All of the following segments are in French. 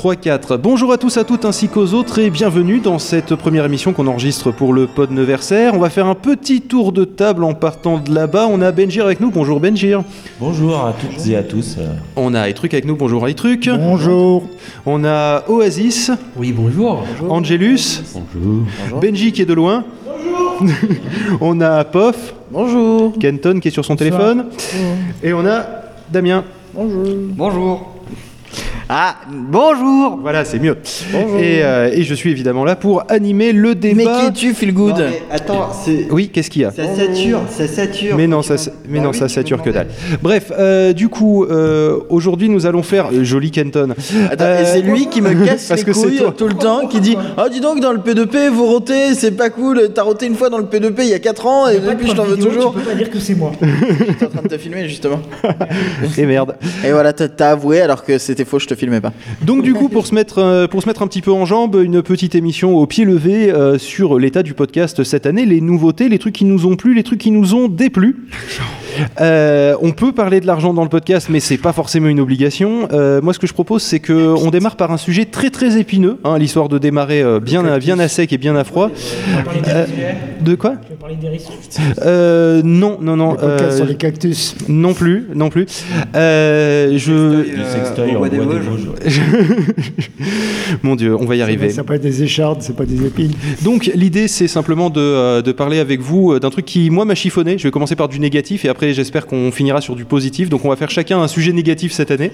3-4. Bonjour à tous, à toutes ainsi qu'aux autres et bienvenue dans cette première émission qu'on enregistre pour le pod Neversaire. On va faire un petit tour de table en partant de là-bas. On a Benjir avec nous. Bonjour Benjir. Bonjour à toutes et à tous. On a Etruc avec nous. Bonjour Etruc. Bonjour. On a Oasis. Oui, bonjour. Angelus. Bonjour. Benji qui est de loin. Bonjour. on a Pof. Bonjour. Kenton qui est sur son téléphone. Et on a Damien. Bonjour. Bonjour. Ah, bonjour Voilà, c'est mieux. Et, euh, et je suis évidemment là pour animer le débat. Mais qui es-tu, Feel Good Non, mais attends, c'est. Oui, qu'est-ce qu'il y a Ça sature, ça sature. Mais non, ça, mais Bah non, oui, ça tu sature que dalle. Bref, euh, du coup, euh, aujourd'hui, nous allons faire joli Kenton. Euh, c'est lui qui me casse parce les que c'est couilles toi. tout le temps, qui dit Ah, dis donc, dans le P2P, vous rotez, c'est pas cool, t'as roté une fois dans le P2P il y a 4 ans, et depuis je t'en veux toujours. Tu peux pas dire que c'est moi. J'étais en train de te filmer, justement. Et merde. Et voilà, t'as t'as avoué alors que c'était faux, je te Donc du coup, pour se mettre, euh, pour se mettre un petit peu en jambe, une petite émission au pied levé euh, sur l'état du podcast cette année, les nouveautés, les trucs qui nous ont plu, les trucs qui nous ont déplu. Euh, on peut parler de l'argent dans le podcast, mais c'est pas forcément une obligation. Euh, moi, ce que je propose, c'est que on démarre par un sujet très très épineux, hein, l'histoire de démarrer euh, bien, à, bien à sec et bien à froid. Euh, de quoi Tu veux parler des risques euh, Non, non, non, Le podcast euh, sur les cactus. non plus, non plus. Euh, je, sextoy des des mon Dieu, on va y arriver. Ça peut être des échardes, c'est pas des épines. Donc l'idée c'est simplement de, de parler avec vous d'un truc qui moi m'a chiffonné. Je vais commencer par du négatif et après j'espère qu'on finira sur du positif. Donc on va faire chacun un sujet négatif cette année.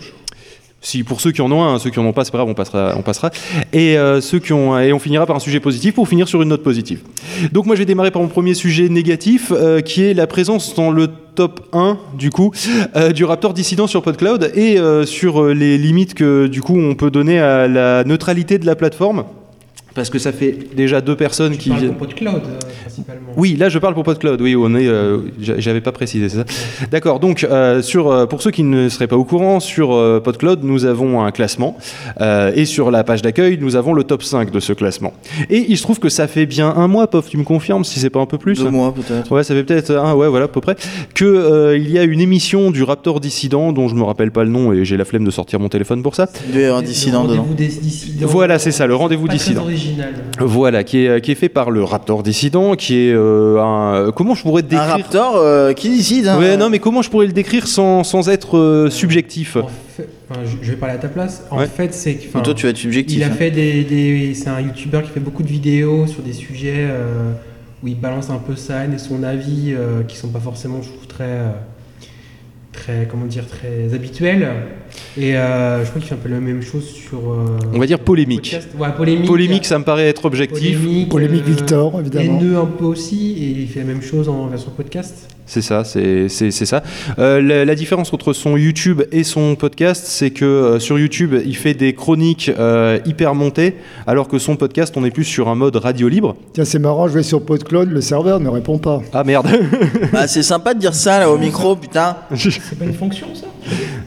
Si pour ceux qui en ont un, ceux qui en ont pas, c'est pas grave, on passera. Et euh, ceux qui ont, et on finira par un sujet positif pour finir sur une note positive. Donc moi je vais démarrer par mon premier sujet négatif, euh, qui est la présence dans le top 1 du coup euh, du Raptor dissident sur PodCloud et sur les limites que du coup on peut donner à la neutralité de la plateforme. Parce que ça fait déjà deux personnes Tu qui parles viennent. pour PodCloud, euh, principalement. Oui, là je parle pour PodCloud. Oui, on est. euh, j'a- J'avais pas précisé c'est ça. D'accord. Donc euh, sur euh, pour ceux qui ne seraient pas au courant, sur euh, PodCloud nous avons un classement euh, et sur la page d'accueil nous avons le top 5 de ce classement. Et il se trouve que ça fait bien un mois, Pof, tu me confirmes si c'est pas un peu plus? Deux mois peut-être. Ouais, ça fait peut-être un, ouais, voilà, à peu près. Que euh, il y a une émission du Raptor dissident dont je me rappelle pas le nom et j'ai la flemme de sortir mon téléphone pour ça. Il doit y avoir un Le dissident dedans. rendez-vous des dissidents. Voilà, c'est ça, le rendez-vous dissident. Original. Voilà, qui est, qui est fait par le Raptor dissident, qui est euh, un. Comment je pourrais te Un décrire raptor euh, qui décide. hein. Ouais, non, mais comment je pourrais le décrire sans, sans être euh, subjectif En fait, enfin, je, je vais parler à ta place. En Ouais. fait, c'est que. toi, tu vas être subjectif. Il a hein. fait des, des- c'est un youtubeur qui fait beaucoup de vidéos sur des sujets euh, où il balance un peu sa haine et son avis euh, qui sont pas forcément, je trouve, très, euh, très, comment dire, très habituels. Et euh, je crois qu'il fait un peu la même chose sur. euh, On va dire polémique. Ouais, polémique. Polémique, ça me paraît être objectif. Polémique, Polémique euh, Victor, évidemment. Haineux un peu aussi, et il fait la même chose en version podcast. C'est ça, c'est ça. Euh, la, la différence entre son YouTube et son podcast, c'est que euh, sur YouTube, il fait des chroniques euh, hyper montées, alors que son podcast, on est plus sur un mode radio libre. Tiens, c'est marrant, je vais sur PodCloud, le serveur ne répond pas. Ah merde Bah, c'est sympa de dire ça là au micro, putain. C'est pas une fonction, ça?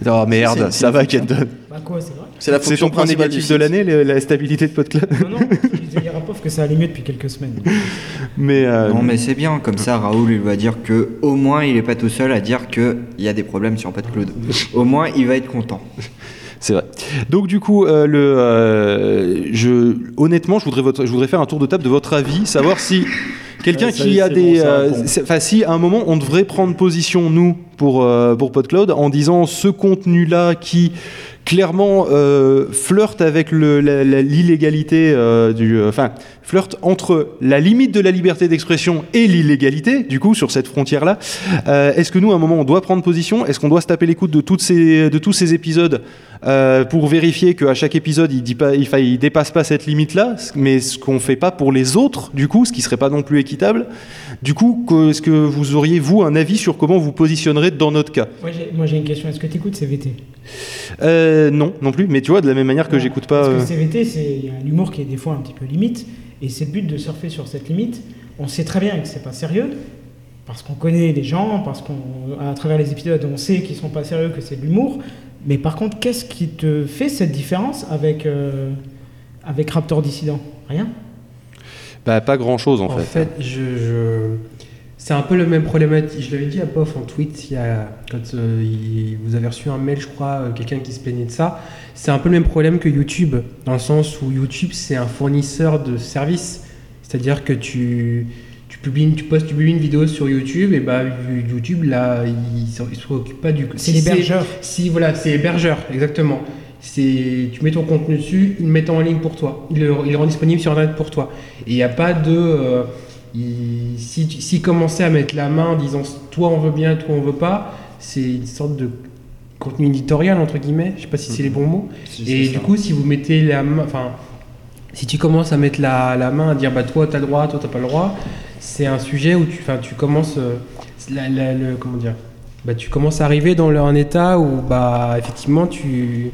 Oh merde, C'est- ça va. Kenton. Bah quoi, c'est vrai C'est la fonction point négatif de l'année, la stabilité de PodCloud. Non, non, je disais hier à Pof que ça allait mieux depuis quelques semaines. Mais, euh, Non, mais c'est bien, comme ça, Raoul, il va dire que au moins, il est pas tout seul à dire qu'il y a des problèmes sur PodCloud. Au moins, il va être content. C'est vrai. Donc du coup, euh, le, euh, je, honnêtement, je voudrais, votre, je voudrais faire un tour de table de votre avis, savoir si quelqu'un qui a des, euh, enfin si à un moment on devrait prendre position nous pour euh, pour PodCloud en disant ce contenu-là qui clairement euh, flirte avec l'illégalité euh, du, enfin flirte entre la limite de la liberté d'expression et l'illégalité, du coup sur cette frontière-là. Euh, Est-ce que nous à un moment on doit prendre position? Est-ce qu'on doit se taper l'écoute de toutes ces de tous ces épisodes euh, pour vérifier qu'à chaque épisode il il dépasse pas cette limite-là, mais ce qu'on fait pas pour les autres, du coup, ce qui serait pas non plus équitable. Du coup, est-ce que vous auriez vous un avis sur comment vous positionnerez dans notre cas? Moi j'ai, une question, est-ce que tu écoutes CVT Euh, Non, non plus. Mais tu vois, de la même manière que j'écoute pas. Parce euh, que CVT, c'est il y a un humour qui est des fois un petit peu limite, et c'est le but de surfer sur cette limite. On sait très bien que c'est pas sérieux, parce qu'on connaît les gens, parce qu'à travers les épisodes, on sait qu'ils sont pas sérieux, que c'est de l'humour. Mais par contre, qu'est-ce qui te fait cette différence avec, euh, avec Raptor Dissident? Rien bah, pas grand-chose en, En fait. fait, je, je- c'est un peu le même problématique. Je l'avais dit à Pof en tweet il y a, quand euh, il- vous avez reçu un mail, je crois, euh, quelqu'un qui se plaignait de ça. C'est un peu le même problème que YouTube, dans le sens où YouTube c'est un fournisseur de services. C'est-à-dire que tu, tu publies, tu postes, tu publies une vidéo sur YouTube, et bah YouTube là, il, ne s'occupe pas du. C'est si l'hébergeur. Si voilà, c'est l'hébergeur, exactement. C'est, tu mets ton contenu dessus, ils le mettent en ligne pour toi, ils le, ils le rendent disponible sur internet pour toi. Et il n'y a pas de. euh, il- si s'ils commençaient à mettre la main en disant toi on veut bien, toi on veut pas, c'est une sorte de contenu éditorial entre guillemets, je sais pas si c'est les bons mots. Et du coup, si vous mettez la main, enfin, si tu commences à mettre la, la main à dire bah toi t'as le droit, toi t'as pas le droit, c'est un sujet où tu, tu commences, euh, la- la- le, comment dire, bah tu commences à arriver dans le- un état où bah effectivement tu,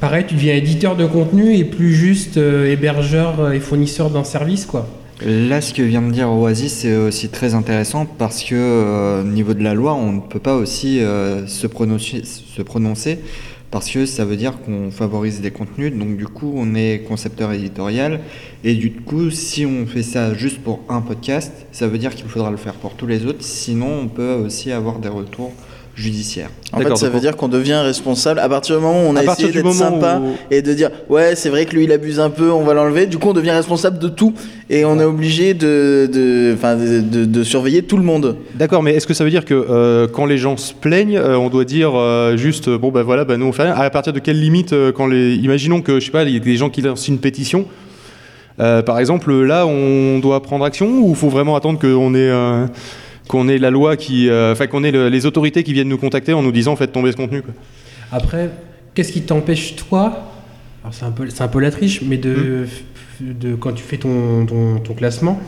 pareil, tu deviens éditeur de contenu et plus juste euh, hébergeur et fournisseur d'un service quoi. Là, ce que vient de dire Oasis, c'est aussi très intéressant parce que euh, au niveau de la loi, on ne peut pas aussi euh, se, prononcer, se prononcer parce que ça veut dire qu'on favorise des contenus. Donc du coup, on est concepteur éditorial et du coup, si on fait ça juste pour un podcast, ça veut dire qu'il faudra le faire pour tous les autres. Sinon, on peut aussi avoir des retours En fait, ça veut dire qu'on devient responsable à partir du moment où on a essayé du d'être moment sympa où- et de dire ouais, c'est vrai que lui il abuse un peu, on va l'enlever. Du coup, on devient responsable de tout et on est obligé de, de, enfin, de, de- de surveiller tout le monde. D'accord, mais est-ce que ça veut dire que euh, quand les gens se plaignent, euh, on doit dire euh, juste bon ben voilà, ben nous on fait rien. À partir de quelle limite euh, quand les, imaginons que je sais pas, il y a des gens qui lancent une pétition. euh, par exemple, là, on doit prendre action ou faut vraiment attendre qu'on ait euh, qu'on ait la loi qui, euh, enfin qu'on ait le- les autorités qui viennent nous contacter en nous disant faites tomber ce contenu. Quoi. Après, qu'est-ce qui t'empêche toi Alors c'est un peu, c'est un peu la triche, mais de, de quand tu fais ton, ton, ton classement,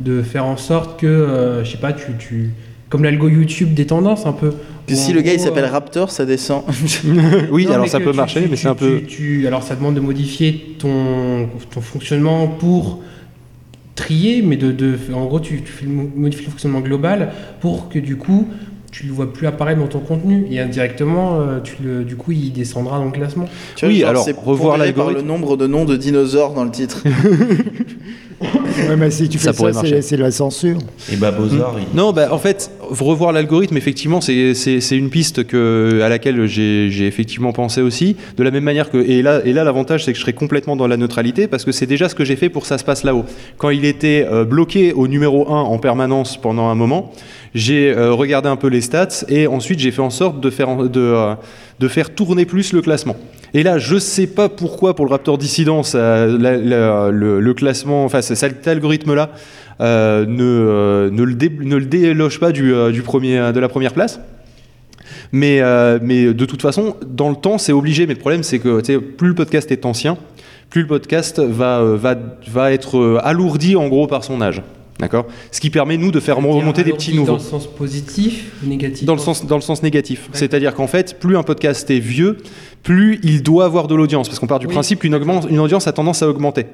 de faire en sorte que, euh, je sais pas, tu, tu comme l'algo YouTube des tendances un peu. Que si le gars il s'appelle euh, Raptor, ça descend. oui, non, alors ça peut tu- marcher, tu- mais tu- c'est un peu. alors ça demande de modifier ton, ton fonctionnement pour trier, mais de, de en gros tu, modifies le fonctionnement global pour que du coup tu le vois plus apparaître dans ton contenu et indirectement euh, tu le, du coup il descendra dans le classement. Tu vois, Oui, alors, c'est revoir pondéré par le l'algorithme. nombre de noms de dinosaures dans le titre. Ouais, mais si tu Ça fais c'est la censure. Et bah, Bowser, il- Non, bah, en fait, revoir l'algorithme, effectivement, c'est- une piste que, à laquelle j'ai j'ai effectivement pensé aussi. De la même manière que. Et là, et là l'avantage, c'est que je serai complètement dans la neutralité parce que c'est déjà ce que j'ai fait pour Ça se passe là-haut. Quand il était euh, bloqué au numéro 1 en permanence pendant un moment, j'ai euh, regardé un peu les stats et ensuite j'ai fait en sorte de faire, euh, de faire tourner plus le classement. Et là, je sais pas pourquoi pour le Raptor Dissident, le, classement, enfin cet algorithme-là euh, ne, ne, le dé- ne le déloge pas du, premier, de la première place. Mais, de toute façon, dans le temps, c'est obligé. Mais le problème, c'est que plus le podcast est ancien, plus le podcast va, être alourdi en gros par son âge. D'accord Ce qui permet, nous, de faire remonter des petits Dans nouveaux. le sens positif ou négatif Dans le sens, dans le sens négatif. C'est-à-dire qu'en fait, plus un podcast est vieux, plus il doit avoir de l'audience. Parce qu'on part du Oui. principe qu'une une audience a tendance à augmenter.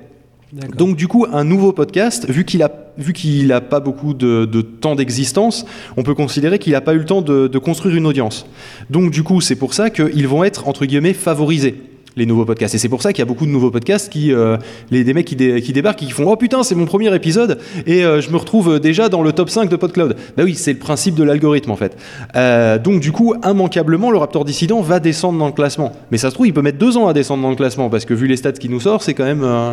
Donc du coup, un nouveau podcast, vu qu'il a vu qu'il n'a pas beaucoup de, de temps d'existence, on peut considérer qu'il n'a pas eu le temps de, de construire une audience. Donc du coup, c'est pour ça qu'ils vont être entre guillemets favorisés les nouveaux podcasts. Et c'est pour ça qu'il y a beaucoup de nouveaux podcasts qui, euh, les, des mecs qui, dé- qui débarquent et qui font Oh putain, c'est mon premier épisode et euh, je me retrouve déjà dans le top 5 de PodCloud. Bah oui, c'est le principe de l'algorithme en fait. Euh, donc du coup, immanquablement, le Raptor Dissident va descendre dans le classement. Mais ça se trouve, il peut mettre deux ans à descendre dans le classement parce que vu les stats qui nous sort, c'est quand même. euh,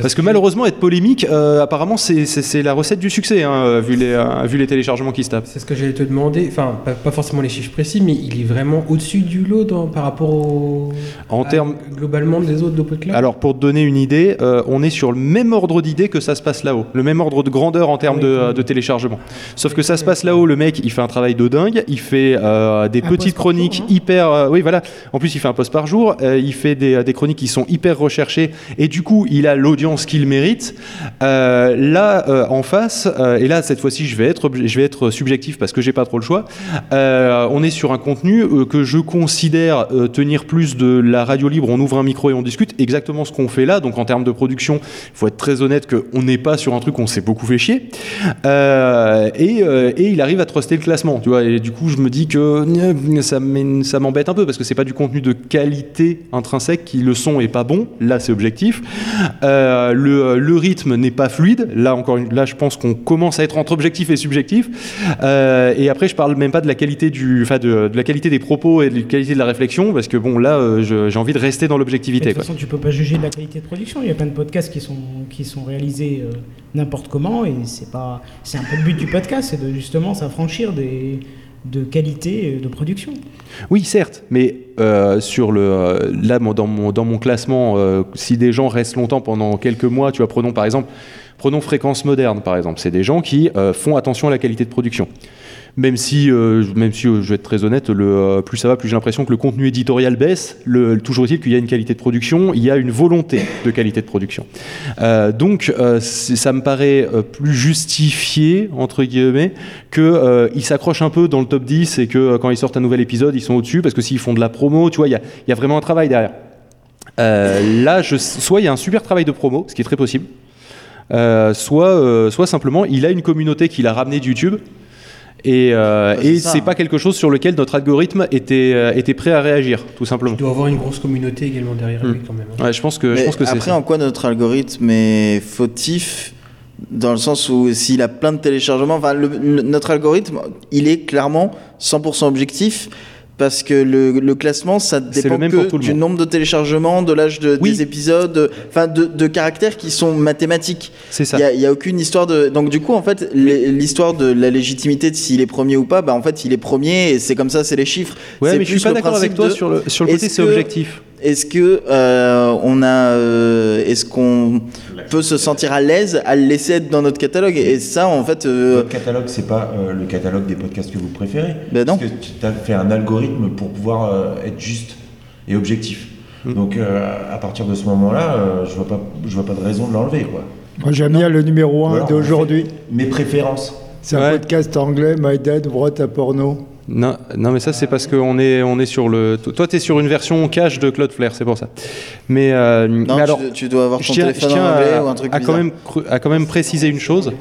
parce que malheureusement, être polémique, euh, apparemment, c'est- la recette du succès, hein, euh, vu, les, euh, vu les téléchargements qui se tapent. C'est ce que j'allais te demander, enfin pas, pas forcément les chiffres précis, mais il est vraiment au-dessus du lot dans- par rapport au En termes. Globalement des autres de. Alors, pour te donner une idée, euh, on est sur le même ordre d'idée que ça se passe là-haut. Le même ordre de grandeur en termes Oui, de, oui. de téléchargement. Sauf que ça se passe là-haut, le mec, il fait un travail de dingue. Il fait euh, des Un petites chroniques jour, hein. hyper. euh, oui, voilà. En plus, il fait un post par jour. il fait des, des chroniques qui sont hyper recherchées. Et du coup, il a l'audience qu'il mérite. Là, en face, et là, cette fois-ci, je vais être, je vais être subjectif parce que j'ai pas trop le choix. On est sur un contenu que je considère tenir plus de la radio libre on ouvre un micro et on discute. Exactement ce qu'on fait là. Donc en termes de production, il faut être très honnête qu'on n'est pas sur un truc où on s'est beaucoup fait chier. Euh, et, euh, et il arrive à truster le classement, tu vois. Et du coup, je me dis que euh, ça m'embête un peu parce que c'est pas du contenu de qualité intrinsèque qui le son est pas bon. Là, c'est objectif. Le, rythme n'est pas fluide. Là, encore là, je pense qu'on commence à être entre objectif et subjectif. Et après, je parle même pas de la qualité du, de, la qualité des propos et de la qualité de la réflexion parce que bon, là, j'ai envie de rester dans De l'objectivité. toute quoi. façon, tu peux pas juger de la qualité de production. Il y a plein de podcasts qui sont, qui sont réalisés euh, n'importe comment et c'est pas, c'est un peu le but du podcast, c'est de justement s'affranchir des, de qualité euh, de production. Oui, certes, mais euh, sur le, euh, là, dans mon, dans mon classement, euh, si des gens restent longtemps pendant quelques mois, tu vois, prenons par exemple, prenons Fréquence Moderne, par exemple, c'est des gens qui font attention à la qualité de production. Même si, euh, même si euh, je vais être très honnête, le, euh, plus ça va, plus j'ai l'impression que le contenu éditorial baisse. Toujours est-il qu'il y a une qualité de production, il y a une volonté de qualité de production. Donc, ça me paraît plus justifié, entre guillemets, qu'ils s'accrochent un peu dans le top 10 et que quand ils sortent un nouvel épisode, ils sont au-dessus, parce que s'ils font de la promo, tu vois, il y a, vraiment un travail derrière. Là, soit il y a un super travail de promo, ce qui est très possible, soit, soit simplement il a une communauté qu'il a ramené de YouTube. Et, euh, Ouais, c'est et ça. c'est pas quelque chose sur lequel notre algorithme était, euh, était prêt à réagir, tout simplement. Il doit avoir une grosse communauté également derrière Hmm. lui quand même. hein. Ouais, je pense que, je Mais pense que c'est après, ça. en quoi notre algorithme est fautif dans le sens où s'il a plein de téléchargements, enfin, le- le- notre algorithme, il est clairement 100% objectif parce que le, le classement, ça dépend que du nombre de téléchargements, de l'âge de- Oui. des épisodes, enfin de, de caractères qui sont mathématiques. C'est ça. Il n'y a, aucune histoire de. Donc, du coup, en fait, l'histoire de la légitimité de s'il est premier ou pas, bah, en fait, il est premier et c'est comme ça, c'est les chiffres. Ouais, mais je suis pas d'accord avec toi de- sur le, sur le côté, c'est objectif. Est-ce que euh, on a, euh, est-ce qu'on peut se sentir à l'aise à le laisser être dans notre catalogue? Et ça, en fait, euh, Votre catalogue, c'est pas euh, le catalogue des podcasts que vous préférez. Ben non. Parce que tu as fait un algorithme pour pouvoir euh, être juste et objectif. Hmm. Donc euh, à partir de ce moment-là, euh, je vois pas, je vois pas de raison de l'enlever quoi. Moi, j'aime bien le numéro Ou 1 alors, d'aujourd'hui. Mes préférences. C'est un Ouais. podcast anglais, My Dad Wrote a Porno. Non, non, mais ça c'est parce qu'on est, on est sur le. Toi, tu es sur une version cache de Bah, Cloudflare, c'est pour ça. Mais, euh, non, mais alors, tu, tu dois avoir je ton tiens, je téléphone tiens en anglais à, ou un truc à quand même, à quand même préciser une chose.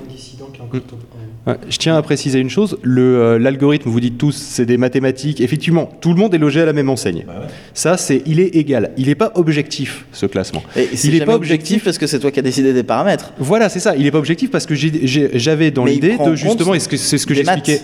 Ouais, je tiens à préciser une chose. Le, euh, l'algorithme, vous dites tous, c'est des mathématiques. Effectivement, tout le monde est logé à la même enseigne. Bah ouais. Ça, c'est, il est égal. Il n'est pas objectif ce classement. Et c'est il est jamais pas objectif parce que c'est toi qui as décidé des paramètres. Voilà, c'est ça. Il n'est pas objectif parce que j'ai- j'ai- j'avais dans l'idée de justement, ce que- c'est ce que j'expliquais.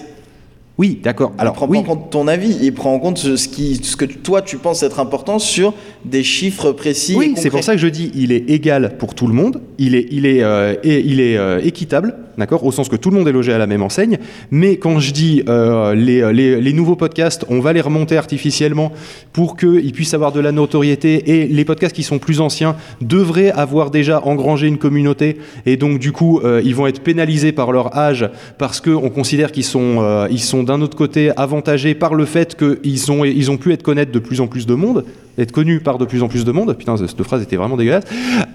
Oui, d'accord. Alors, il prend oui. pas en compte ton avis, il prend en compte ce, qui, ce que toi tu penses être important sur des chiffres précis. Oui, c'est pour ça que je dis il est égal pour tout le monde, il est, il est, euh, et il est euh, équitable, d'accord, au sens que tout le monde est logé à la même enseigne. Mais quand je dis euh, les, les- les nouveaux podcasts, on va les remonter artificiellement pour qu'ils puissent avoir de la notoriété, et les podcasts qui sont plus anciens devraient avoir déjà engrangé une communauté, et donc du coup, ils vont être pénalisés par leur âge parce qu'on considère qu'ils sont, ils sont d'un autre côté avantagés par le fait qu'ils ont, ils ont pu être connaître de plus en plus de monde, être connus par de plus en plus de monde. Putain, cette phrase était vraiment dégueulasse.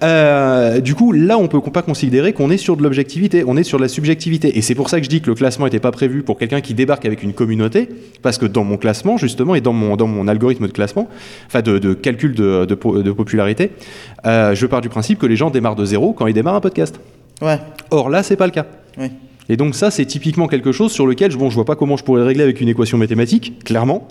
Euh, du coup, là, on peut pas considérer qu'on est sur de l'objectivité, on est sur de la subjectivité. Et c'est pour ça que je dis que le classement n'était pas prévu pour quelqu'un qui débarque avec une communauté, parce que dans mon classement, justement, et dans mon, dans mon algorithme de classement, enfin de, de calcul de, de popularité, euh, je pars du principe que les gens démarrent de zéro quand ils démarrent un podcast. Ouais. Or là, c'est pas le cas. Oui. Et donc ça, c'est typiquement quelque chose sur lequel, bon, je vois pas comment je pourrais le régler avec une équation mathématique, clairement.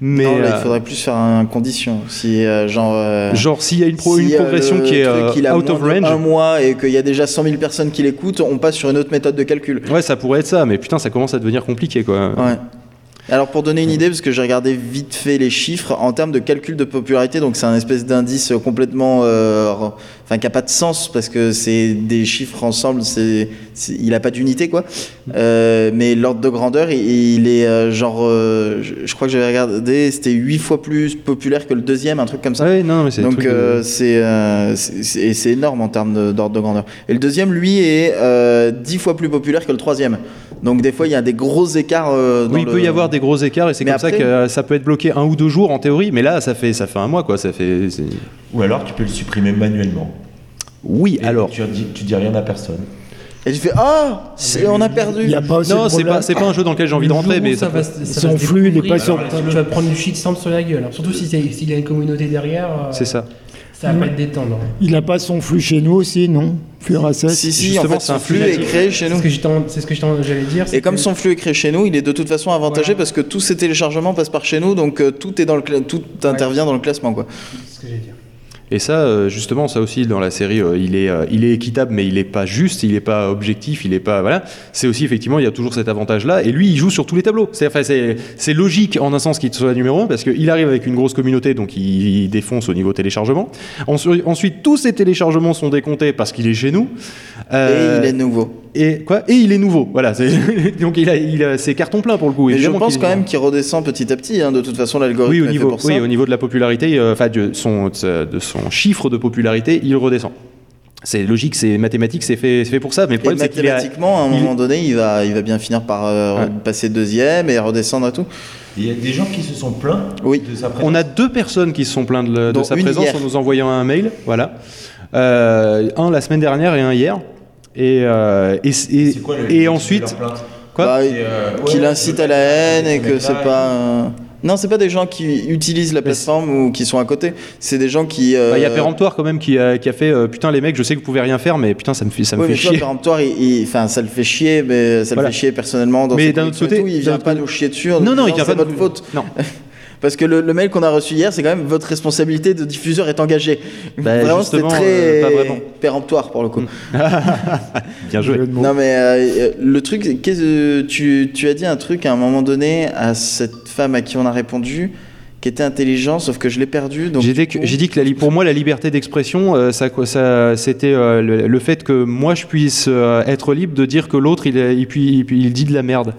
Mais non, là, euh, il faudrait plus faire un condition. Si euh, genre. euh, genre s'il y a une, pro- si, une euh, progression qui est euh, il a out of range, un mois et qu'il y a déjà 100 000 personnes qui l'écoutent, on passe sur une autre méthode de calcul. ouais, ça pourrait être ça. Mais putain, ça commence à devenir compliqué, quoi. Ouais. Alors pour donner une idée, parce que j'ai regardé vite fait les chiffres en termes de calcul de popularité, donc c'est un espèce d'indice complètement, euh, enfin qui a pas de sens parce que c'est des chiffres ensemble, c'est, il a pas d'unité quoi. Euh, mais l'ordre de grandeur, il, il est euh, genre, je, je crois que j'avais regardé, c'était 8 fois plus populaire que le deuxième, un truc comme ça. Ouais, non, mais c'est Donc de- c'est énorme en termes de- d'ordre de, grandeur. Et le deuxième, lui, est euh, dix fois plus populaire que le troisième. Donc des fois, il y a des gros écarts. euh, dans oui, il le- peut y avoir des gros écarts et c'est comme ça que euh, ça peut être bloqué un ou deux jours en théorie, mais là ça fait ça fait un mois quoi, ça fait. Ou alors tu peux le supprimer manuellement. Oui, Et alors tu dis, tu dis rien à personne. Et tu fais Ah, on a perdu. Il n'y a pas Non, c'est pas, c'est pas un jeu dans lequel j'ai envie de rentrer, mais ça ça va, ça Son va flux, il est découvrir, pas sur- Tu vas prendre du shit sur la gueule. Surtout si s'il y a une communauté derrière. euh, c'est ça. Ça va pas être détendre. Il n'a pas son flux chez nous aussi, non Flux RSS Si, si, en fait, son flux est créé chez C'est nous. ce que j'étais en- c'est ce que j'allais dire. Et comme son flux est créé chez nous, il est de toute façon avantagé Voilà. parce que tous ces téléchargements passent par chez nous, donc euh, tout est dans le tout intervient dans le classement quoi. c'est ce que j'allais dire. Et ça, euh, justement, ça aussi dans la série, euh, il est, euh, il est équitable, mais il est pas juste, il est pas objectif, il est pas, voilà. C'est aussi effectivement, il y a toujours cet avantage-là. Et lui, il joue sur tous les tableaux. C'est, enfin, c'est, logique en un sens qu'il soit numéro un parce qu'il arrive avec une grosse communauté, donc il, il défonce au niveau téléchargement. Ensuite, tous ces téléchargements sont décomptés parce qu'il est chez nous. Euh, Et il est nouveau. et quoi? Et il est nouveau. Voilà. donc il a, il a- c'est carton plein pour le coup. Mais je pense quand même qu'il redescend petit à petit. hein. De toute façon, l'algorithme Oui, au niveau, oui, au niveau de la popularité, euh, enfin de son, de son chiffre de popularité, il redescend. C'est logique, c'est mathématique, c'est fait, c'est fait pour ça. Mais le problème, c'est à- mathématiquement, à un moment donné, il va, il va bien finir par euh, Ouais. passer deuxième et redescendre et tout. Il y a des gens qui se sont plaints Oui. de sa présence. On a deux personnes qui se sont plaintes de, sa présence hier. en nous envoyant un mail. Voilà. Euh, un la semaine dernière et un hier. Et, euh, et, quoi le- et ensuite, quoi Bah, euh, qu'il ouais, incite à la haine et que c'est pas. Euh, Non, c'est pas des gens qui utilisent la c'est- plateforme ou qui sont à côté. C'est des gens qui. euh, bah, il y a Péremptoire quand même qui a, qui a fait euh, putain les mecs, je sais que vous pouvez rien faire, mais putain ça me fait, ça me Oui, fait mais chier. péremptoire, enfin, ça le fait chier, mais ça Voilà. le fait chier personnellement. Dans Mais d'un autre côté- tout, il vient pas nous chier dessus. Non, nous non, il vient c'est pas de votre faute. Non. Parce que le, le mail qu'on a reçu hier, c'est quand même votre responsabilité de diffuseur est engagée. Bah, vraiment, c'était très euh, pas vraiment. péremptoire pour le coup. Bien joué. Non mais euh, le truc, tu as dit un truc à un moment donné à cette femme à qui on a répondu qui était intelligent, sauf que je l'ai perdu. J'ai dit que, pour moi, la liberté d'expression, euh, ça, ça, c'était euh, le, fait que moi, je puisse euh, être libre de dire que l'autre, il, il, il, il dit de la merde.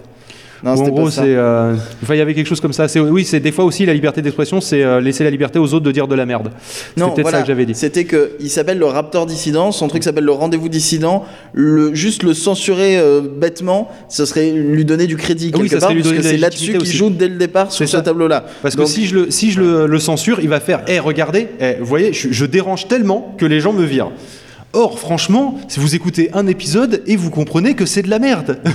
Non, en gros, c'est, euh, il y avait quelque chose comme ça. Oui, c'est des fois aussi la liberté d'expression, c'est euh, laisser la liberté aux autres de dire de la merde. C'est peut-être voilà, ça que j'avais dit. C'était que il s'appelle le Raptor dissident. Son truc s'appelle le rendez-vous dissident. Le juste le censurer euh, bêtement, ce serait lui donner du crédit Ah oui, quelque ça part, parce que c'est là-dessus qu'il joue dès le départ sur ce tableau-là. Parce Donc- que si je le, si je le, le censure, il va faire, eh, regardez, eh, vous voyez, je, je dérange tellement que les gens me virent. Or, franchement, si vous écoutez un épisode et vous comprenez que c'est de la merde.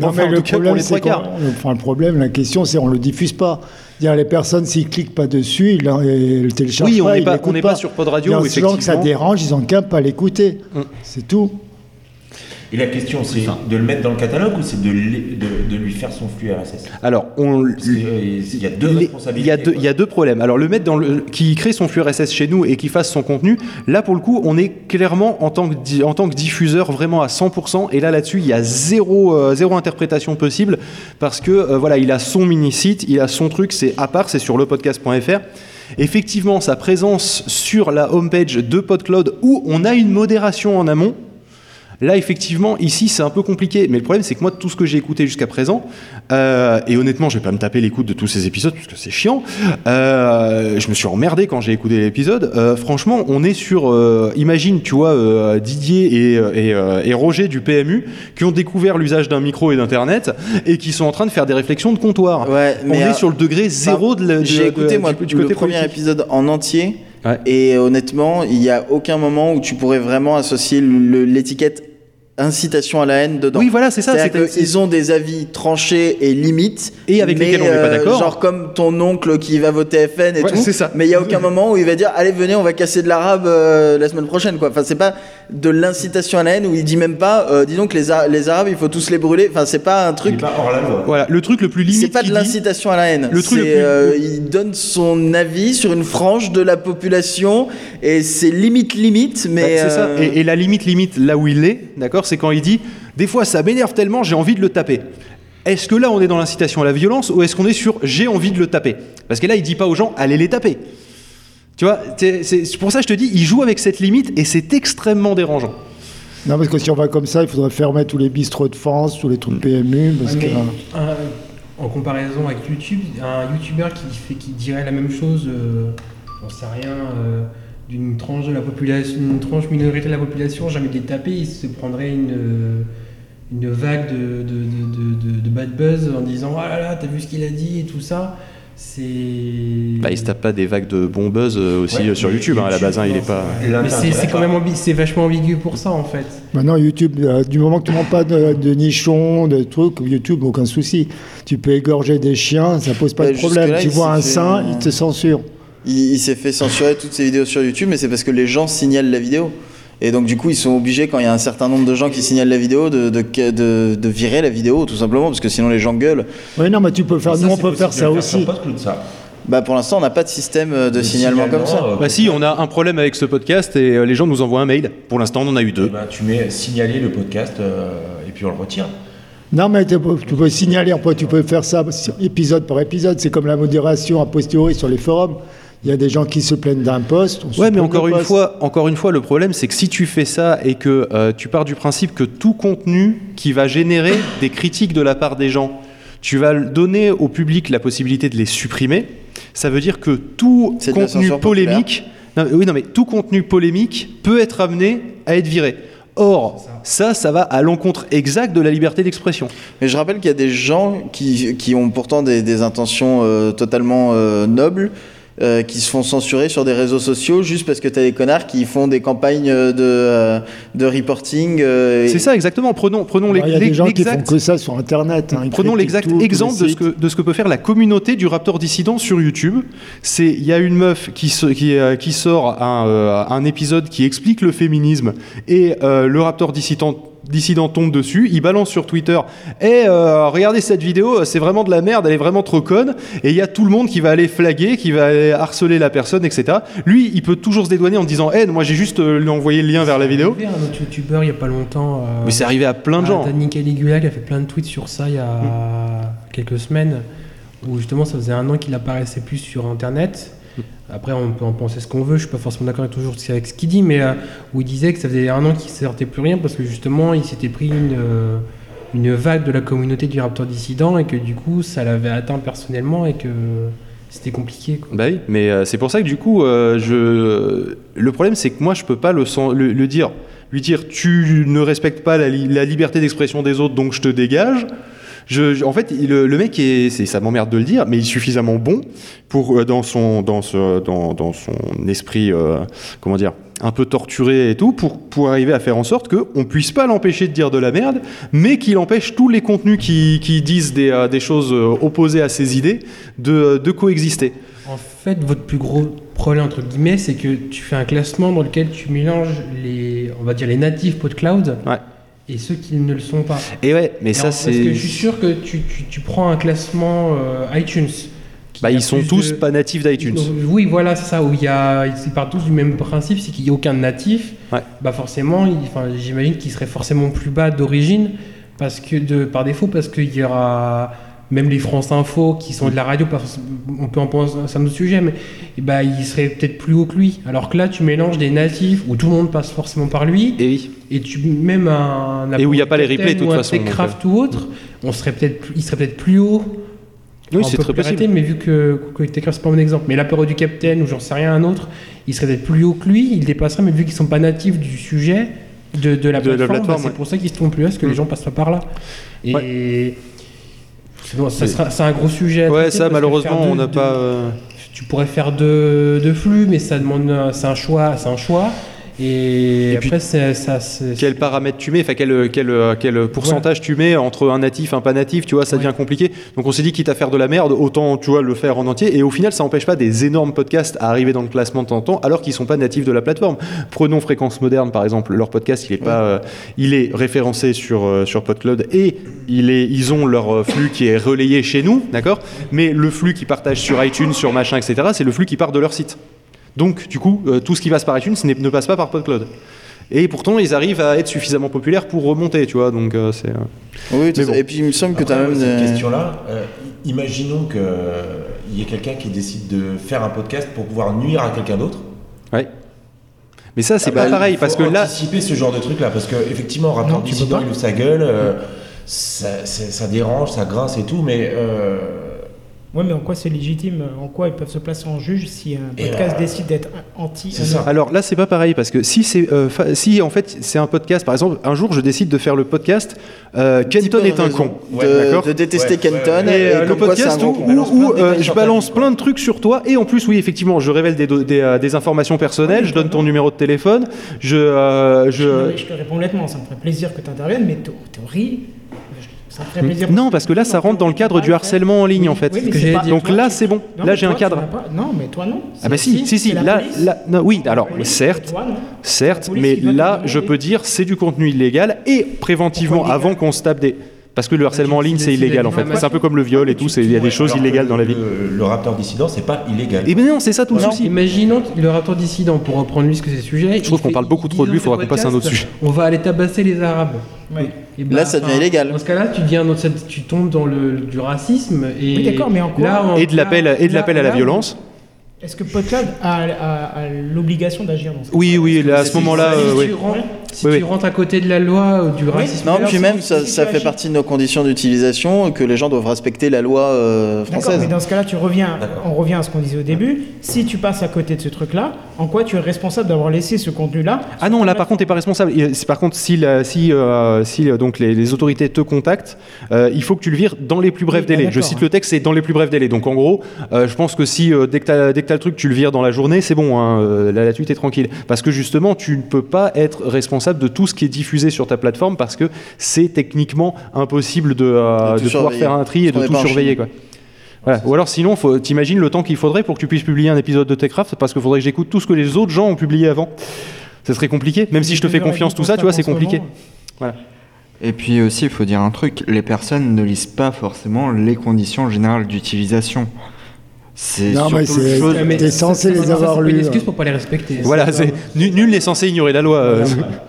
Non, Enfin, mais en le tout cas, pour problème, les trois quarts. le- enfin, le problème, la question, c'est on le diffuse pas. Dire les personnes s'ils cliquent pas dessus, ils ils le téléchargent Oui, on pas, ils pas, on n'est pas sur Pod Radio, des gens que ça dérange, ils ont qu'à pas l'écouter. Mm. C'est tout. Et la question, c'est de le mettre dans le catalogue ou c'est de, l'é- de, de lui faire son flux RSS Alors, on, Parce qu'il y a deux Les- responsabilités. Il y, a deux, quoi. il y a deux problèmes. Alors le mettre dans le, qui crée son flux RSS chez nous et qui fasse son contenu, là pour le coup, on est clairement en tant que, di- en tant que diffuseur vraiment à 100%. Et là là-dessus, il y a zéro, euh, zéro interprétation possible parce que euh, voilà, il a son mini site, il a son truc, c'est à part, c'est sur lepodcast.fr. Effectivement, sa présence sur la homepage de PodCloud où on a une modération en amont. Là, effectivement, ici, c'est un peu compliqué. Mais le problème, c'est que moi, tout ce que j'ai écouté jusqu'à présent, euh, et honnêtement, je vais pas me taper l'écoute de tous ces épisodes, parce que c'est chiant. euh, je me suis emmerdé quand j'ai écouté l'épisode. Euh, franchement, on est sur, imagine, tu vois, Didier et, et, et Roger du PMU, qui ont découvert l'usage d'un micro et d'Internet, et qui sont en train de faire des réflexions de comptoir. Ouais, on est sur le degré zéro de la. de- J'ai de- écouté du- moi du le côté premier politique. épisode en entier Ouais. et honnêtement, il n'y a aucun moment où tu pourrais vraiment associer le- l'étiquette incitation à la haine dedans. Oui, voilà, c'est ça. C'est- qu'ils ont des avis tranchés et limites. Et avec mais, lesquels on n'est pas euh, d'accord. Genre comme ton oncle qui va voter FN et Ouais, tout. c'est ça. Mais il n'y a aucun moment où il va dire Allez, venez, on va casser de l'arabe euh, la semaine prochaine. Quoi. Enfin, c'est pas de l'incitation à la haine où il dit même pas euh, Dis donc, les, les arabes, il faut tous les brûler. Enfin, c'est pas un Il truc. est pas hors la loi. Voilà, le truc le plus limite. C'est pas de l'incitation à la haine. Le truc le C'est, plus- euh, il donne son avis sur une frange de la population et c'est limite limite, mais Bah, c'est ça. euh, Et, et la limite, limite, là où il est, d'accord, c'est quand il dit Des fois, ça m'énerve tellement, j'ai envie de le taper. Est-ce que là, on est dans l'incitation à la violence ou est-ce qu'on est sur j'ai envie de le taper? Parce que là, il dit pas aux gens Allez les taper. Tu vois, c'est c'est pour ça que je te dis, il joue avec cette limite et c'est extrêmement dérangeant. Non, parce que si on va comme ça, il faudrait fermer tous les bistrots de France, tous les trucs PMU, parce Ouais, que. un- en comparaison avec YouTube, un YouTuber qui, fait, qui dirait la même chose, euh, j'en sais rien, euh, d'une tranche de la population, une tranche minorité de la population, jamais de les taper, il se prendrait une, euh, une vague de, de, de, de- de- de bad buzz en disant Ah là là, t'as vu ce qu'il a dit et tout ça. C'est. Bah, il se tape pas des vagues de bon buzz euh, aussi Ouais, euh, sur YouTube, hein, à la base, hein, il est pas. Mais c'est c'est quand même ambi- c'est vachement ambigu pour ça en fait. Maintenant, YouTube, euh, du moment que tu ne prends pas de, de nichons, de trucs, YouTube, aucun souci. Tu peux égorger des chiens, ça pose pas Bah, de problème. jusque-là, Tu vois un fait, sein, il te censure. Il, il s'est fait censurer toutes ses vidéos sur YouTube, mais c'est parce que les gens signalent la vidéo. Et donc, du coup, ils sont obligés, quand il y a un certain nombre de gens qui signalent la vidéo, de, de, de- de virer la vidéo, tout simplement, parce que sinon les gens gueulent. Oui, non, mais tu peux faire, Ça, nous, on peut faire de ça aussi. ça. Bah, pour l'instant, on n'a pas de système euh, de Le signalement comme ça. euh, Bah si, on a un problème avec ce podcast et euh, les gens nous envoient un mail. Pour l'instant, on en a eu deux. ben, tu mets signaler le podcast euh, et puis on le retire. Non, mais tu peux, tu peux signaler, après, tu peux faire ça épisode par épisode. C'est comme la modération a posteriori sur les forums. Il y a des gens qui se plaignent d'un poste. Ouais, mais encore une poste. fois, encore une fois, le problème, c'est que si tu fais ça et que euh, tu pars du principe que tout contenu qui va générer des critiques de la part des gens, tu vas donner au public la possibilité de les supprimer. Ça veut dire que tout contenu polémique, non, oui, non, mais tout contenu polémique peut être amené à être viré. Or, ça, ça va à l'encontre exact de la liberté d'expression. Mais je rappelle qu'il y a des gens qui, qui ont pourtant des, des intentions euh, totalement euh, nobles, euh, qui se font censurer sur des réseaux sociaux juste parce que tu as des connards qui font des campagnes de, euh, de reporting. euh, et- C'est ça, exactement. Prenons, prenons Alors, Il y a l'ex- des gens qui font l'exact- que ça sur Internet. hein. Prenons l'exact les exemple de ce, que, de ce que peut faire la communauté du Raptor dissident sur YouTube. C'est il y a une meuf qui, se- qui, euh, qui sort un, euh, un épisode qui explique le féminisme et euh, le Raptor dissident dissident tombe dessus, il balance sur Twitter et regardez cette vidéo, c'est vraiment de la merde, elle est vraiment trop conne et il y a tout le monde qui va aller flaguer, qui va aller harceler la personne, etc. Lui, il peut toujours se dédouaner en disant, eh, moi j'ai juste euh, lui envoyé le lien vers la vidéo. Il y a un autre youtubeur il y a pas longtemps. euh, Mais c'est arrivé à plein de gens. Danny Caligula qui a fait plein de tweets sur ça il y a quelques semaines, où justement ça faisait un an qu'il apparaissait plus sur internet. Après, on peut en penser ce qu'on veut, je suis pas forcément d'accord toujours avec ce qu'il dit, mais euh, où il disait que ça faisait un an qu'il sortait plus rien parce que justement il s'était pris une, euh, une vague de la communauté du Raptor dissident et que du coup ça l'avait atteint personnellement et que c'était compliqué. Bah oui, mais euh, c'est pour ça que du coup, le problème c'est que moi je peux pas le, dire, lui dire tu ne respectes pas la liberté d'expression des autres donc je te dégage. Je, je- en fait, il- le, mec, est, c'est, ça m'emmerde de le dire, mais il est suffisamment bon pour euh, dans son dans ce dans, dans son esprit, euh, comment dire, un peu torturé et tout, pour pour arriver à faire en sorte que on puisse pas l'empêcher de dire de la merde, mais qu'il empêche tous les contenus qui, qui disent des, euh, des choses opposées à ses idées de, de coexister. En fait, votre plus gros problème entre guillemets, c'est que tu fais un classement dans lequel tu mélanges les, on va dire les natifs PodCloud Ouais. Et ceux qui ne le sont pas. Et ouais, mais Et ça c'est. Parce que je suis sûr que tu, tu- tu prends un classement euh, iTunes. Bah, ils sont tous de- pas natifs d'iTunes. Oui, voilà, c'est ça. Où il y a, ils partent tous du même principe, c'est qu'il n'y a aucun natif. Ouais. Bah forcément, il- enfin, j'imagine qu'il serait forcément plus bas d'origine, parce que de par défaut, parce qu'il y aura même les France Info qui sont de la radio. On peut en penser, c'est un autre sujet, mais eh bah, il serait peut-être plus haut que lui. Alors que là, tu mélanges des natifs où tout le monde passe forcément par lui, Et oui. et tu même un Et où il y a pas les replays, de toute ou un façon, donc, Techcraft ou autre, on serait peut-être, il serait peut-être plus haut Oui, c'est très possible. mais vu que, Techcraft, c'est pas mon exemple, mais l'apéro du Capitaine ou j'en sais rien, un autre, il serait peut-être plus haut que lui, il dépasserait, mais vu qu'ils sont pas natifs du sujet de, de la De plateforme, bah, c'est ouais. pour ça qu'ils se trompent plus, parce que les Mm. gens passent pas par là. Et sinon, ça C'est- sera- c'est un gros sujet. à Ouais, traiter, ça malheureusement deux- on n'a pas. euh, Tu pourrais faire deux, deux flux, mais ça demande, c'est un choix, c'est un choix. Et, après, c'est- ça, Quel paramètre tu mets, enfin quel, quel, quel pourcentage tu mets entre un natif et un pas natif, tu vois, ça Ouais. devient compliqué. Donc on s'est dit quitte à faire de la merde, autant tu vois le faire en entier. Et au final, ça n'empêche pas des énormes podcasts à arriver dans le classement de temps en temps, alors qu'ils sont pas natifs de la plateforme. Prenons Fréquence Moderne par exemple, leur podcast, il est pas, euh, il est référencé sur euh, sur PodCloud et il est, ils ont leur euh, flux qui est relayé chez nous, d'accord? Mais le flux qu'ils partagent sur iTunes, sur machin, etc., c'est le flux qui part de leur site. Donc du coup, euh, tout ce qui passe par iTunes ne passe pas par PodCloud. Et pourtant, ils arrivent à être suffisamment populaires pour remonter, tu vois. Donc, euh, c'est. euh, Oui, Mais bon. Et puis il me semble que tu as même cette des- question-là, euh, imaginons qu'il y ait quelqu'un qui décide de faire un podcast pour pouvoir nuire à quelqu'un d'autre. Ouais. Mais ça, c'est Ah bah, pas pareil, il faut parce que là. anticiper ce genre de truc-là, parce que effectivement, Non, rapport dissident, il ouvre sa gueule, euh, ça, dérange, ça grince et tout, mais euh, Ouais, mais en quoi c'est légitime En quoi ils peuvent se placer en juge si un podcast euh, décide d'être anti ça. Alors là, c'est pas pareil parce que si c'est euh, si en fait c'est un podcast, par exemple, un jour je décide de faire le podcast euh, Kenton est un raison. con, Ouais, de, d'accord. De détester Ouais, ouais, Kenton ouais. Et, et, euh, le quoi podcast gros où, euh, je balance plein de trucs sur toi et en plus oui effectivement je révèle des, do- des, des informations personnelles, je donne ton numéro de téléphone, je euh, Je, je je te réponds honnêtement, ça me ferait plaisir que tu interviennes, mais théo- théorie, ça me ferait plaisir. non parce que là ça rentre dans le cadre du harcèlement en ligne en fait. Donc toi, là c'est bon, Non, là j'ai un cadre. Non, mais toi non. Ah bah si si si là police. là non, oui alors certes. Certes, mais là, je peux dire, c'est du contenu illégal et préventivement, avant qu'on se tape des. Parce que le harcèlement en ligne, c'est illégal en fait. C'est un peu comme le viol et tout, c'est- il y a des choses illégales dans la vie. Le, le Raptor dissident, c'est pas illégal. Et ben non, c'est ça tout le souci. Imaginons le raptor dissident, pour reprendre lui ce que c'est le sujet. Je trouve il qu'on parle beaucoup il trop de lui, dans faudra qu'on passe à un autre sujet. On va aller tabasser les Arabes. Ouais. Et bah, Là, ça devient illégal. Dans ce cas-là, tu deviens dans cette- tu tombes dans le du racisme et Oui, d'accord, mais en quoi là, on- Et de l'appel et de là- l'appel à la là, violence. Est-ce que Podcloud a, a- a l'obligation d'agir dans ça Oui, oui, là, à ce moment-là, Si euh, oui. Si Oui, tu oui. rentres à côté de la loi euh, du racisme, Non, puis même, ça, tu ça fait partie de nos conditions d'utilisation, que les gens doivent respecter la loi euh, D'accord, française. mais dans ce cas-là, tu reviens, on revient à ce qu'on disait au début. Si tu passes à côté de ce truc-là, en quoi tu es responsable d'avoir laissé ce contenu-là Ah non, là par contre, t'es pas responsable. Par contre, si, la- si, euh, si euh, donc les, les autorités te contactent, euh, il faut que tu le vires dans les plus brefs Oui, délais. bah, Je cite hein. le texte, c'est dans les plus brefs délais. Donc en gros, euh, je pense que si euh, dès que dès que t'as le truc, tu le vires dans la journée, c'est bon. Hein, euh, là, là-dessus, t'es tranquille. Parce que justement, tu ne peux pas être responsable de tout ce qui est diffusé sur ta plateforme parce que c'est techniquement impossible de, euh, De tout de pouvoir faire un tri et de tout surveiller. Quoi. Voilà. Ou alors sinon, t'imagines le temps qu'il faudrait pour que tu puisses publier un épisode de Techcraft parce qu'il faudrait que j'écoute tout ce que les autres gens ont publié avant. Ça serait compliqué, même si je te fais confiance, tout ça, tu vois, c'est compliqué. Et puis aussi, il faut dire un truc, les personnes ne lisent pas forcément les conditions générales d'utilisation. C'est Non, mais c'est- chose- mais- T'es censé les avoir c'est pas une lus, excuse hein. pour pas les respecter. Voilà, c'est nul nul n'est censé ignorer la loi. euh.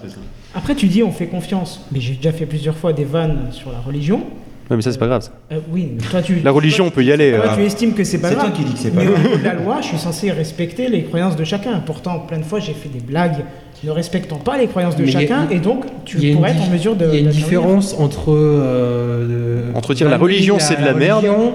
Après, tu dis on fait confiance, mais j'ai déjà fait plusieurs fois des vannes sur la religion. Ouais, mais ça, c'est pas grave. ça. Euh, oui, mais toi tu. La religion, on peut y aller. toi, euh. tu estimes que c'est pas C'est grave. toi qui dis que c'est pas mais grave. au niveau de la loi, je suis censé respecter les croyances de chacun. Pourtant, plein de fois, j'ai fait des blagues ne respectant pas les croyances de Mais a- chacun, et donc tu pourrais être en mesure de. Il y a une différence entre. euh, de- Entre dire la religion, c'est de la merde. religion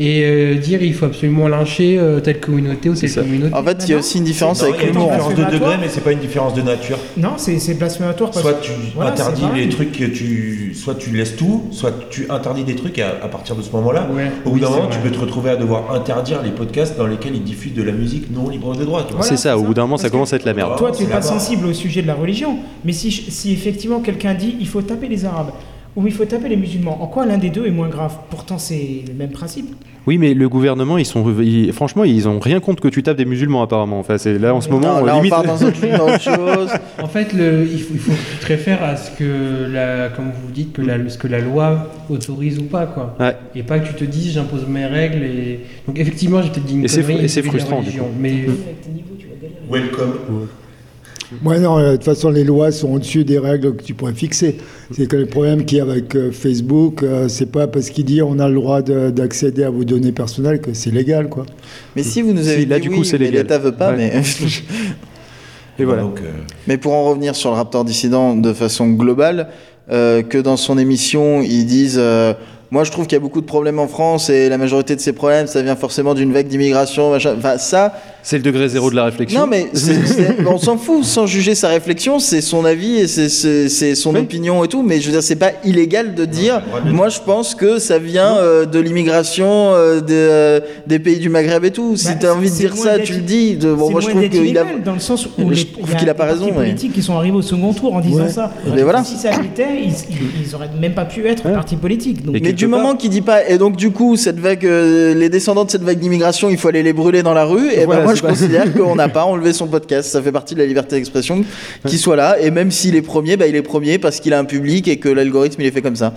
Et euh, dire il faut absolument lyncher euh, telle communauté ou telle ça. communauté. En fait, il y a aussi une différence avec il y a une l'humour. différence de degré, mais c'est pas une différence de nature. Non, c'est c'est blasphématoire. parce- Soit tu Voilà, interdis c'est les trucs que tu, soit tu laisses tout, soit tu interdis des trucs et à, à partir de ce moment-là. Ouais, Au bout d'un c'est moment, tu peux te retrouver à devoir interdire les podcasts dans lesquels ils diffusent de la musique non libre de droit. C'est ça, c'est au bout d'un moment, ça commence à être la merde. Toi, tu C'est n'es pas là-bas. Sensible au sujet de la religion, mais si, si effectivement quelqu'un dit il faut taper les Arabes ou il faut taper les musulmans, en quoi l'un des deux est moins grave? Pourtant, c'est le même principe. Oui, mais le gouvernement, ils sont, ils- franchement, ils ont rien contre que tu tapes des musulmans apparemment. Enfin, c'est là en ce moment, Non, là, on limite. part dans autre, autre chose. En fait, le, il, faut, il faut que tu te réfères à ce que, la, comme vous dites, que la, ce que la loi autorise ou pas, quoi. Ouais. Et pas que tu te dises j'impose mes règles. Et... Donc effectivement, j'ai peut-être dit une Et c'est connerie et frustrant, du coup. Mais Welcome. Moi, non, euh, de toute façon, les lois sont au-dessus des règles que tu pourrais fixer. C'est que le problème qu'il y a avec euh, Facebook, euh, c'est pas parce qu'il dit on a le droit de- d'accéder à vos données personnelles que c'est légal, quoi. Mais si vous nous avez Si, là, dit du oui, coup, c'est mais légal. l'État veut pas, Ouais. mais... Et voilà. Donc, euh, Mais pour en revenir sur le Raptor dissident de façon globale, euh, que dans son émission, ils disent euh, Moi, je trouve qu'il y a beaucoup de problèmes en France et la majorité de ces problèmes, ça vient forcément d'une vague d'immigration. machin. Enfin, ça, C'est le degré zéro de la réflexion. non, mais on s'en fout sans juger sa réflexion, c'est son avis et c'est- son Oui. opinion et tout. Mais je veux dire, c'est pas illégal de dire Moi, je pense que ça vient euh, de l'immigration euh, des, euh, des pays du Maghreb et tout. Si Bah, tu as envie de dire ça, tu le dis. De- bon, c'est moi, je trouve qu'il a. illégal, dans le sens où Je les- trouve il y qu'il a des pas partis raison, mais- politiques qui sont arrivés au second tour en disant Ouais. ça. Mais voilà. Si ça l'était, ils, ils, ils auraient même pas pu être Ouais. partis politiques. Donc, Et Mais du moment qu'il dit pas, et donc du coup, cette vague, les descendants de cette vague d'immigration, il faut aller les brûler dans la rue, et ben moi je pas- considère qu'on n'a pas enlevé son podcast, ça fait partie de la liberté d'expression, qu'il soit là, et même s'il est premier, bah, il est premier parce qu'il a un public et que l'algorithme il est fait comme ça.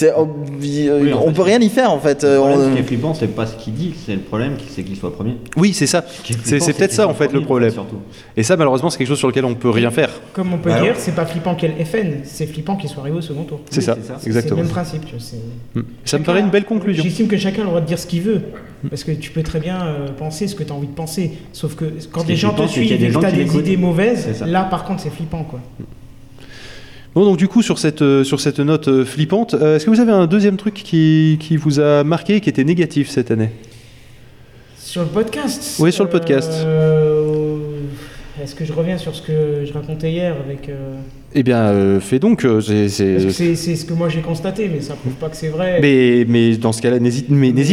C'est, on, Oui, en on fait, peut rien y faire en fait. Le euh, problème, on- ce qui est flippant, c'est pas ce qu'il dit, c'est le problème, c'est qu'il soit premier. Oui, c'est ça. C'est c'est peut-être ça en fait le problème. Surtout. Et ça, malheureusement, c'est quelque chose sur lequel on peut rien faire. Comme on peut Bah dire, c'est pas flippant qu'il y ait le FN, c'est flippant qu'il soit arrivé au second tour. C'est ça, c'est ça. C'est exactement. le même principe. tu vois, c'est- Mm. Ça me paraît une belle conclusion. J'estime que chacun a le droit de dire ce qu'il veut. Parce que tu peux très bien euh, penser ce que tu as envie de penser. Sauf que quand des gens te c'est suivent des et que tu as des idées mauvaises, C'est là par contre c'est flippant. quoi. Bon, donc du coup, sur cette, euh, sur cette note euh, flippante, euh, est-ce que vous avez un deuxième truc qui, qui vous a marqué, qui était négatif cette année? Sur le podcast Oui, sur le podcast. Euh, Est-ce que je reviens sur ce que je racontais hier avec. euh, Eh bien, euh, fais donc. euh, c'est- ce que moi j'ai constaté, mais ça prouve pas que c'est vrai. Mais, mais dans ce cas-là, n'hésite,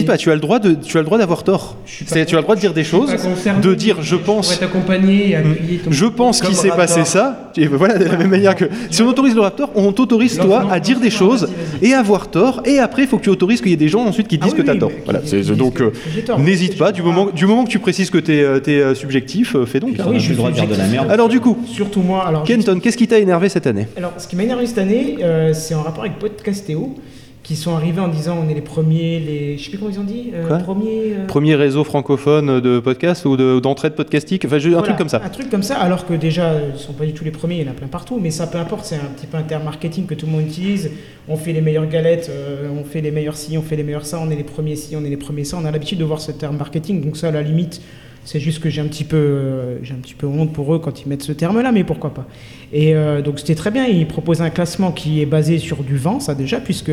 pas. Tu as le droit de, tu as le droit d'avoir tort. Suis Tu as le droit de dire des suis choses, de dire je pense. t'accompagner ton- Je pense qu'il s'est passé ça. Et voilà, de la même manière que si on autorise le Raptor, on t'autorise toi à dire des choses et avoir tort. Et après, il faut que tu autorises qu'il y ait des gens ensuite qui Ah disent oui, que tu as tort. Voilà. donc, euh, n'hésite pas. Du moment, du moment que tu précises que tu es, subjectif, euh, fais donc. Puis hein. oui, je le droit de suis dire de la merde. Alors du coup, Surtout moi. Alors, Kenton, qu'est-ce qui t'a énervé cette année? Alors, ce qui m'a énervé cette année, euh, c'est en rapport avec Podcastéo, qui sont arrivés en disant on est les premiers, les. Je sais plus comment ils ont dit. euh, premiers. euh, Premier réseau francophone de podcast ou de- d'entraide podcastique? Enfin, je- un truc comme ça. Un truc comme ça, alors que déjà, ils ne sont pas du tout les premiers, il y en a plein partout, mais ça peu importe, c'est un petit peu un terme marketing que tout le monde utilise. On fait les meilleures galettes, euh, on fait les meilleurs ci, on fait les meilleurs ça, on est les premiers ci, on est les premiers ça. On a l'habitude de voir ce terme marketing, donc ça, à la limite, c'est juste que j'ai un petit peu, j'ai un petit peu honte pour eux quand ils mettent ce terme-là, mais pourquoi pas. Et euh, donc c'était très bien. Ils proposent un classement qui est basé sur du vent, ça déjà, puisque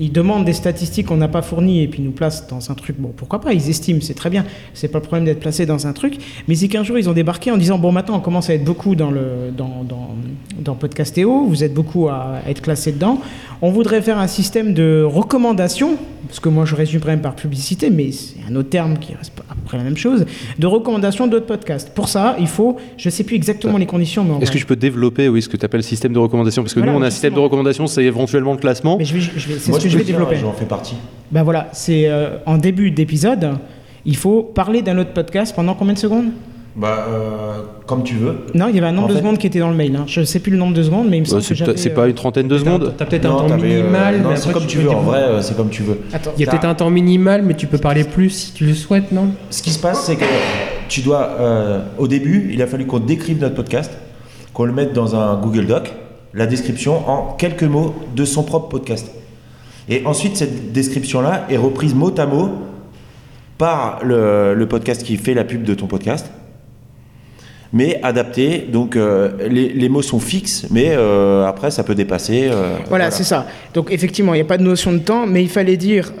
ils demandent des statistiques qu'on n'a pas fournies et puis ils nous placent dans un truc. Bon, pourquoi pas Ils estiment, c'est très bien. C'est pas le problème d'être placé dans un truc. Mais c'est qu'un jour ils ont débarqué en disant bon maintenant on commence à être beaucoup dans le dans dans, dans Podcastéo. Vous êtes beaucoup à être classé dedans. On voudrait faire un système de recommandation, parce que moi je résume quand même par publicité, mais c'est un autre terme qui reste après la même chose, de recommandation d'autres podcasts. Pour ça, il faut, je sais plus exactement les conditions, mais Est-ce que je peux développer oui, ce que tu appelles système de recommandation Parce que Voilà, nous, on a un système de recommandation, c'est éventuellement le classement. mais je vais, je vais- c'est Moi, ce que je vais dire, développer. J'en fais partie. Ben voilà, c'est euh, en début d'épisode, il faut parler d'un autre podcast pendant combien de secondes? Bah, euh, comme tu veux. Non, il y avait un nombre En de fait- secondes qui était dans le mail. hein. Je sais plus le nombre de secondes, mais il me semble que c'est c'est euh, pas une trentaine de secondes T'as peut-être un temps euh, minimal, non, mais c'est comme tu veux. En vrai, c'est comme tu veux. Attends. Il y a peut-être un temps minimal, mais tu peux parler plus si tu le souhaites, non? Ce qui se passe, c'est que tu dois, euh, au début, il a fallu qu'on décrive notre podcast, qu'on le mette dans un Google Doc, la description en quelques mots de son propre podcast. Et ensuite, cette description-là est reprise mot à mot par le, le podcast qui fait la pub de ton podcast, mais adaptée. Donc, euh, les, les mots sont fixes, mais euh, après, ça peut dépasser. euh, Voilà, c'est ça. Donc effectivement, il n'y a pas de notion de temps, mais il fallait dire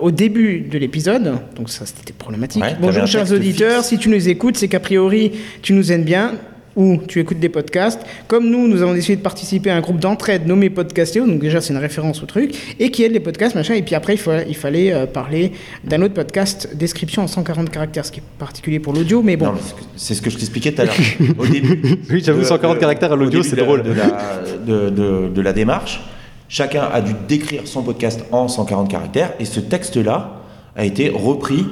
au début de l'épisode, donc ça c'était problématique. Ouais, Bonjour chers auditeurs, fixe. si tu nous écoutes, c'est qu'a priori tu nous aimes bien ou tu écoutes des podcasts. Comme nous, nous avons décidé de participer à un groupe d'entraide nommé Podcastéo, donc déjà c'est une référence au truc, et qui aide les podcasts, machin, et puis après il, faut- il fallait euh, parler d'un autre podcast, description en 140 caractères, ce qui est particulier pour l'audio, mais bon. C'est ce que- je t'expliquais tout à l'heure. Au début. Oui, j'avoue, de- 140 de- caractères à au l'audio, c'est drôle. De la, de, de- de la démarche, chacun a dû décrire son podcast en 140 caractères et ce texte-là a été repris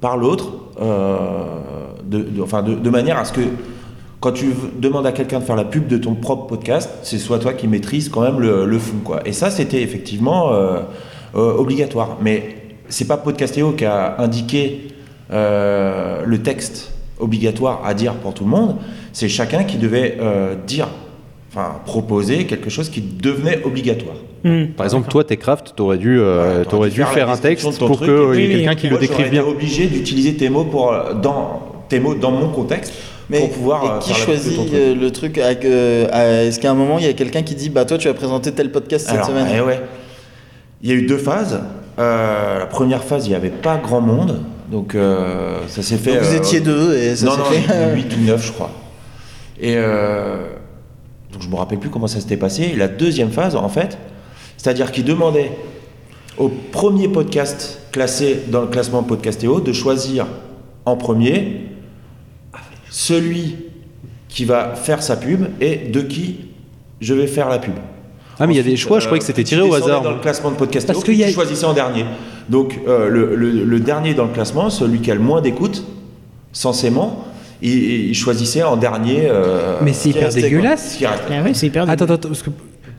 par l'autre euh, de, de- enfin de, de manière à ce que quand tu demandes à quelqu'un de faire la pub de ton propre podcast, c'est soit toi qui maîtrise quand même le, le fond. Quoi. Et ça, c'était effectivement euh, euh, obligatoire. Mais c'est pas Podcastéo qui a indiqué euh, le texte obligatoire à dire pour tout le monde. C'est chacun qui devait euh, dire, enfin proposer quelque chose qui devenait obligatoire. Hmm. Par exemple, toi, Techcraft, t'aurais dû, euh, Ouais, t'aurais dû dû faire un texte pour truc qu'il y ait quelqu'un qui le Moi, décrive bien. été obligé d'utiliser tes mots pour dans tes mots dans mon contexte Mais pour pouvoir et euh, qui faire la pub de choisit ton truc. euh, le truc euh, Est-ce qu'à un moment il y a quelqu'un qui dit bah toi tu vas présenter tel podcast cette Alors, semaine? eh ouais. Il y a eu deux phases. Euh, la première phase, il n'y avait pas grand monde. Donc, euh, ça s'est fait. Donc vous étiez deux et ça s'est non, fait. 8 ou 9, je crois. Et donc, je me rappelle plus comment ça s'était passé. Et la deuxième phase, en fait, c'est-à-dire qu'il demandait au premier podcast classé dans le classement Podcastéo de choisir en premier celui qui va faire sa pub et de qui je vais faire la pub. Ah, mais il y a des choix, je croyais que euh, c'était tu tiré au hasard. Dans le classement de Podcastéo, Parce qui qu'il y a- tu choisissais en dernier. Donc, euh, le, le- le dernier dans le classement, celui qui a le moins d'écoute, censément, il, il choisissait en dernier. euh, Mais c'est hyper dégueulasse. Ah oui, c'est hyper Attends, attends, attends, parce que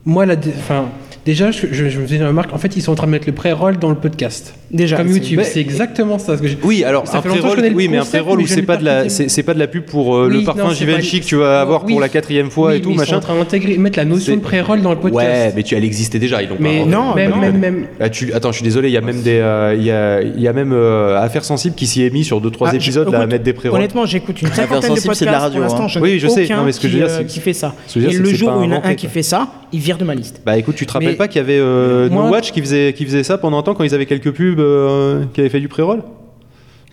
moi, la dé- enfin, déjà, je, je, je me faisais une remarque. En fait, ils sont en train de mettre le pré-roll dans le podcast. Déjà, Comme c'est- YouTube. C'est exactement ça. ce que Oui, alors Ça un pré-roll, oui, mais un pré-roll où c'est pas pas de la, pas de pub pour euh, Oui, le non, parfum pas- Givenchy que tu vas avoir oui. pour la quatrième fois Oui, et tout mais Ils machin. sont en train d'intégrer, mettre la notion de pré-roll dans le podcast. Ouais, mais tu elle existait déjà, ils l'ont Mais pas. non, même, non. même, même. Ah, tu- attends, je suis désolé, il y a même des, euh, il y a, il y a même euh, Affaires Sensibles qui s'y est mis sur deux trois Ah, épisodes à mettre des pré-rolls. Honnêtement, j'écoute une cinquantaine de podcasts c'est de la radio, pour l'instant. hein. Je Oui, je sais. Non, mais ce que je qui, veux dire, c'est- qui fait ça. Et le jour où il y en a un qui fait ça, il vire de ma liste. Bah écoute, tu te rappelles Mais- pas qu'il y avait euh, Moi- No Watch qui faisait, qui faisait ça pendant un temps quand ils avaient quelques pubs euh, qui avaient fait du pré-roll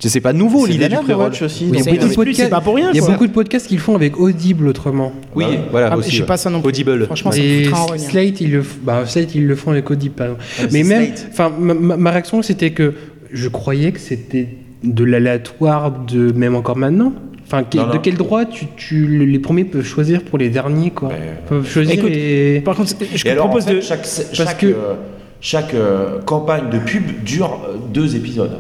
C'est pas nouveau l'idée du pré-roll. Aussi. Oui, donc, il y a C'est pas pour rien, Il y a quoi. beaucoup de podcasts qui le font avec Audible autrement. Oui, Ouais. voilà Ah, aussi. je sais ouais. pas ça non plus. Audible. Franchement, ça me en. Slate, ils le, bah, Slate, ils le font avec Audible, par exemple. Ah, mais même, enfin, ma, ma- ma réaction, c'était que je croyais que c'était de l'aléatoire de même encore maintenant. Enfin, que- Non, non. de quel droit tu, tu- les premiers peuvent choisir pour les derniers, quoi Ben, Peuvent choisir Écoute, et... Par contre, je Et alors, en propose fait, de. chaque, chaque, que- euh, chaque euh, campagne de pub dure euh, deux épisodes.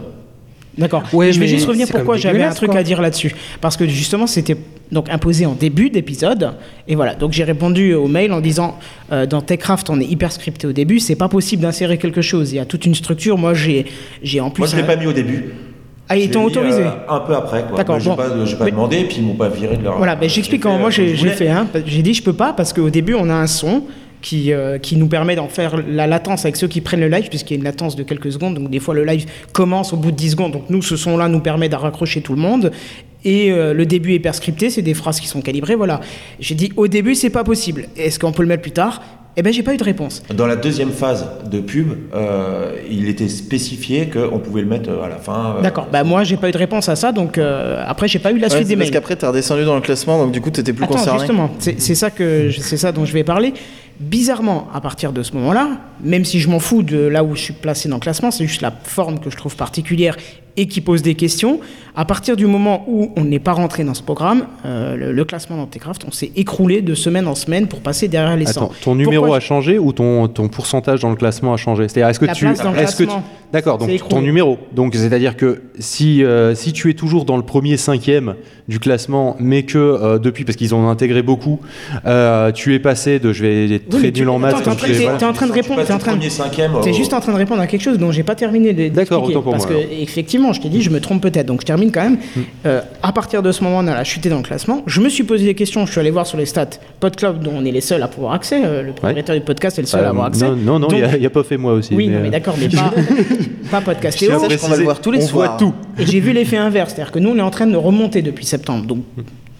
D'accord. Ouais, je vais juste revenir pourquoi j'avais un truc quoi. à dire là-dessus. Parce que justement, c'était donc imposé en début d'épisode. Et voilà. Donc j'ai répondu au mail en disant euh, dans Techcraft, on est hyper scripté au début. C'est pas possible d'insérer quelque chose. Il y a toute une structure. Moi, j'ai j'ai en plus. Moi, je l'ai un- pas mis au début. Ah, ils Je t'ont autorisé. euh, un peu après. quoi. D'accord, J'ai bon. pas, pas Mais- demandé, puis ils m'ont pas viré de leur. Voilà, ben, j'explique comment moi j'ai je fait. Hein. J'ai dit je peux pas parce qu'au début on a un son qui, euh, qui nous permet d'en faire la latence avec ceux qui prennent le live, puisqu'il y a une latence de quelques secondes. Donc des fois le live commence au bout de 10 secondes. Donc nous, ce son-là nous permet de raccrocher tout le monde. Et euh, le début est hyper scripté, c'est des phrases qui sont calibrées. Voilà. J'ai dit au début c'est pas possible. Est-ce qu'on peut le mettre plus tard? Eh ben j'ai pas eu de réponse. Dans la deuxième phase de pub, euh, il était spécifié qu'on pouvait le mettre euh, à la fin. euh, D'accord. Bah moi j'ai pas eu de réponse à ça. Donc euh, après j'ai pas eu la Ouais, suite c'est des parce mails. qu'après, t'as redescendu dans le classement, donc du coup, t'étais plus Attends, concerné. justement, c'est ça que c'est ça dont je vais parler. Bizarrement, à partir de ce moment-là, même si je m'en fous de là où je suis placé dans le classement, c'est juste la forme que je trouve particulière et qui pose des questions. À partir du moment où on n'est pas rentré dans ce programme, euh, le, le classement d'Antécraft, on s'est écroulé de semaine en semaine pour passer derrière les 100. Attends, ton numéro Pourquoi a changé ou ton, ton pourcentage dans le classement a changé? C'est-à-dire, est-ce que tu. est-ce que tu- D'accord, donc ton numéro. Donc, c'est-à-dire que si, euh, si tu es toujours dans le premier cinquième du classement, mais que euh, depuis, parce qu'ils en ont intégré beaucoup, euh, tu es passé de je vais être Oui, très tu- nul en maths. en train de tu répondre, t'es en train de- cinquième. T'es oh, juste en train de répondre à quelque chose dont j'ai pas terminé de D'accord, autant pour Parce moi, que effectivement, je t'ai dit, je me trompe peut-être. Donc je termine quand même. Euh, à partir de ce moment, on a chuté dans le classement. Je me suis posé des questions. Je suis allé voir sur les stats PodCloud, dont on est les seuls à pouvoir accès. euh, le propriétaire du podcast est le seul à Euh, avoir accès. non, non, non, il y a- pas fait moi aussi. Oui, mais, non, mais d'accord, mais pas, pas podcast. crois qu'on va le voir tous les on soirs. voit tout. Et j'ai vu l'effet inverse, c'est-à-dire que nous, on est en train de remonter depuis septembre. Donc,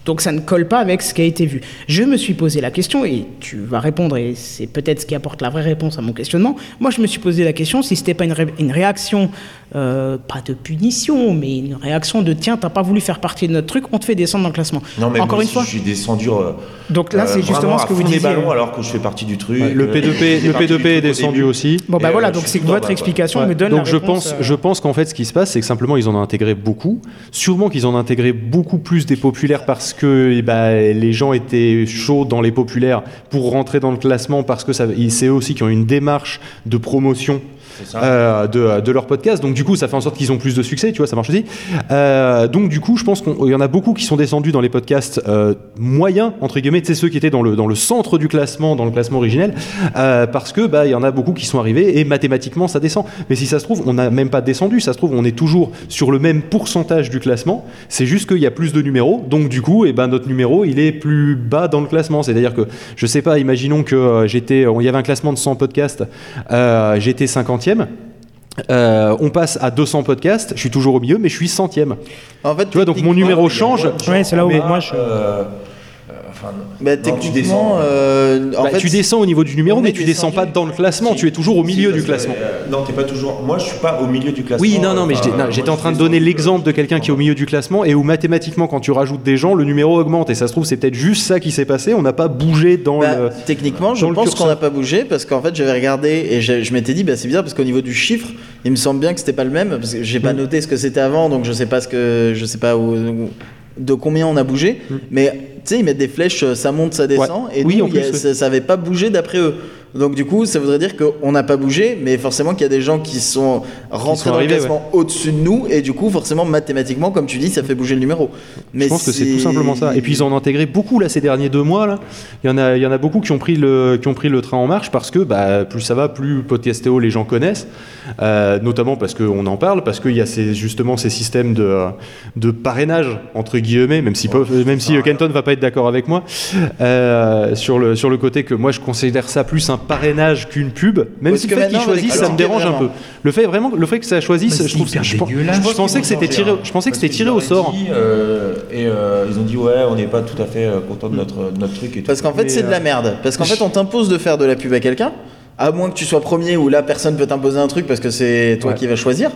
donc ça ne colle pas avec ce qui a été vu. Je me suis posé la question, et tu vas répondre, et c'est peut-être ce qui apporte la vraie réponse à mon questionnement. Moi, je me suis posé la question si c'était pas une, ré- une réaction, euh, pas de punition, mais une réaction de tiens, t'as pas voulu faire partie de notre truc, on te fait descendre dans le classement. Non, mais Encore moi une fois. je suis descendu. euh, Donc là, euh, c'est justement vraiment ce que vous disiez. ballons alors que je fais partie du truc. Ouais, le euh, P2P, j'étais le parti du P2P est descendu aussi. Bon, bah voilà, euh, donc c'est que votre explication me donne Donc je pense, euh, je pense qu'en fait ce qui se passe, c'est que simplement ils en ont intégré beaucoup. Sûrement qu'ils en ont intégré beaucoup plus des populaires parce que eh ben, les gens étaient chauds dans les populaires pour rentrer dans le classement parce que c'est eux aussi qui ont une démarche de promotion. Euh, de, de, leur podcast. Donc du coup, ça fait en sorte qu'ils ont plus de succès, tu vois, ça marche aussi. Euh, donc du coup, je pense qu'il y en a beaucoup qui sont descendus dans les podcasts euh, moyens, entre guillemets, c'est ceux qui étaient dans le, dans le centre du classement, dans le classement originel, parce que bah, il y en a beaucoup qui sont arrivés et mathématiquement, ça descend. Mais si ça se trouve, on n'a même pas descendu, ça se trouve, on est toujours sur le même pourcentage du classement, c'est juste qu'il y a plus de numéros, donc du coup, et ben, notre numéro, il est plus bas dans le classement. C'est-à-dire que, je sais pas, imaginons que j'étais, il y avait un classement de 100 podcasts, j'étais 50 euh, on passe à 200 podcasts, je suis toujours au milieu, mais je suis centième. En fait, tu vois, donc mon numéro change. Ouais, c'est là où moi je. Euh, enfin, Bah, tu techniquement, descends. euh, en Bah, fait, tu descends au niveau du numéro, mais tu descends pas dans le classement, tu es toujours au milieu du classement. euh, non, t'es pas toujours. Moi, je suis pas au milieu du classement. Oui, non, non, mais j'étais en train de donner l'exemple de quelqu'un qui est au milieu du classement et où mathématiquement, quand tu rajoutes des gens, le numéro augmente. Et ça se trouve, c'est peut-être juste ça qui s'est passé. On n'a pas bougé dans Bah, le. techniquement, je le pense qu'on n'a pas bougé parce qu'en fait, j'avais regardé et je, m'étais dit, bah, c'est bizarre parce qu'au niveau du chiffre, il me semble bien que c'était pas le même parce que j'ai Mm. pas noté ce que c'était avant, donc je sais pas ce que, je sais pas où, où- de combien on a bougé. Mais tu sais, ils mettent des flèches, euh, ça monte, ça descend, et. Oui, nous, en a- plus, oui. ça, ça avait pas bougé d'après eux. Donc du coup, ça voudrait dire qu'on n'a pas bougé, mais forcément qu'il y a des gens qui sont rentrés sont dans arrivés, le classement au-dessus de nous, et du coup, forcément, mathématiquement, comme tu dis, ça fait bouger le numéro. Mais Je pense que c'est tout simplement ça. Et puis ils en ont intégré beaucoup là ces derniers deux mois là. Il y en a, il y en a beaucoup qui ont pris le, qui ont pris le train en marche parce que bah, plus ça va, plus Podcastéo les gens connaissent, Euh, notamment parce qu'on en parle, parce qu'il y a ces, justement ces systèmes de, de parrainage entre guillemets, même si, peu- même si Kenton va pas être d'accord avec moi euh, sur le sur le côté que moi je considère ça plus un parrainage qu'une pub, même Parce si le fait qu'ils choisissent, ça me dérange un peu. Le fait vraiment, le fait que ça choisisse, Bah, je trouve, je, pensais que c'était tiré, hein. je pensais que c'était tiré au sort. dit, euh, et euh, ils ont dit ouais, on n'est pas tout à fait content de notre, de notre truc et tout. Parce qu'en fait, c'est de la merde. Parce qu'en fait, on t'impose de faire de la pub à quelqu'un, à moins que tu sois premier ou là, personne peut t'imposer un truc parce que c'est toi Ouais. qui vas choisir.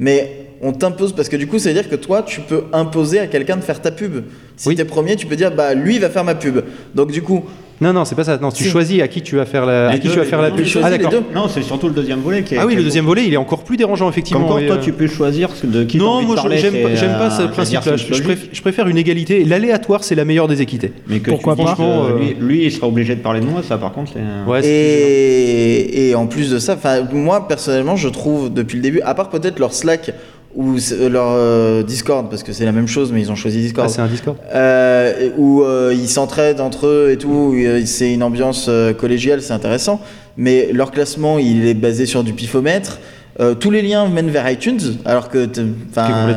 Mais on t'impose parce que du coup, ça veut dire que toi, tu peux imposer à quelqu'un de faire ta pub. Si Oui. t'es premier, tu peux dire bah lui il va faire ma pub. Donc du coup, Non, non, c'est pas ça. Non, tu Si. choisis à qui tu vas faire la, à qui deux, tu vas faire la pub. Ah d'accord. Non, c'est surtout le deuxième volet qui est. Ah oui, le deuxième volet, il est encore plus dérangeant effectivement. Et, toi, euh, tu peux choisir de qui Non, moi j'aime pas, j'aime pas euh, ce je veux dire, principe-là. Je, préfère une égalité. L'aléatoire, c'est la meilleure des équités. Mais que Pourquoi pas Franchement, lui, lui, il sera obligé de parler de moi, ça par contre, c'est. Ouais, c'est- et, et en plus de ça, moi personnellement, je trouve depuis le début, à part peut-être leur Slack ou c'est- leur euh, Discord, parce que c'est la même chose, mais ils ont choisi Ah, Discord. c'est un Discord. Euh, où euh, ils s'entraident entre eux et tout, euh, c'est une ambiance euh, collégiale, c'est intéressant. Mais leur classement, il est basé sur du pifomètre. Euh, tous les liens mènent vers iTunes, alors que,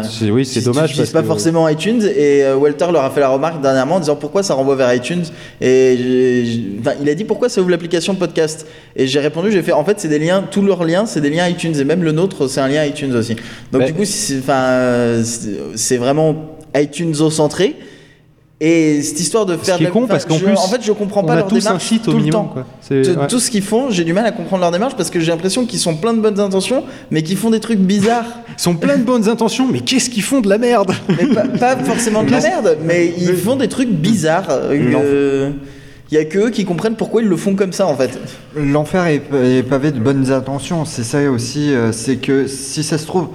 c'est- oui, c'est dommage parce pas que- forcément iTunes et euh, Walter leur a fait la remarque dernièrement en disant pourquoi ça renvoie vers iTunes et il a dit pourquoi ça ouvre l'application podcast et j'ai répondu j'ai fait en fait c'est des liens tous leurs liens c'est des liens iTunes et même le nôtre c'est un lien iTunes aussi. Donc du coup c'est euh, c'est- c'est vraiment iTunes au centré et cette histoire de faire Ce qui est con parce qu'en plus, en fait je comprends pas leur tous un démarche site tout au le minimum. temps tout ce qu'ils font, j'ai du mal à comprendre leur démarche parce que j'ai l'impression qu'ils sont plein de bonnes intentions, mais qu'ils font des trucs bizarres. Ils sont plein de bonnes intentions, mais qu'est-ce qu'ils font de la merde? Mais pas, pas forcément de la merde, mais ils font des trucs bizarres. euh, Il y a que eux qui comprennent pourquoi ils le font comme ça en fait. L'enfer est, est pavé de bonnes intentions. C'est ça aussi. euh, C'est que si ça se trouve,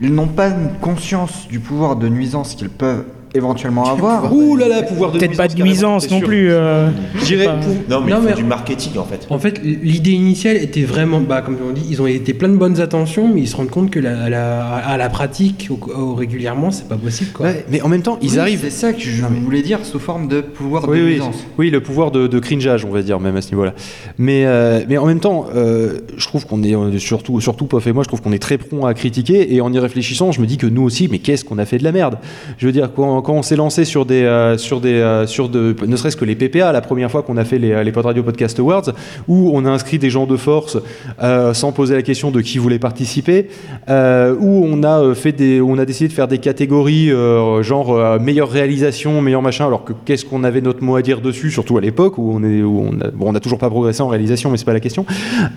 ils n'ont pas une conscience du pouvoir de nuisance qu'ils peuvent éventuellement avoir. Ouh là là, pouvoir de Peut-être pas de nuisance non plus. euh, Je dirais pas- pour- Non, mais Non, mais- du marketing en fait. En fait, l'idée initiale était vraiment, bah, comme on dit, ils ont été plein de bonnes intentions, mais ils se rendent compte que la, la- à la pratique, au, au- régulièrement, c'est pas possible. Quoi. Ouais, mais en même temps, ils Oui, arrivent. C'est ça que je voulais dire sous forme de pouvoir Oui, de oui, nuisance. oui, le pouvoir de, de cringeage, on va dire, même à ce niveau-là. Mais, euh, mais en même temps, euh, je trouve qu'on est, euh, surtout, surtout Pof et moi, je trouve qu'on est très prompt à critiquer. Et en y réfléchissant, je me dis que nous aussi, mais qu'est-ce qu'on a fait de la merde? Je veux dire, quand, quand on s'est lancé sur des, euh, sur des, euh, sur de, ne serait-ce que les PPA, la première fois qu'on a fait les, les Pod Radio Podcast Awards, où on a inscrit des gens de force euh, sans poser la question de qui voulait participer, euh, où on a euh, fait des, on a décidé de faire des catégories euh, genre euh, meilleure réalisation, meilleur machin, alors que qu'est-ce qu'on avait notre mot à dire dessus, surtout à l'époque où on est, où on a, bon, on a toujours pas progressé en réalisation, mais c'est pas la question.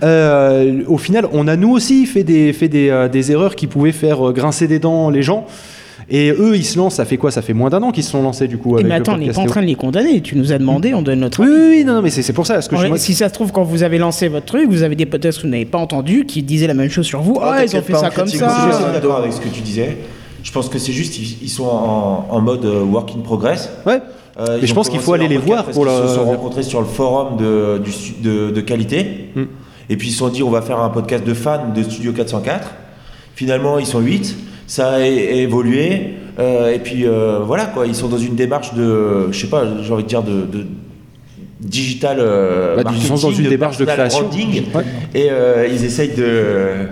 Euh, au final, on a nous aussi fait des, fait des, euh, des erreurs qui pouvaient faire euh, grincer des dents les gens. Et eux, ils se lancent, ça fait quoi? Ça fait moins d'un an qu'ils se sont lancés du coup. Eh, avec mais le attends, on n'est pas podcast en train de les condamner. Tu nous as demandé, on donne notre Oui, avis. oui, oui, non, non, mais c'est pour ça. Parce que je- Si ça se trouve, quand vous avez lancé votre truc, vous avez des podcasts que vous n'avez pas entendus qui disaient la même chose sur vous. Ah, ils ont fait ça comme aussi, je ça. suis d'accord avec ce que tu disais. Je pense que c'est juste, ils, ils sont en, en mode euh, work in progress. Ouais. Euh, Mais ils je pense qu'il faut aller les voir podcast pour leur- se sont rencontrés sur le forum de, du de, de qualité. Mm. Et puis ils se sont dit, on va faire un podcast de fans de Studio 404. Finalement, ils sont 8. Ça a évolué. Euh, et puis euh, voilà, quoi. Ils sont dans une démarche de, je sais pas, j'ai envie de dire de. de digital euh, Bah, ils sont dans une démarche de création. branding. Ouais. et ils essayent de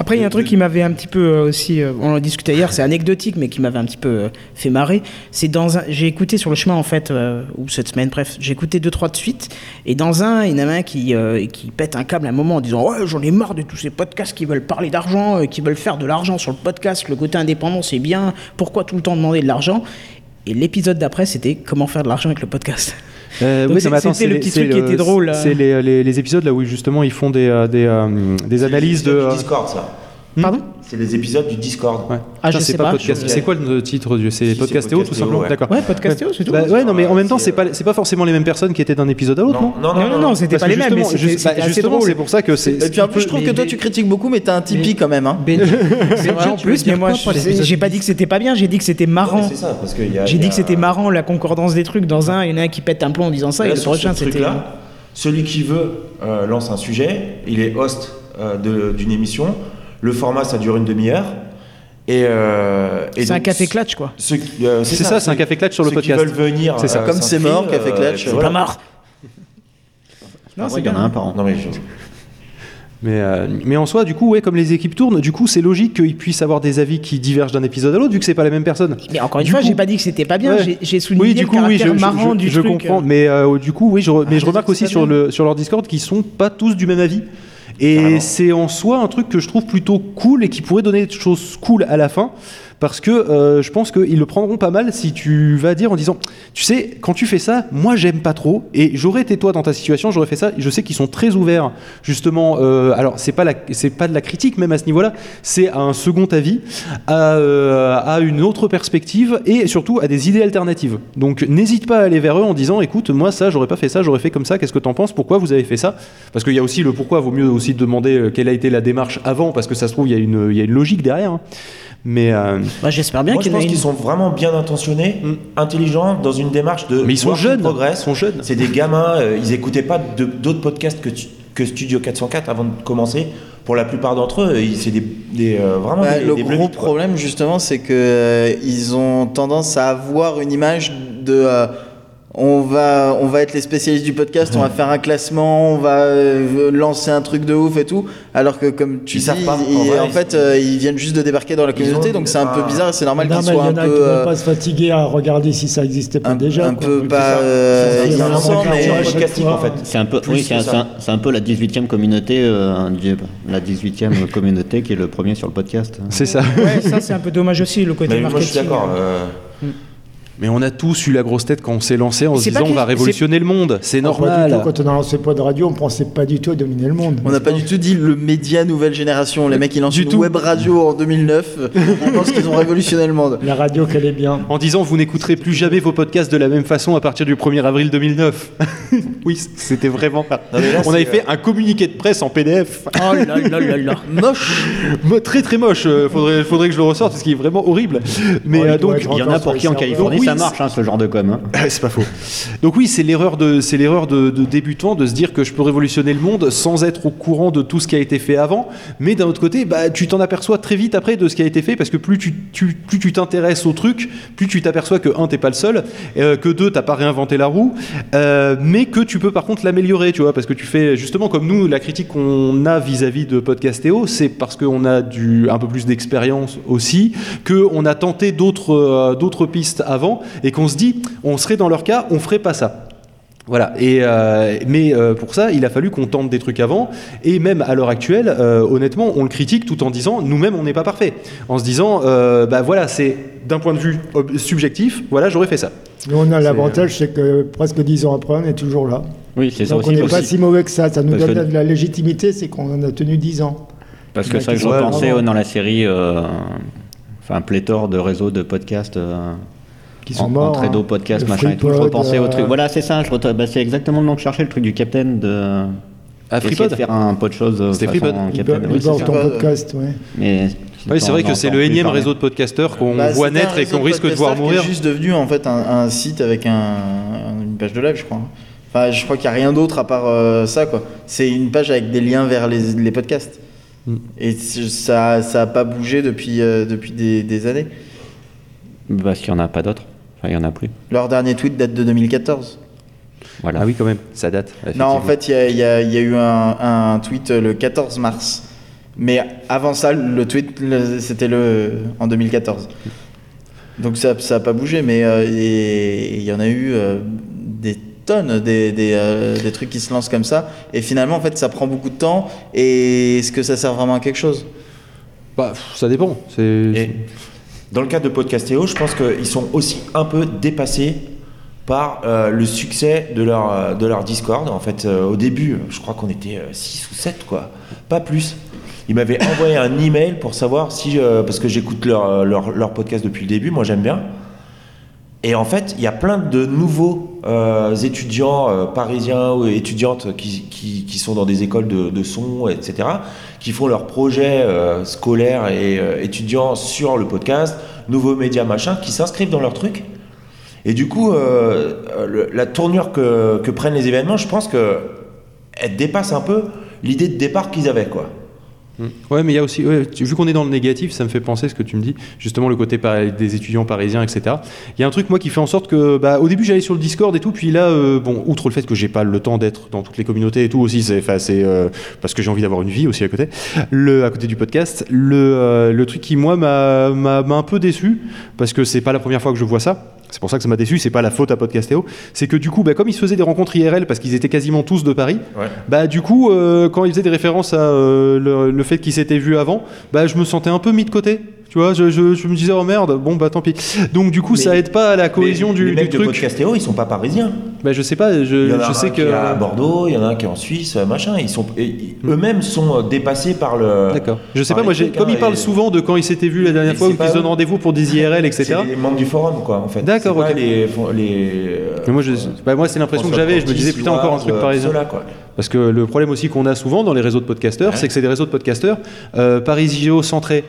Après, il y a un truc qui m'avait un petit peu euh, aussi, euh, on en discutait hier, c'est anecdotique, mais qui m'avait un petit peu euh, fait marrer. C'est dans un, j'ai écouté sur le chemin en fait, ou cette semaine, bref, j'ai écouté deux trois de suite, et dans un, il y en a un qui qui pète un câble à un moment en disant ouais, j'en ai marre de tous ces podcasts qui veulent parler d'argent, euh, qui veulent faire de l'argent sur le podcast, le côté indépendant c'est bien, pourquoi tout le temps demander de l'argent? Et l'épisode d'après, c'était comment faire de l'argent avec le podcast. Euh, oui, c'était c'est le petit truc qui était drôle. C'est les, les- les épisodes là où justement ils font des, euh, des, euh, des analyses de. euh, Discord, ça. Pardon C'est les épisodes du Discord. Ouais. Ah, je c'est sais pas pas, je- C'est quoi le titre du C'est Si, Podcastéo tout simplement. ouais. D'accord. Ouais, podcastéo, c'est tout. Bah, ouais, non, mais en même temps, C'est- pas, c'est pas forcément les mêmes personnes qui étaient d'un épisode à l'autre, non, Non, Non, non, non, c'était pas les mêmes, mais justement, bah, c'est pour ça que c'est. Et puis en plus, je trouve que toi, tu critiques beaucoup, mais t'as un Tipeee quand même. Hein. Ben- en plus, mais moi, j'ai pas dit que c'était pas bien, j'ai dit que c'était marrant. C'est ça, parce qu'il y a. J'ai dit que c'était marrant la concordance des trucs. Dans un, il y en a un qui pète un plomb en disant ça, Là, et le prochain c'était. celui qui veut euh, lance un sujet, il est host euh, d'une émission. Le format, ça dure une demi-heure. Et, euh, et C'est un café clutch quoi. euh, C'est ça, c'est un café clutch sur le podcast. Qui veulent venir. C'est ça. euh, Comme c'est mort, Café Clutch. C'est voilà. Pas marre. Non, il y en a un par an. Non mais je- Mais, euh, mais en soi, du coup, ouais, comme les équipes tournent, du coup, c'est logique qu'ils puissent avoir des avis qui divergent d'un épisode à l'autre, vu que c'est pas la même personne. Mais encore une Du fois, coup- j'ai pas dit que c'était pas bien, Ouais. j'ai- souligné Oui, du le coup, oui, caractère je, je- marrant je- du je truc. comprends. Mais euh, du coup, oui, je, mais Ah, je remarque aussi sur, le, sur leur Discord qu'ils sont pas tous du même avis. Et c'est en soi un truc que je trouve plutôt cool et qui pourrait donner des choses cool à la fin. Parce que euh, je pense qu'ils le prendront pas mal si tu vas dire en disant Tu sais, quand tu fais ça, moi j'aime pas trop. Et j'aurais été toi dans ta situation, j'aurais fait ça. Je sais qu'ils sont très ouverts, justement. euh, alors, c'est pas, la- pas de la critique, même à ce niveau-là. C'est un second avis, à, euh, à une autre perspective et surtout à des idées alternatives. Donc, n'hésite pas à aller vers eux en disant Écoute, moi ça, j'aurais pas fait ça, j'aurais fait comme ça. Qu'est-ce que t'en penses? Pourquoi vous avez fait ça? Parce qu'il y a aussi le pourquoi. Vaut mieux aussi demander quelle a été la démarche avant, parce que ça se trouve, il y, a une- y a une logique derrière. hein. Mais. euh, Bah, J'espère bien Moi, je pense qu'ils sont vraiment bien intentionnés, Mm. intelligents, dans une démarche de. Mais ils sont jeunes. progressent. Ils sont jeunes. C'est des gamins, euh, ils écoutaient pas de- d'autres podcasts que, tu- que Studio 404 avant de commencer. Pour la plupart d'entre eux, c'est des, des, euh, vraiment Bah, des, le des gros problème justement, c'est que euh, ils ont tendance à avoir une image de euh, on va on va être les spécialistes du podcast, on va faire un classement, on va euh, lancer un truc de ouf et tout, alors que comme tu Ils dis, pas. ils- En vrai, en ils- fait euh, ils viennent juste de débarquer dans la communauté, ont- donc c'est un peu bizarre, et c'est normal qu'ils mais soient il y un en a peu euh, pas se fatiguer à regarder si ça existait pas un, déjà. un quoi. peu pas c'est ça. euh, en fait. C'est un peu, oui, c'est un, ça. c'est un- c'est un peu la 18e communauté, du- la 18e communauté qui est le premier sur le podcast. c'est ça. Ouais, ça c'est un peu dommage aussi, le côté Mais moi, je marketing. suis d'accord. Mais on a tous eu la grosse tête quand on s'est lancé en se disant on va révolutionner le monde. C'est pas du normal. tout. Quand on a lancé pas de radio, on pensait pas du tout à dominer le monde. On n'a pas du tout dit le média nouvelle génération. Les mecs, ils lancent Du une tout. web radio en 2009. On pense qu'ils ont révolutionné le monde. La radio, qu'elle est bien. En disant vous n'écouterez plus jamais vos podcasts de la même façon à partir du 1er avril 2009. oui, c'était vraiment pas. Non, mais là, on avait fait un communiqué de presse en PDF. Oh là là là là. Moche. Mo- très très moche. euh, Faudrait, faudrait que je le ressorte parce qu'il est vraiment horrible. Mais Oh, euh, donc. Il y en a pour qui en. Californie ça marche, hein, ce genre de com. hein. C'est pas faux. Donc oui, c'est l'erreur de c'est l'erreur de, de débutant de se dire que je peux révolutionner le monde sans être au courant de tout ce qui a été fait avant. Mais d'un autre côté, bah, tu t'en aperçois très vite après de ce qui a été fait parce que plus tu tu- plus tu t'intéresses au truc, plus tu t'aperçois que un t'es pas le seul, euh, que deux t'as pas réinventé la roue, euh, mais que tu peux par contre l'améliorer, tu vois, parce que tu fais justement comme nous la critique qu'on a vis-à-vis de Podcastéo, c'est parce qu'on a du un peu plus d'expérience aussi, que on a tenté d'autres euh, d'autres pistes avant et qu'on se dit on serait dans leur cas, on ferait pas ça. Voilà. Et euh, mais euh, pour ça, il a fallu qu'on tente des trucs avant. Et même à l'heure actuelle, euh, honnêtement, on le critique tout en disant nous-mêmes, on n'est pas parfait. En se disant, euh, bah voilà, c'est d'un point de vue subjectif. Voilà, j'aurais fait ça. Nous, on a l'avantage, c'est que presque dix ans après, on est toujours là. Oui, c'est ça Donc on aussi. n'est pas aussi. si mauvais que ça. Ça nous Parce donne que- de la légitimité, c'est qu'on en a tenu dix ans. Parce que ça, je Ouais, repensais dans la série, euh, enfin, pléthore de réseaux de podcasts. Euh, Qui sont en- morts. Hein. podcast, Le machin et tout. Je repensais au euh, truc. Voilà, c'est ça. je bah, c'est exactement le nom que je cherchais, le truc du Captain de. À essayer FreePod de faire un pot de choses. euh, C'était FreePod. C'est ça. ça. podcast, ouais. Mais Oui, c'est vrai que c'est le énième parler. réseau de podcasteurs qu'on Bah, voit naître et qu'on risque de voir mourir. qui est juste devenu en fait un, un site avec un, une page de live, je crois. Enfin, je crois qu'il n'y a rien d'autre à part euh, ça, quoi. C'est une page avec des liens vers les, les podcasts. Mm. Et c'est- ça ça a pas bougé depuis, euh, depuis des, des années. Parce qu'il n'y en a pas d'autres. Enfin, il n'y en a plus. Leur dernier tweet date de 2014. Voilà. Ah oui, quand même, ça date. Non, en fait, il y a, y y eu un, un tweet le 14 mars. Mais avant ça, le tweet, le- c'était le en 2014. Donc ça n'a pas bougé, mais euh, il y en a eu euh, des tonnes, des, des, euh, des trucs qui se lancent comme ça. Et finalement, en fait, ça prend beaucoup de temps. Et est-ce que ça sert vraiment à quelque chose? Bah, ça dépend. C'est Et dans le cadre de Podcastéo, je pense qu'ils sont aussi un peu dépassés par euh, le succès de leur, euh, de leur Discord. En fait, euh, au début, je crois qu'on était 6 ou 7, quoi. Pas plus. Ils m'avaient envoyé un email pour savoir si. parce que j'écoute leur, leur, leur podcast depuis le début, moi j'aime bien. Et en fait, il y a plein de nouveaux euh, étudiants euh, parisiens ou étudiantes qui, qui, qui sont dans des écoles de, de son, etc., qui font leurs projets euh, scolaires et étudiants sur le podcast, nouveaux médias, machin, qui s'inscrivent dans leur truc. Et du coup, la tournure que, que prennent les événements, je pense que elle dépasse un peu l'idée de départ qu'ils avaient, quoi. Mm. Ouais, mais il y a aussi, vu qu'on est dans le négatif, ça me fait penser ce que tu me dis, justement le côté des étudiants parisiens, etc. Il y a un truc moi qui fait en sorte que, bah, au début j'allais sur le Discord et tout, puis là, euh, bon, outre le fait que j'ai pas le temps d'être dans toutes les communautés et tout aussi, c'est, euh, parce que j'ai envie d'avoir une vie aussi à côté, le, à côté du podcast. Le, euh, le truc qui moi m'a un peu déçu parce que c'est pas la première fois que je vois ça. C'est pour ça que ça m'a déçu, c'est pas la faute à Podcastéo. C'est que du coup, bah, comme ils se faisaient des rencontres IRL parce qu'ils étaient quasiment tous de Paris, Ouais. bah du coup, euh, quand il faisait des références à euh, le, le fait qu'ils s'étaient vus avant, bah je me sentais un peu mis de côté. Tu vois, je, je- je me disais oh merde, bon bah tant pis. Donc du coup, Mais- ça aide pas à la cohésion du, les du mecs de truc. Podcastéo, ils sont pas parisiens. Bah je sais pas, Il y je, en a je un sais qui que. est à Bordeaux, il y en a un qui est en Suisse, euh, machin. Ils sont, ils- eux-mêmes sont euh, dépassés par le. D'accord. Je sais pas, moi, trucs, comme hein, ils parlent et- souvent de quand ils s'étaient vus la dernière fois ou qu'ils se donnent rendez-vous pour des IRL, etc. C'est les membres du forum, quoi, en fait. D'accord, ok. Les, font- les, euh, Mais moi, je- bah, moi, c'est l'impression que j'avais. Je me disais putain encore un truc Loise, parisien. Parce que le problème aussi qu'on a souvent dans les réseaux de podcasteurs, c'est que c'est des réseaux de podcasteurs euh, parisio-centrés.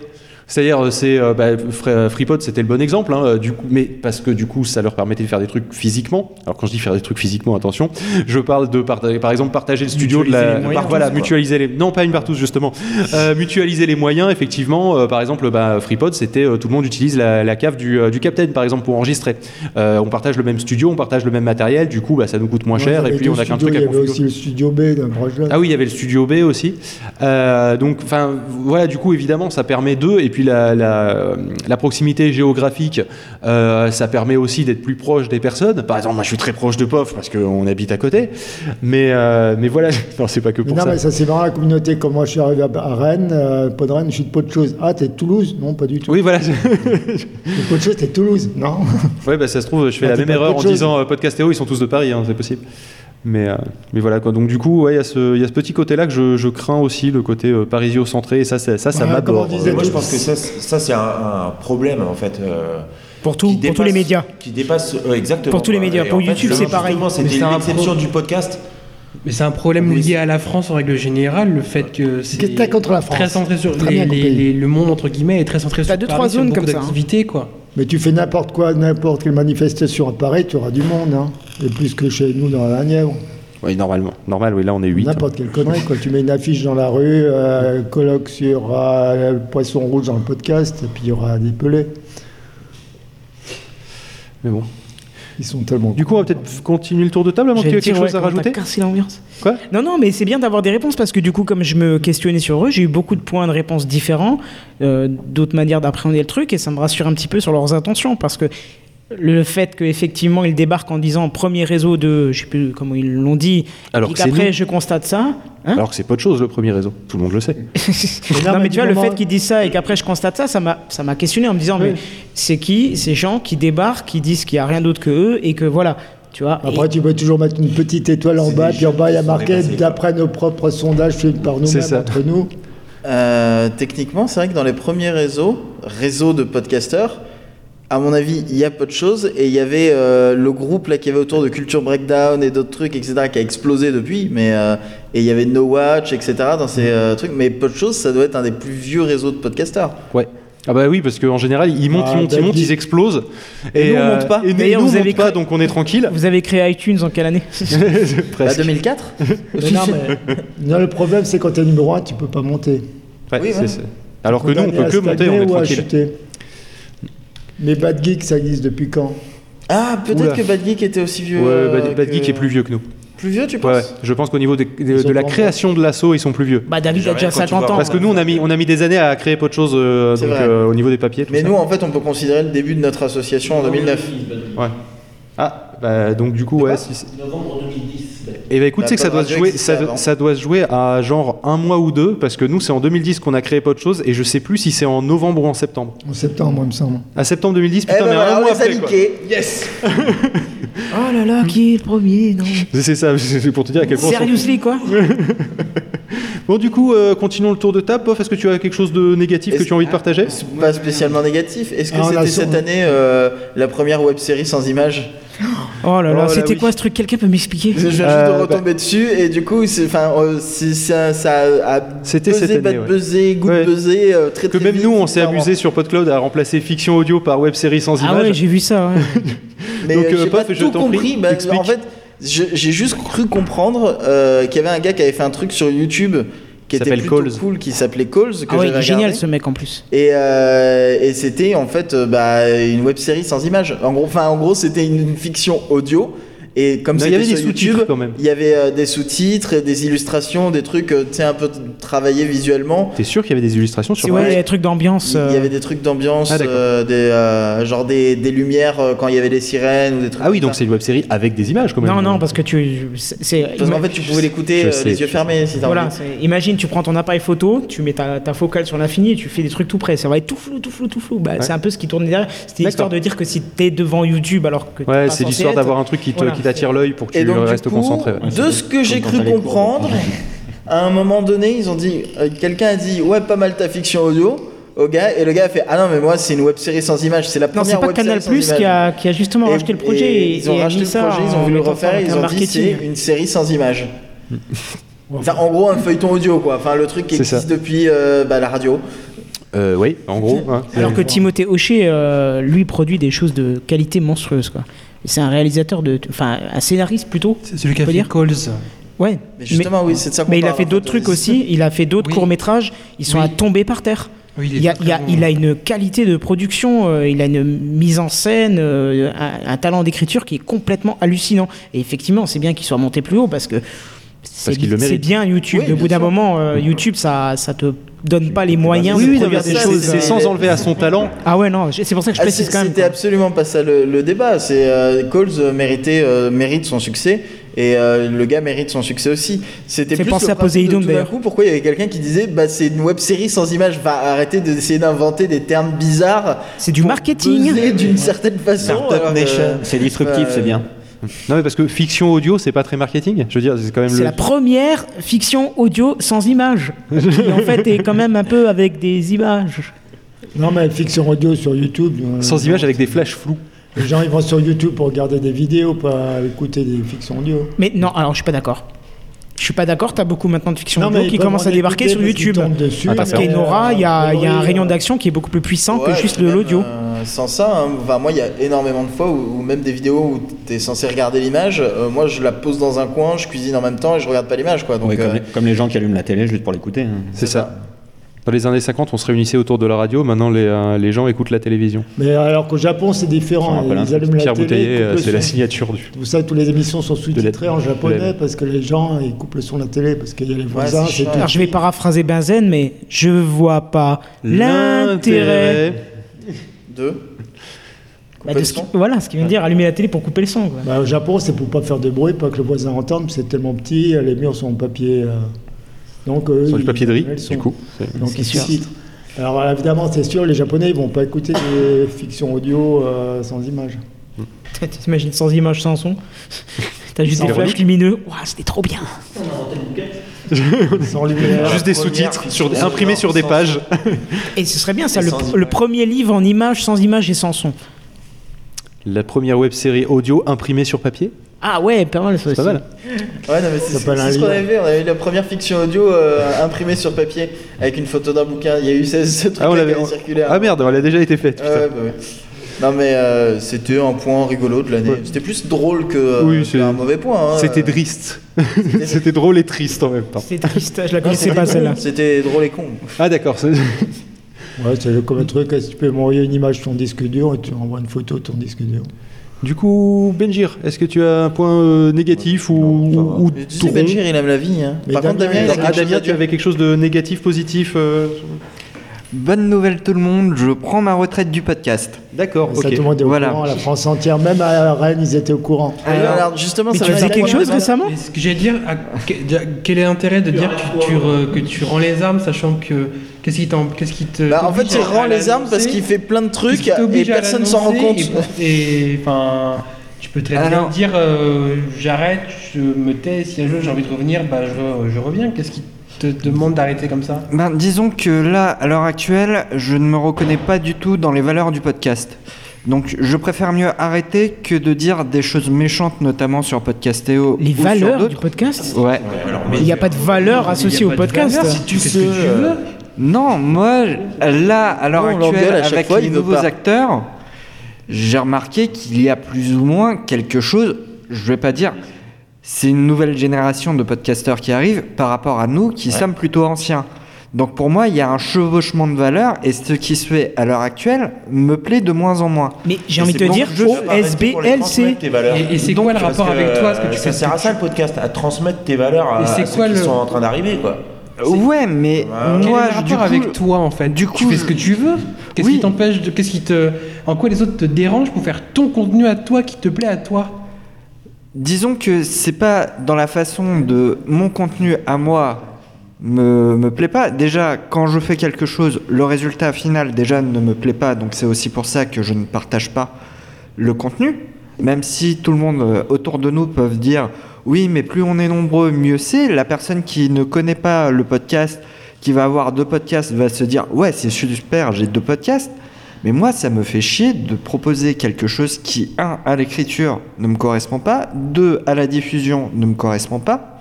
C'est-à-dire, euh, c'est euh, bah, Fre- FreePod, c'était le bon exemple, hein, euh, du coup, mais parce que du coup, ça leur permettait de faire des trucs physiquement. Alors quand je dis faire des trucs physiquement, attention, je parle de par exemple partager le studio de la, Mutualiser les moyens, par- voilà, mutualiser les, non pas une partout justement, Euh, mutualiser les moyens. Effectivement, euh, par exemple, bah, FreePod, c'était euh, tout le monde utilise la, la cave du, euh, du Captain, par exemple, pour enregistrer. Euh, on partage le même studio, on partage le même matériel, du coup, bah, ça nous coûte moins Ouais, cher et puis on a qu'un truc à Il y avait aussi le studio B d'un proche là. Ah oui, il y avait le studio B aussi. Euh, donc, enfin, voilà, du coup, évidemment, ça permet d'eux. Et puis, la, la, la proximité géographique, euh, ça permet aussi d'être plus proche des personnes. Par exemple, moi, je suis très proche de POF parce qu'on habite à côté. Mais, euh, mais voilà, non, c'est pas que pour non, ça. mais ça c'est marrant la communauté. Quand moi je suis arrivé à Rennes, euh, pas de Rennes, je suis de pas de chose. Ah, t'es de Toulouse? Non, pas du tout. Oui, voilà. T'es de pas de chose, t'es de Toulouse Non? ouais, bah, ça se trouve, je fais Ah, la même erreur en disant euh, Podcastéo, ils sont tous de Paris, hein, c'est possible. Mais, euh, mais voilà, quoi. Donc, du coup, ouais, il y, a ce- il y a ce petit côté-là que je, je crains aussi, le côté euh, parisio-centré. Et ça, ça, ça, ça Ouais, m'aborde. Moi, je pense que ça, c'est- ça c'est un, un problème, en fait. euh, Pour, tout, pour tous les médias. Qui dépasse, euh, exactement. Pour tous les médias. Et Pour YouTube, c'est pareil. C'était c'est un l'exception du podcast. Mais c'est un problème Oui, lié à la France en règle générale, le fait que c'est Qu'est-ce que t'as contre la France très centré sur Très les- les- les- le monde entre guillemets est très centré sur T'as deux, Paris, trois sur zones comme ça, hein. quoi. Mais tu fais n'importe quoi, n'importe quelle manifestation à Paris, tu auras du monde. Hein. Et plus que chez nous dans la Nièvre. Oui, normalement. Normal, oui, là, on est 8. N'importe quelle connerie. Quoi. Tu mets une affiche dans la rue, euh, colloque sur euh, le poisson rouge dans le podcast, et puis il y aura des pelés. Mais bon. Ils sont tellement. Du coup, on va peut-être continuer le tour de table avant y J'allais ait quelque chose ouais, à rajouter cassé l'ambiance. Quoi? Non, non, mais c'est bien d'avoir des réponses parce que du coup, comme je me questionnais sur eux, j'ai eu beaucoup de points de réponse différents, euh, d'autres manières d'appréhender le truc et ça me rassure un petit peu sur leurs intentions parce que le fait qu'effectivement ils débarquent en disant premier réseau de, je sais plus comment ils l'ont dit, Alors et que c'est qu'après nous. je constate ça. Hein Alors que c'est pas de chose le premier réseau, tout le monde le sait. non, mais mais tu vois, le fait qu'ils disent ça et qu'après je constate ça, ça m'a, ça m'a questionné en me disant, mais c'est qui ces gens qui débarquent, qui disent qu'il n'y a rien d'autre que eux et que voilà, tu vois. Après, tu peux toujours mettre une petite étoile en bas, puis en bas, il y a marqué d'après nos propres sondages faits par nous-mêmes, ça. entre nous. Euh, techniquement, c'est vrai que dans les premiers réseaux, réseaux de podcasteurs, à mon avis, il y a peu de choses. Et il y avait euh, le groupe là qu'il y avait autour de Culture Breakdown et d'autres trucs, etc., qui a explosé depuis. Mais euh, et il y avait No Watch, etc. dans ces euh, trucs. Mais peu de choses, ça doit être un des plus vieux réseaux de podcasters. Ouais. Ah bah oui, parce qu'en général, ils montent, Ah, ils montent, ils montent, ils explosent. Et nous, on monte pas. Et nous, on vous avez monte pas, donc on est tranquille. Vous avez créé iTunes en quelle année Bah, Presque. 2004 Mais non, mais non, le problème, c'est quand tu es numéro 1, tu peux pas monter. Ouais, Oui, c'est- ouais. c'est- Alors que nous, on peut que monter, on est tranquille. Mais Bad Geek, ça existe depuis quand? Ah, peut-être que Bad Geek était aussi vieux. Ouais, Bad, Bad. Euh, Geek est plus vieux que nous. Plus vieux, tu penses? ouais, Je pense qu'au niveau de la création de l'assaut, ils sont plus vieux. Bah, David a déjà 50 ans. Parce que nous, on a, mis, des années à créer peu de choses euh, euh, au niveau des papiers. Mais nous, en fait, on peut considérer le début de notre association en ah 2009. Ouais. Ah, bah, donc du coup, ouais. Si novembre 2010. Et bah écoute, c'est que ça doit, se jouer, à genre un mois ou deux, parce que nous, c'est en 2010 qu'on a créé pas de choses, et je sais plus si c'est en novembre ou en septembre. En septembre, il me semble. À septembre 2010, putain, eh ben mais voilà, un on mois. Yes Oh là là, qui est le premier non. C'est ça, c'est pour te dire à quel point. Seriously, quoi Bon, du coup, euh, continuons le tour de table. Pof, est-ce que tu as quelque chose de négatif que tu as envie de ah, partager? Pas spécialement négatif. Est-ce que ah, c'était cette année euh, la première web série sans images? Oh là Oh là, là, c'était oui. quoi ce truc? Quelqu'un peut m'expliquer? Je viens Euh, juste de retomber dessus et du coup, c'est, enfin, euh, c'est- ça, ça a C'était buzzé, cette année, ouais. buzzé, good Ouais. buzzé, euh, très Que très même vite, nous, on s'est amusé sur PodCloud à remplacer fiction audio par web série sans Ah ouais, image. j'ai vu ça. ouais. Mais Donc, euh, euh, j'ai pas je tout t'en prie, compris. Bah, en fait, j'ai juste cru comprendre euh, qu'il y avait un gars qui avait fait un truc sur YouTube qui était plutôt Calls. cool, qui s'appelait Calls, que Ah est génial ce mec en plus. Et, euh, et c'était en fait euh, bah, une web série sans images. En gros, enfin, en gros, c'était une fiction audio. Et comme il y avait des sur sous-titres YouTube, quand même. il y avait euh, des sous-titres, et des illustrations, des trucs, euh, tu sais, un peu travaillés visuellement. T'es sûr qu'il y avait des illustrations sur ouais, des trucs d'ambiance. Il y euh, avait des trucs d'ambiance, Ah, euh, des, euh, genre des, des lumières euh, quand il y avait des sirènes ou des trucs. Ah oui, donc c'est une web série avec des images quand même. Non, non, parce que tu. c'est- Parce qu'en fait, tu pouvais l'écouter euh, les yeux fermés si t'as Voilà, envie. imagine, tu prends ton appareil photo, tu mets ta, ta focale sur l'infini et tu fais des trucs tout près. Ça va être tout flou, tout flou, tout flou. Bah, C'est un peu ce qui tournait derrière. C'était D'accord. histoire de dire que si t'es devant YouTube alors que. Ouais, c'est l'histoire d'avoir un truc qui te- t'attire l'œil pour que tu donc, restes coup, concentré. ouais. de ce que j'ai cru comprendre, à un moment donné, ils ont dit, euh, quelqu'un a dit, ouais, pas mal ta fiction audio au gars, et le gars a fait, ah non, mais moi, c'est une web série sans images, c'est la Non, première c'est pas web Canal série Plus sans qui a, qui a justement Et- racheté le projet et et, ils ont et racheté le ça projet, ils ont voulu le refaire, ils ont dit c'est une série sans images. Enfin, en gros, un feuilleton audio, quoi. Enfin, le truc qui ça. existe depuis euh, bah, la radio. Euh, oui, en gros. hein. Alors que Timothée Hochet, euh, lui, produit des choses de qualité monstrueuse. quoi. C'est un réalisateur de. Enfin, un scénariste plutôt. C'est celui qui a fait dire Calls. Ouais. Mais justement, oui, c'est de ça qu'on Mais il a fait d'autres trucs aussi. Il a fait d'autres Oui. courts-métrages. Ils sont Oui. à tomber par terre. Oui, Il, a, très, il, y a- très bon. il a une qualité de production, euh, il a une mise en scène, euh, un, un talent d'écriture qui est complètement hallucinant. Et effectivement, c'est bien qu'il soit monté plus haut parce que c'est bien YouTube. Oui, Au bien bout d'un moment, euh, YouTube, ça, ça te donne pas les moyens Oui, de oui, produire des ça, choses. c'est euh, sans enlever à son talent. Ah ouais, non, c'est pour ça que je Ah, précise quand même. C'était absolument pas ça le, le débat. C'est euh, Coles euh, méritait, euh, mérite son succès et euh, le gars mérite son succès aussi. C'était plus penser le à Poséidon, tout d'un d'ailleurs. coup. Pourquoi il y avait quelqu'un qui disait bah c'est une web série sans images. Va arrêter d'essayer d'inventer des termes bizarres. C'est du marketing. d'une certaine façon. C'est disruptif, Euh, c'est bien. Non, mais parce que fiction audio, c'est pas très marketing. Je veux dire, c'est quand même C'est le. la première fiction audio sans images, qui en fait est quand même un peu avec des images. Non, mais fiction audio sur YouTube. euh, Sans image avec des flashs flous. Les gens ils vont sur YouTube pour regarder des vidéos, pas écouter des fictions audio. Mais non, alors je suis pas d'accord. Je suis pas d'accord, t'as beaucoup maintenant de fiction Non, mais qui ils commencent à débarquer sur YouTube. dessus, Parce euh, qu'il y a une aura, il y a, il y a un euh, rayon d'action qui est beaucoup plus puissant que juste de l'audio. euh, sans ça, hein, moi, il y a énormément de fois où, où même des vidéos où tu es censé regarder l'image, euh, moi, je la pose dans un coin, je cuisine en même temps et je regarde pas l'image. quoi. Donc, Oui, comme, euh, les, comme les gens qui allument la télé juste pour l'écouter. hein. C'est ça. Dans les années 50, on se réunissait autour de la radio. Maintenant, les, euh, les gens écoutent la télévision. Mais alors qu'au Japon, c'est Ça différent. Ils allument la Pierre télé. Euh, c'est la signature du. Vous savez, toutes les émissions sont sous-titrées en japonais parce que les gens ils coupent le son de la télé parce qu'il y a les voisins. tout. Alors je vais paraphraser Benzen, mais je vois pas l'intérêt. bah, de le ce qui- son. voilà, ce qui vient de dire allumer la télé pour couper le son. quoi. Bah, au Japon, c'est pour pas faire de bruit, pas que le voisin entende. C'est tellement petit, les murs sont en papier. euh, donc Sur du papier de riz, du coup. Donc ils sûr. sous-titrent. Alors évidemment, c'est sûr, les Japonais, ils vont pas écouter des fictions audio euh, sans images. T'imagines sans image, sans son? T'as juste Sans des flashs lumineux. Ouah, c'était trop bien. Sans lumière. Juste des sous-titres imprimés sur des pages. Et ce serait bien ça, le, premier livre en images, sans images et sans son. La première web série audio imprimée sur papier? Ah ouais, pas mal ça aussi. pas mal. Ouais, non, mais c'est un ce qu'on avait fait. On avait eu la première fiction audio euh, imprimée sur papier avec une photo d'un bouquin. Il y a eu ce, ce truc Ah, on qui l'avait- avait circulé. Ah merde, elle a déjà été faite. Ouais, bah ouais. Non mais euh, c'était un point rigolo de l'année. Ouais. C'était plus drôle que, Oui, que c'est- un mauvais point. hein. C'était Euh, triste. C'était drôle et triste en même temps. C'est triste, je la connaissais c'était pas celle-là. C'était drôle et con. Ah d'accord. c'est- Ouais, c'est comme un truc, si tu peux m'envoyer une image de ton disque dur et tu envoies une photo de ton disque dur. Du coup, Benjir, est-ce que tu as un point euh, négatif ou, ou, Mais tu sais, Benjir, il aime la vie. Hein. Par contre, Damien, Damien, il a il Ah quelque chose Damien, tu avais quelque chose de négatif, positif euh, Bonne nouvelle tout le monde, je prends ma retraite du podcast. D'accord, Ça, ok. tout le monde est au Voilà. courant, la France entière, même à Rennes, ils étaient au courant. Alors, alors, justement, Mais ça tu faisais quelque chose de- récemment ce que j'allais dire, à- que- déjà, quel est l'intérêt de dire que tu, re- que tu rends les armes, sachant que qu'est-ce qui t'en- qu'est-ce qui te Bah, en fait, il rend les armes parce qu'il fait plein de trucs et personne s'en rend compte. Et et, enfin, tu peux très bien Alors- dire euh, j'arrête, je me tais, si un jour j'ai envie de revenir, bah je, je reviens. Qu'est-ce qui te demande d'arrêter comme ça? Ben, disons que là, à l'heure actuelle, je ne me reconnais pas du tout dans les valeurs du podcast. Donc je préfère mieux arrêter que de dire des choses méchantes, notamment sur Podcastéo. Les ou sur valeurs du d'autres. podcast? Ouais. Il n'y a pas de valeur associée au podcast. Si tu fais ce que tu veux? Non, moi, là, à l'heure On actuelle, à chaque avec fois, les nouveaux pas. acteurs, j'ai remarqué qu'il y a plus ou moins quelque chose, je vais pas dire c'est une nouvelle génération de podcasteurs qui arrive par rapport à nous qui sommes plutôt anciens. Donc pour moi, il y a un chevauchement de valeurs et ce qui se fait à l'heure actuelle me plaît de moins en moins. Mais j'ai envie de te dire, OSBLC. Et, et c'est Donc, quoi le rapport avec toi ce que tu euh, Ça sert à ça le podcast, à transmettre tes valeurs à, ceux quoi qui le- sont en train d'arriver, quoi. Ouais, mais Ouais. Quel moi, est le je- du rapport coup, avec toi en fait du Tu coup, fais ce que tu veux Qu'est-ce Oui. qui t'empêche de. Qu'est-ce qui te. En quoi les autres te dérangent pour faire ton contenu à toi qui te plaît à toi Disons que c'est pas dans la façon de mon contenu à moi me, me plaît pas. Déjà, quand je fais quelque chose, le résultat final déjà ne me plaît pas, donc c'est aussi pour ça que je ne partage pas le contenu. Même si tout le monde euh, autour de nous peuvent dire oui, mais plus on est nombreux, mieux c'est. La personne qui ne connaît pas le podcast, qui va avoir deux podcasts, va se dire ouais, c'est super, j'ai deux podcasts. Mais moi, ça me fait chier de proposer quelque chose qui, un, à l'écriture ne me correspond pas, deux, à la diffusion ne me correspond pas.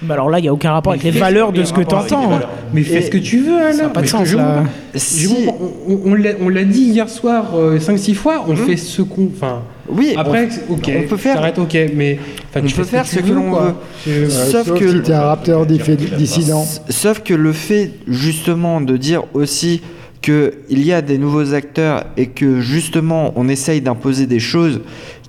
Bah alors là, il n'y a aucun rapport avec les valeurs de ce que tu entends. Mais fais Et ce que tu veux alors Ça n'a pas de sens je- là. je- Si, on, on l'a- on l'a dit hier soir 5-6 fois, on fait ce qu'on. Enfin, oui, après, on- ok, on peut faire- T'arrêtes, ok, mais. Enfin, on tu peut faire ce que l'on veut. Euh, Sauf sauf que- si t'es un rapteur dissident. Sauf que le fait justement de dire aussi qu'il y a des nouveaux acteurs et que justement on essaye d'imposer des choses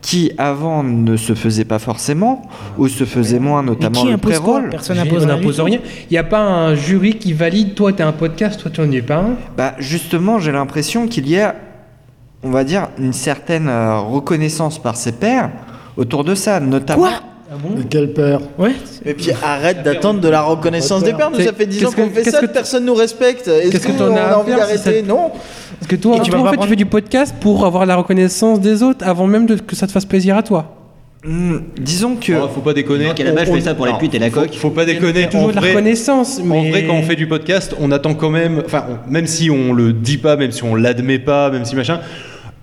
qui avant ne se faisaient pas forcément ou se faisaient moins, notamment qui le impose quoi pré-roll. Personne rien. n'impose rien. Il n'y a pas un jury qui valide, toi t'es un podcast, toi tu n'en es pas un. Bah justement, j'ai l'impression qu'il y a, on va dire, une certaine euh, reconnaissance par ses pairs autour de ça, notamment. Quoi Ah bon Mais quel père Ouais. Et puis arrête d'attendre de la reconnaissance des pairs. Nous, ça fait 10 ans qu'on fait ça, que- personne nous respecte. Est-ce qu'est-ce que a à envie faire si d'arrêter ça- Non. Parce que toi, Et tu toi, vas en fait, tu fais du podcast pour avoir la reconnaissance des autres avant même de, que ça te fasse plaisir à toi. Hmm, disons que Oh, faut pas déconner. Donc à la base, je On- fais ça pour les non, putes et la faut- coque. Faut pas Il y déconner. a toujours En de la vrai- reconnaissance. En vrai, quand on fait du podcast, on attend quand même, enfin, même si on le dit pas, même si on l'admet pas, même si machin,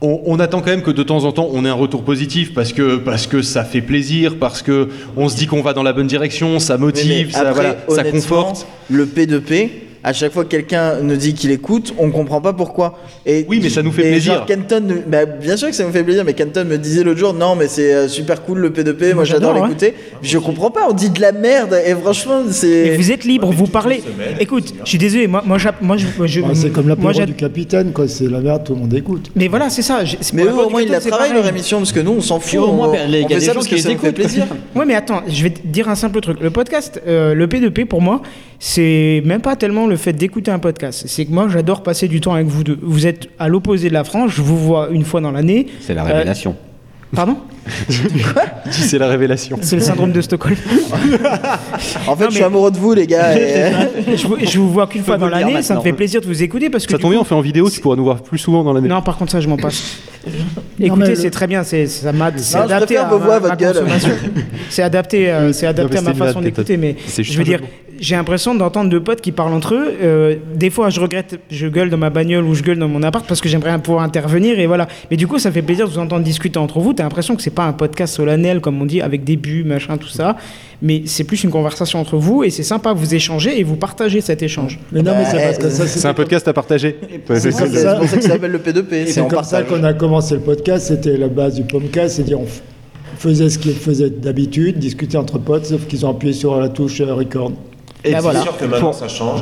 on, on attend quand même que de temps en temps on ait un retour positif parce que parce que ça fait plaisir, parce que on se dit qu'on va dans la bonne direction, ça motive, mais ça, après, voilà, ça conforte. Le P2P, à chaque fois que quelqu'un nous dit qu'il écoute, on comprend pas pourquoi. Et Oui, mais ça nous fait et plaisir. genre, Kenton, bah, bien sûr que ça nous fait plaisir, mais Kenton me disait l'autre jour, non, mais c'est euh, super cool le P2P, moi Moi, j'adore l'écouter. Je comprends pas, on dit de la merde, et franchement, Mais c'est. vous êtes libre, vous parlez. Écoute, je suis désolé, moi, moi, moi, je, je- Ouais, C'est comme l'apéro du capitaine, quoi. C'est la merde, tout le monde écoute. Mais voilà, c'est ça. Mais eux, au moins, ils la travaillent leur émission, parce que nous, on s'en fout. Au moins, on, ben, les- des ça parce que ça nous fait plaisir. Ouais, mais attends, je vais te dire un simple truc. Le podcast, euh, le P2P, pour moi, c'est même pas tellement le fait d'écouter un podcast. C'est que moi, j'adore passer du temps avec vous deux. Vous êtes à l'opposé de la France, je vous vois une fois dans l'année. C'est la Euh, révélation. Pardon C'est la révélation. C'est le syndrome de Stockholm. En fait, Non, je suis amoureux de vous, les gars. et- je, vous, je vous vois qu'une fois dans l'année, ça me fait plaisir de vous écouter parce que. Ça tombe bien, on fait en vidéo, tu pourras nous voir plus souvent dans l'année. Non, par contre, ça, je m'en passe. Écoutez, le- c'est très bien, c'est ça m'a- c'est adapté à votre gueule. C'est adapté, euh, c'est adapté à ma façon d'écouter, mais je veux dire, j'ai l'impression d'entendre deux potes qui parlent entre eux. Euh, des fois, je regrette, je gueule dans ma bagnole ou je gueule dans mon appart parce que j'aimerais pouvoir intervenir et voilà. Mais du coup, ça fait plaisir de vous entendre discuter entre vous. T'as l'impression que c'est pas un podcast solennel comme on dit avec des buts, machin, tout ça, mais c'est plus une conversation entre vous et c'est sympa. Vous échangez et vous partagez cet échange. Mais non, mais c'est Bah, parce que ça, C'est un podcast à partager. C'est c'est- C'est pour ça que ça s'appelle le P2P. C'est en comme ça partage. qu'on a commencé le podcast, c'était la base du podcast, c'est-à-dire on f- faisait ce qu'ils faisaient d'habitude, discuter entre potes, sauf qu'ils ont appuyé sur la touche euh, record. Et Bah C'est voilà. sûr que maintenant ça change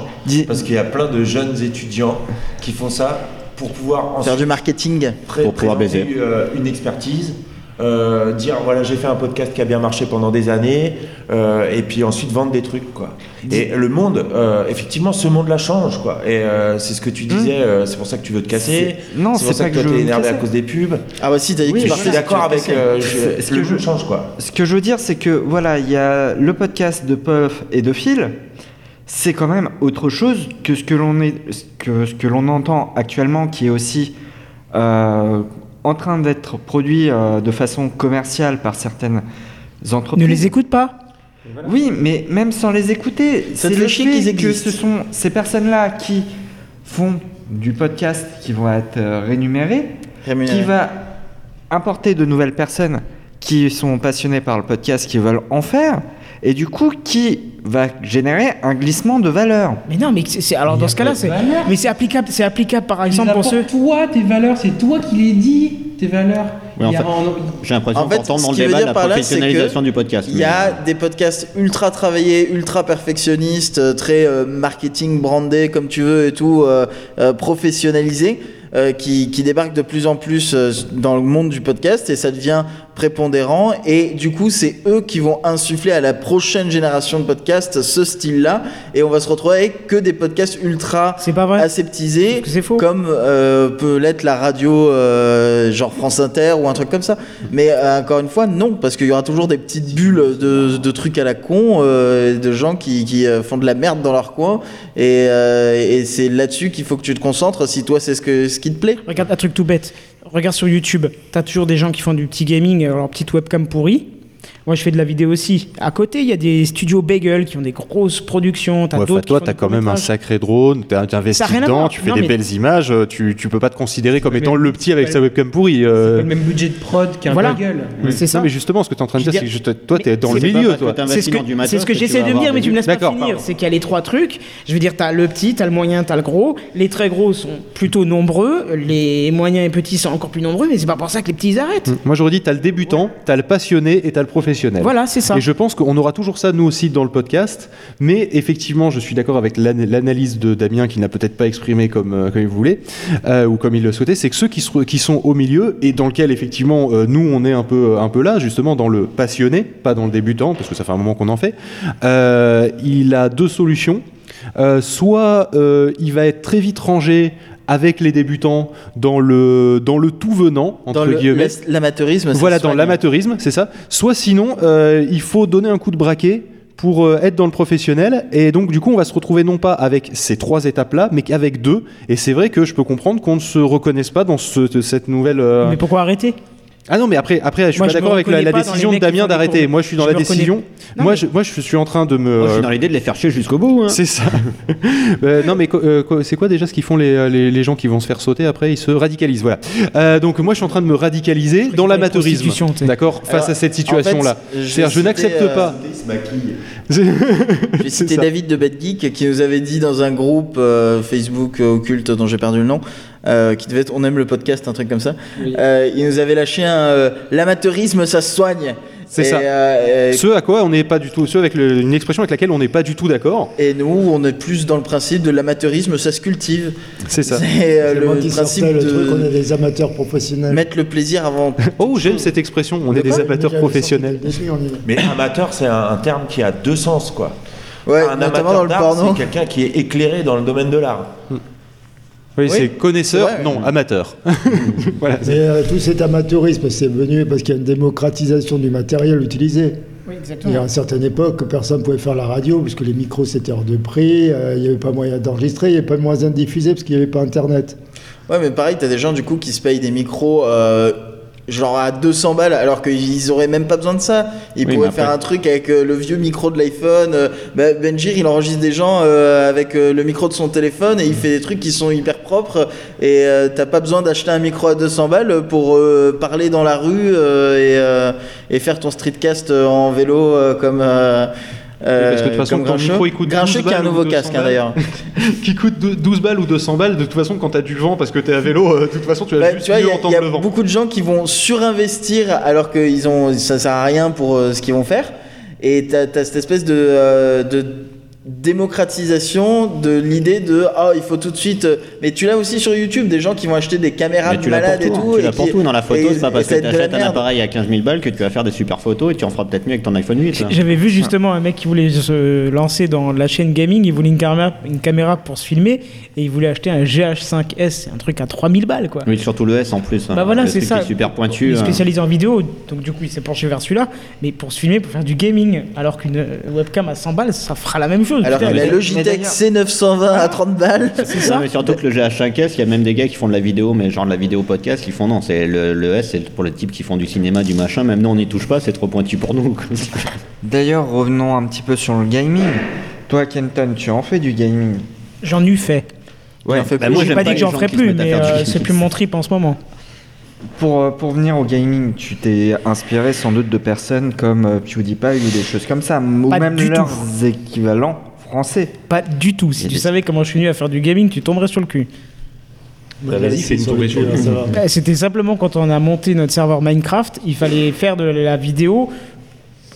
parce qu'il y a plein de jeunes étudiants qui font ça pour pouvoir Faire du marketing. Pour pouvoir baiser. euh, une expertise, euh, dire voilà j'ai fait un podcast qui a bien marché pendant des années, euh, et puis ensuite vendre des trucs quoi. Et le monde, euh, effectivement, ce monde-là change quoi. Et c'est ce que tu disais, euh, c'est pour ça que tu veux te casser. Non, c'est pour ça pas que que toi je t'es énervé à cause des pubs. Ah bah si, t'as dit que Oui, je suis d'accord avec. je- ce que le je- jeu change quoi. Ce que je veux dire, c'est que voilà, il y a le podcast de Puff et de Phil. C'est quand même autre chose que ce que l'on est, que ce que l'on entend actuellement, qui est aussi euh, en train d'être produit euh, de façon commerciale par certaines entreprises. Ne les écoute pas. Oui, mais même sans les écouter, c'est le fait qu'ils que ce sont ces personnes-là qui font du podcast qui vont être euh, rémunérées Rémunéré. qui va importer de nouvelles personnes qui sont passionnées par le podcast, qui veulent en faire, et du coup qui va générer un glissement de valeur? Mais non, mais c'est alors dans a ce cas-là, c'est valeur. mais c'est applicable, c'est applicable par exemple pour ceux. toi, tes valeurs, c'est toi qui les dis. tes valeurs. En fait, en- J'ai l'impression En fait, ce dans le qui veut débat la par là, c'est professionnalisation que du podcast. Il y a mais- des podcasts ultra travaillés, ultra perfectionnistes, euh, très euh, marketing brandés comme tu veux et tout, euh, euh, professionnalisés, euh, qui, qui débarquent de plus en plus euh, dans le monde du podcast et ça devient prépondérant. Et du coup, c'est eux qui vont insuffler à la prochaine génération de podcasts ce style-là. Et on va se retrouver avec que des podcasts ultra C'est pas vrai. aseptisés, faux. comme euh, peut l'être la radio euh, genre France Inter ou un truc comme ça. Mais euh, encore une fois, non, parce qu'il y aura toujours des petites bulles de, de trucs à la con, de gens qui, qui, font de la merde dans leur coin. Et, et c'est là-dessus qu'il faut que tu te concentres si toi c'est ce, que, ce qui te plaît. Regarde un truc tout bête. Regarde sur YouTube, t'as toujours des gens qui font du petit gaming, leur petite webcam pourrie. Moi, je fais de la vidéo aussi. À côté, il y a des studios Bagel qui ont des grosses productions. Ouais, d'autres toi, t'as des quand même un sacré drone, t'as Ça investi a rien à dedans, tu fais Non, des mais- belles images, euh, tu, tu peux pas te considérer comme étant le petit avec sa webcam pourrie. C'est euh. le même budget de prod qu'un Voilà. bagel. C'est ça. Non, mais justement, ce que tu es en train de dire, c'est que toi, t'es dans le milieu, C'est ce que, tu j'essaie de dire, mais tu me laisses pas finir. C'est qu'il y a les trois trucs. Je veux dire, t'as le petit, t'as le moyen, t'as le gros. Les très gros sont plutôt nombreux. Les moyens et petits sont encore plus nombreux, mais c'est pas pour ça que les petits arrêtent. Moi, j'aurais dit, t'as le débutant, t'as le passionné et t'as le professionnel. Voilà, c'est ça. Et je pense qu'on aura toujours ça, nous aussi, dans le podcast. Mais effectivement, je suis d'accord avec l'an- l'analyse de Damien, qui n'a peut-être pas exprimé comme, euh, comme il voulait, euh, ou comme il le souhaitait, c'est que ceux qui, se- qui sont au milieu, et dans lequel, effectivement, euh, nous, on est un peu, un peu là, justement, dans le passionné, pas dans le débutant, parce que ça fait un moment qu'on en fait, euh, il a deux solutions. Soit il va être très vite rangé avec les débutants dans le, dans le tout venant, entre Dans le- guillemets. l'amateurisme, Voilà, dans l'amateurisme, c'est ça. Soit sinon, euh, il faut donner un coup de braquet pour euh, être dans le professionnel. Et donc, du coup, on va se retrouver non pas avec ces trois étapes-là, mais qu'avec deux. Et c'est vrai que je peux comprendre qu'on ne se reconnaisse pas dans ce- cette nouvelle. euh, Mais pourquoi arrêter? Ah non, mais après, après je suis Moi, pas d'accord avec la, décision de Damien d'arrêter. Moi, je suis dans Je la décision. Non, moi, mais- je, moi, je suis en train de me. Moi, je suis dans l'idée de les faire chier jusqu'au bout. hein. C'est ça. Euh, non, mais co- euh, co- c'est quoi déjà ce qu'ils font les, les, les gens qui vont se faire sauter après? Ils se radicalisent, voilà. Euh, donc moi, je suis en train de me radicaliser dans l'amateurisme, d'accord, face à cette en situation-là. fait, je vais C'est-à-dire, je citer, n'accepte euh, pas. Je vais C'est citer ça. David de Bad Geek qui nous avait dit dans un groupe euh, Facebook euh, occulte dont j'ai perdu le nom, euh, qui devait être On aime le podcast, un truc comme ça. Euh, il nous avait lâché un euh, L'amateurisme, ça se soigne. C'est ça. euh, et- Ce à quoi on n'est pas du tout, ce avec le- une expression avec laquelle on n'est pas du tout d'accord. Et nous, on est plus dans le principe de l'amateurisme, ça se cultive. C'est ça. C'est euh, le qui principe le truc, on est de des amateurs professionnels. mettre le plaisir avant. Oh, j'aime cette expression. On est des amateurs professionnels. le début, est- Mais amateur, c'est un, un terme qui a deux sens, quoi. Ouais, un amateur le d'art, c'est quelqu'un qui est éclairé dans le domaine de l'art. Oui, Oui, c'est connaisseur, non, amateur. voilà. Mais euh, tout cet amateurisme, c'est venu parce qu'il y a une démocratisation du matériel utilisé. Oui, Il y a une certaine époque, personne ne pouvait faire la radio puisque les micros c'était hors de prix, euh, il n'y avait pas moyen d'enregistrer, il n'y avait pas moyen de diffuser parce qu'il n'y avait pas Internet. Ouais, mais pareil, t'as des gens du coup qui se payent des micros euh, genre à 200 balles alors qu'ils auraient même pas besoin de ça. Ils Oui, pourraient faire un truc avec euh, le vieux micro de l'iPhone. euh, bah, Benjir, il enregistre des gens euh, avec euh, le micro de son téléphone et il fait des trucs qui sont hyper propres. Et t'as pas besoin d'acheter un micro à 200 balles pour parler dans la rue et, et faire ton streetcast en vélo comme. Euh, euh, parce que de toute façon, Grincheux. micro, il coûte Grincheux 12 qui a un balles ou nouveau 200 casque hein, balles. d'ailleurs. qui coûte dou- 12 balles ou 200 balles, de toute façon, quand t'as du vent parce que t'es à vélo, euh, de toute façon, tu vas Bah, juste tu vois, il mieux y a- il entendre y, a le vent. beaucoup de gens qui vont surinvestir alors que ils ont, ça sert à rien pour euh, ce qu'ils vont faire. Et t'as as cette espèce de, euh, de démocratisation de l'idée de ah il faut tout de suite. euh, Mais tu l'as aussi sur YouTube des gens qui vont acheter des caméras Mais de tu malades pour et tout. hein. Tu et l'as pour qui- tout dans la photo. C'est pas parce que t'achètes un appareil à 15 000 balles que tu vas faire des super photos et tu en feras peut-être mieux avec ton iPhone 8. là. J'avais vu justement un mec qui voulait se lancer dans la chaîne gaming, il voulait une caméra, une caméra pour se filmer et il voulait acheter un GH5S, c'est un truc à 3000 balles quoi. Oui, surtout le S en plus. hein. Bah voilà, Le c'est ça. qui est super Il pointu. est hein. spécialisé en vidéo, donc du coup il s'est penché vers celui-là, mais pour se filmer, pour faire du gaming, alors qu'une webcam à 100 balles, ça fera la même chose. Alors Putain, que la mais- Logitech C920 à 30 balles. c'est Non, ça. mais surtout que le GH5S, il y a même des gars qui font de la vidéo, mais genre de la vidéo podcast, ils font non, c'est le, le S, c'est pour les types qui font du cinéma, du machin. Même nous, on n'y touche pas, c'est trop pointu pour nous. quoi. D'ailleurs, revenons un petit peu sur le gaming. Toi, Kenton, tu en fais du gaming? J'en ai fait. Ouais, bah moi, J'ai j'aime pas dit les que j'en gens ferai qui se plus, mettent à mais faire du euh, gaming. c'est plus mon trip en ce moment. pour, euh, pour venir au gaming, tu t'es inspiré sans doute de personnes comme euh, PewDiePie ou des choses comme ça, ou Pas même du leurs tout. équivalents français. Pas du tout. Si tu des- savais comment je suis venu à faire du gaming, tu tomberais sur le cul. Bah, vas-y, sur le. Bah, C'était simplement quand on a monté notre serveur Minecraft, il fallait faire de la vidéo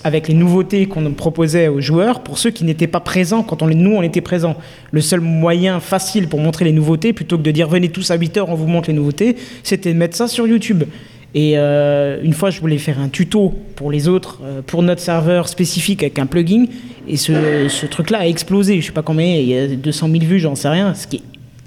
avec les nouveautés qu'on proposait aux joueurs pour ceux qui n'étaient pas présents quand on, les- nous on était présents. Le seul moyen facile pour montrer les nouveautés, plutôt que de dire venez tous à 8 heures, on vous montre les nouveautés, c'était de mettre ça sur YouTube. Et euh, une fois, je voulais faire un tuto pour les autres, euh, pour notre serveur spécifique avec un plugin. Et ce, truc-là a explosé. Je sais pas combien, il y a 200 000 vues, j'en sais rien.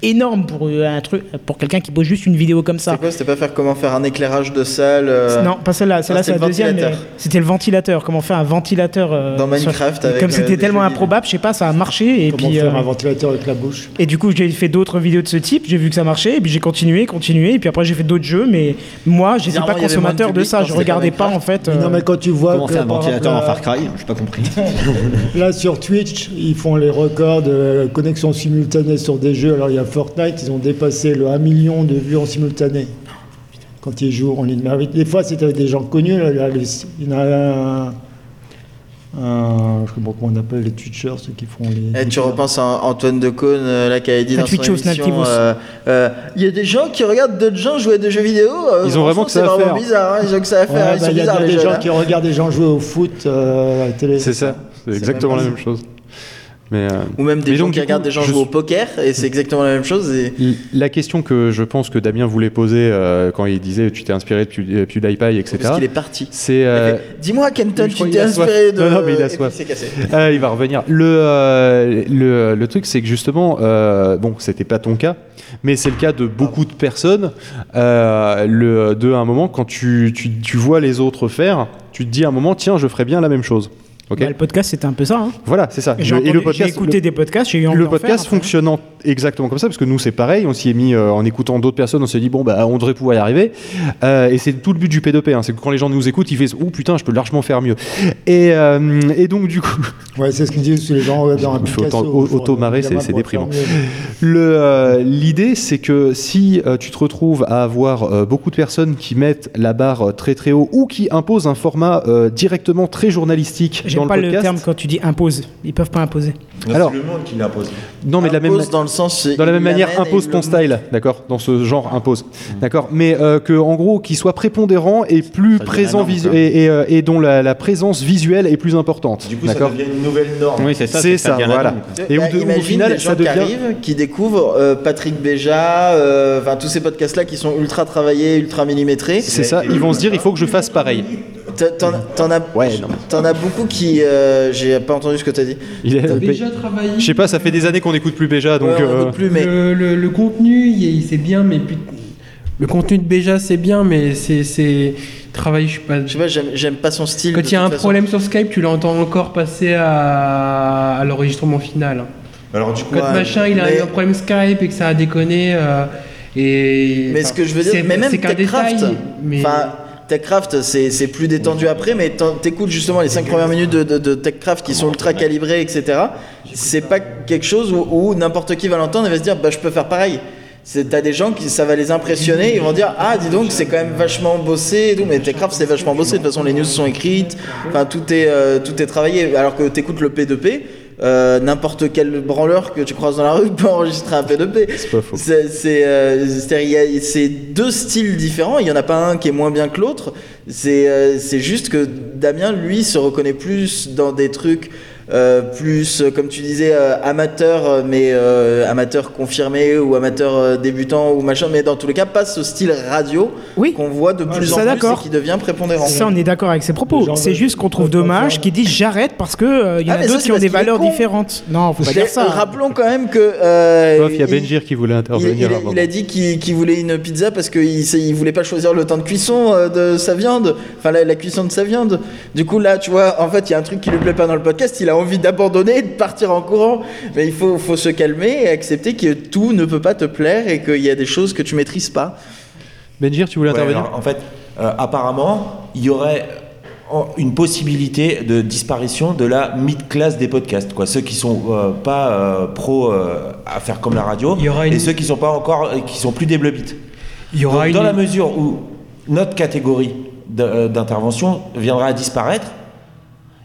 Énorme pour un truc, pour quelqu'un qui pose juste une vidéo comme ça. C'est quoi C'était pas faire comment faire un éclairage de salle euh, Non, pas celle-là. Celle-là, Ah, c'est la le deuxième. C'était le ventilateur. Comment faire un ventilateur euh, Dans Minecraft sur- avec, Comme euh, c'était tellement improbable, je sais pas, ça a marché. Et Comment puis, faire euh, un ventilateur avec la bouche et du coup, j'ai fait d'autres vidéos de ce type. J'ai vu que ça marchait. Et puis j'ai continué, continué. Et puis après, j'ai fait d'autres jeux. Mais moi, j'étais pas consommateur de ça. Je regardais pas en fait. Non, mais quand tu vois Comment faire un ventilateur en Far Cry J'ai pas compris. Là, sur Twitch, ils font les records de connexion simultanée sur des jeux. Alors, il y a Fortnite, ils ont dépassé le 1 million de vues en simultané quand ils jouent en ligne. Mais avec- des fois, c'était avec des gens connus. Là, là, les- il y en a un, un- je sais pas comment on appelle les Twitchers, ceux qui font les. Eh, tu repenses à Antoine Decaune, euh, là, qui avait dit dans son émission, euh, euh, il y a des gens qui regardent d'autres gens jouer à des jeux vidéo. euh, Ils ont vraiment que ça à C'est vraiment faire. bizarre, hein, ils ont que ça à Ouais, faire. ils bah, il y a des gens là. qui regardent des gens jouer au foot euh, à la télé. C'est ça, c'est exactement la même chose. Mais, euh, Ou même des Mais gens donc, qui regardent coup, des gens je jouer au poker, et c'est exactement la même chose. Et... La question que je pense que Damien voulait poser euh, quand il disait tu t'es inspiré de Pew- PewDiePie, etc. Parce qu'il est parti. C'est euh, Dis-moi, Kenton, tu t'es inspiré de. Non, non, mais il a puis soif. cassé. Ah, il va revenir. Le, le, le truc, c'est que justement, bon, c'était pas ton cas, mais c'est le cas de beaucoup de personnes. Le, de un moment, quand tu, tu, tu vois les autres faire, tu te dis à un moment, tiens, je ferais bien la même chose. Bah, le podcast, c'était un peu ça. hein. Voilà, c'est ça. Et J'ai Le- écouté des podcasts, j'ai eu envie le faire, podcast fonctionnant exactement comme ça, parce que nous c'est pareil, on s'y est mis euh, en écoutant d'autres personnes, on s'est dit bon bah on devrait pouvoir y arriver, Euh, et c'est tout le but du P2P, hein, c'est que quand les gens nous écoutent, ils disent oh putain je peux largement faire mieux. Et, euh, et donc du coup, Ouais, c'est ce qu'ils disent les gens dans un Il faut faut auto-marrer, c'est- déprimant. le, euh, l'idée c'est que si euh, tu te retrouves à avoir euh, beaucoup de personnes qui mettent la barre très très haut ou qui imposent un format euh, directement très journalistique J'aime pas le podcast, terme quand tu dis impose. Ils peuvent pas imposer. Alors- c'est le monde qui l'impose. non mais de la même Impose dans le sens. Dans la même manière, impose ton le- style, d'accord Dans ce genre, impose. D'accord Mais euh, que, en gros, qu'il soit prépondérant et plus Ça présent visu- quoi. et, et, euh, et dont la, la présence visuelle est plus importante. Du coup, ça d'accord devient une nouvelle norme. Oui, c'est ça. C'est ça, la voilà. Et Bah, au, final, des gens ça devient. qui arrivent, qui découvrent euh, Patrick Béja, euh, enfin tous ces podcasts-là qui sont ultra travaillés, ultra millimétrés. C'est ça, ils vont se dire, il faut que je fasse pareil. T'en- as, Ouais, non. t'en as beaucoup qui. euh, J'ai pas entendu ce que t'as dit. Il est- T'as déjà travaillé. je sais pas, ça fait des années qu'on n'écoute plus Béja, donc. Ouais, on euh, plus, mais. Le, le- le contenu, il il- c'est bien, mais put- le contenu de Béja, c'est bien, mais c'est c'est travail. Je sais pas. Je sais pas, j'aime j'aime pas son style. Quand il y a toute un façon. problème sur Skype, tu l'entends encore passer à, à l'enregistrement final. Alors du coup, Quand Ouais, machin, il a mais- eu un problème Skype et que ça a déconné. euh, et, Mais enfin, ce que je veux dire, c'est- mais même c'est qu'un Techcraft, détail, mais enfin, Techcraft, c'est plus détendu après, mais t'écoutes justement les 5 premières minutes de, de, de Techcraft qui sont ultra calibrées, etc. C'est pas quelque chose où, où n'importe qui va l'entendre et va se dire, bah je peux faire pareil. T'as des gens qui ça va les impressionner, ils vont dire ah dis donc c'est quand même vachement bossé et tout, mais Techcraft c'est vachement bossé. De toute façon les news sont écrites, enfin tout est euh, tout est travaillé. Alors que t'écoutes le P2P, euh, n'importe quel branleur que tu croises dans la rue peut enregistrer un P2P. C'est pas faux. C'est euh, deux styles différents. Il n'y en a pas un qui est moins bien que l'autre. C'est euh, c'est juste que Damien, lui, se reconnaît plus dans des trucs plus, euh, comme tu disais, euh, amateur, euh, mais euh, amateur confirmé ou amateur euh, débutant ou machin. Mais dans tous les cas, pas ce style radio Oui. qu'on voit de plus ça, en plus d'accord. et qui devient prépondérant. Ça, on est d'accord avec ses propos. C'est juste qu'on trouve dommage qu'ils disent j'arrête parce que euh, il y en Ah, a d'autres qui ont des valeurs différentes. Non, faut pas dire ça. euh, Rappelons quand même que. euh, Bof, il y a Benjir qui voulait intervenir. il a, il dit qu'il voulait une pizza parce qu'il il voulait pas choisir le temps de cuisson euh, de sa viande, enfin la, la cuisson de sa viande. Du coup là, tu vois, en fait, il y a un truc qui lui plaît pas dans le podcast, il a envie d'abandonner de partir en courant. Mais il faut, faut se calmer et accepter que tout ne peut pas te plaire et qu'il y a des choses que tu maîtrises pas. Benjir, tu voulais Ouais, intervenir? alors, en fait, euh, apparemment, il y aurait une possibilité de disparition de la mid-class des podcasts, quoi. Ceux qui sont euh, pas euh, pro euh, à faire comme la radio, Il y aura et ceux qui sont pas encore, qui sont plus des bleubits. il y aura Donc, une. Dans la mesure où notre catégorie d'intervention viendra à disparaître,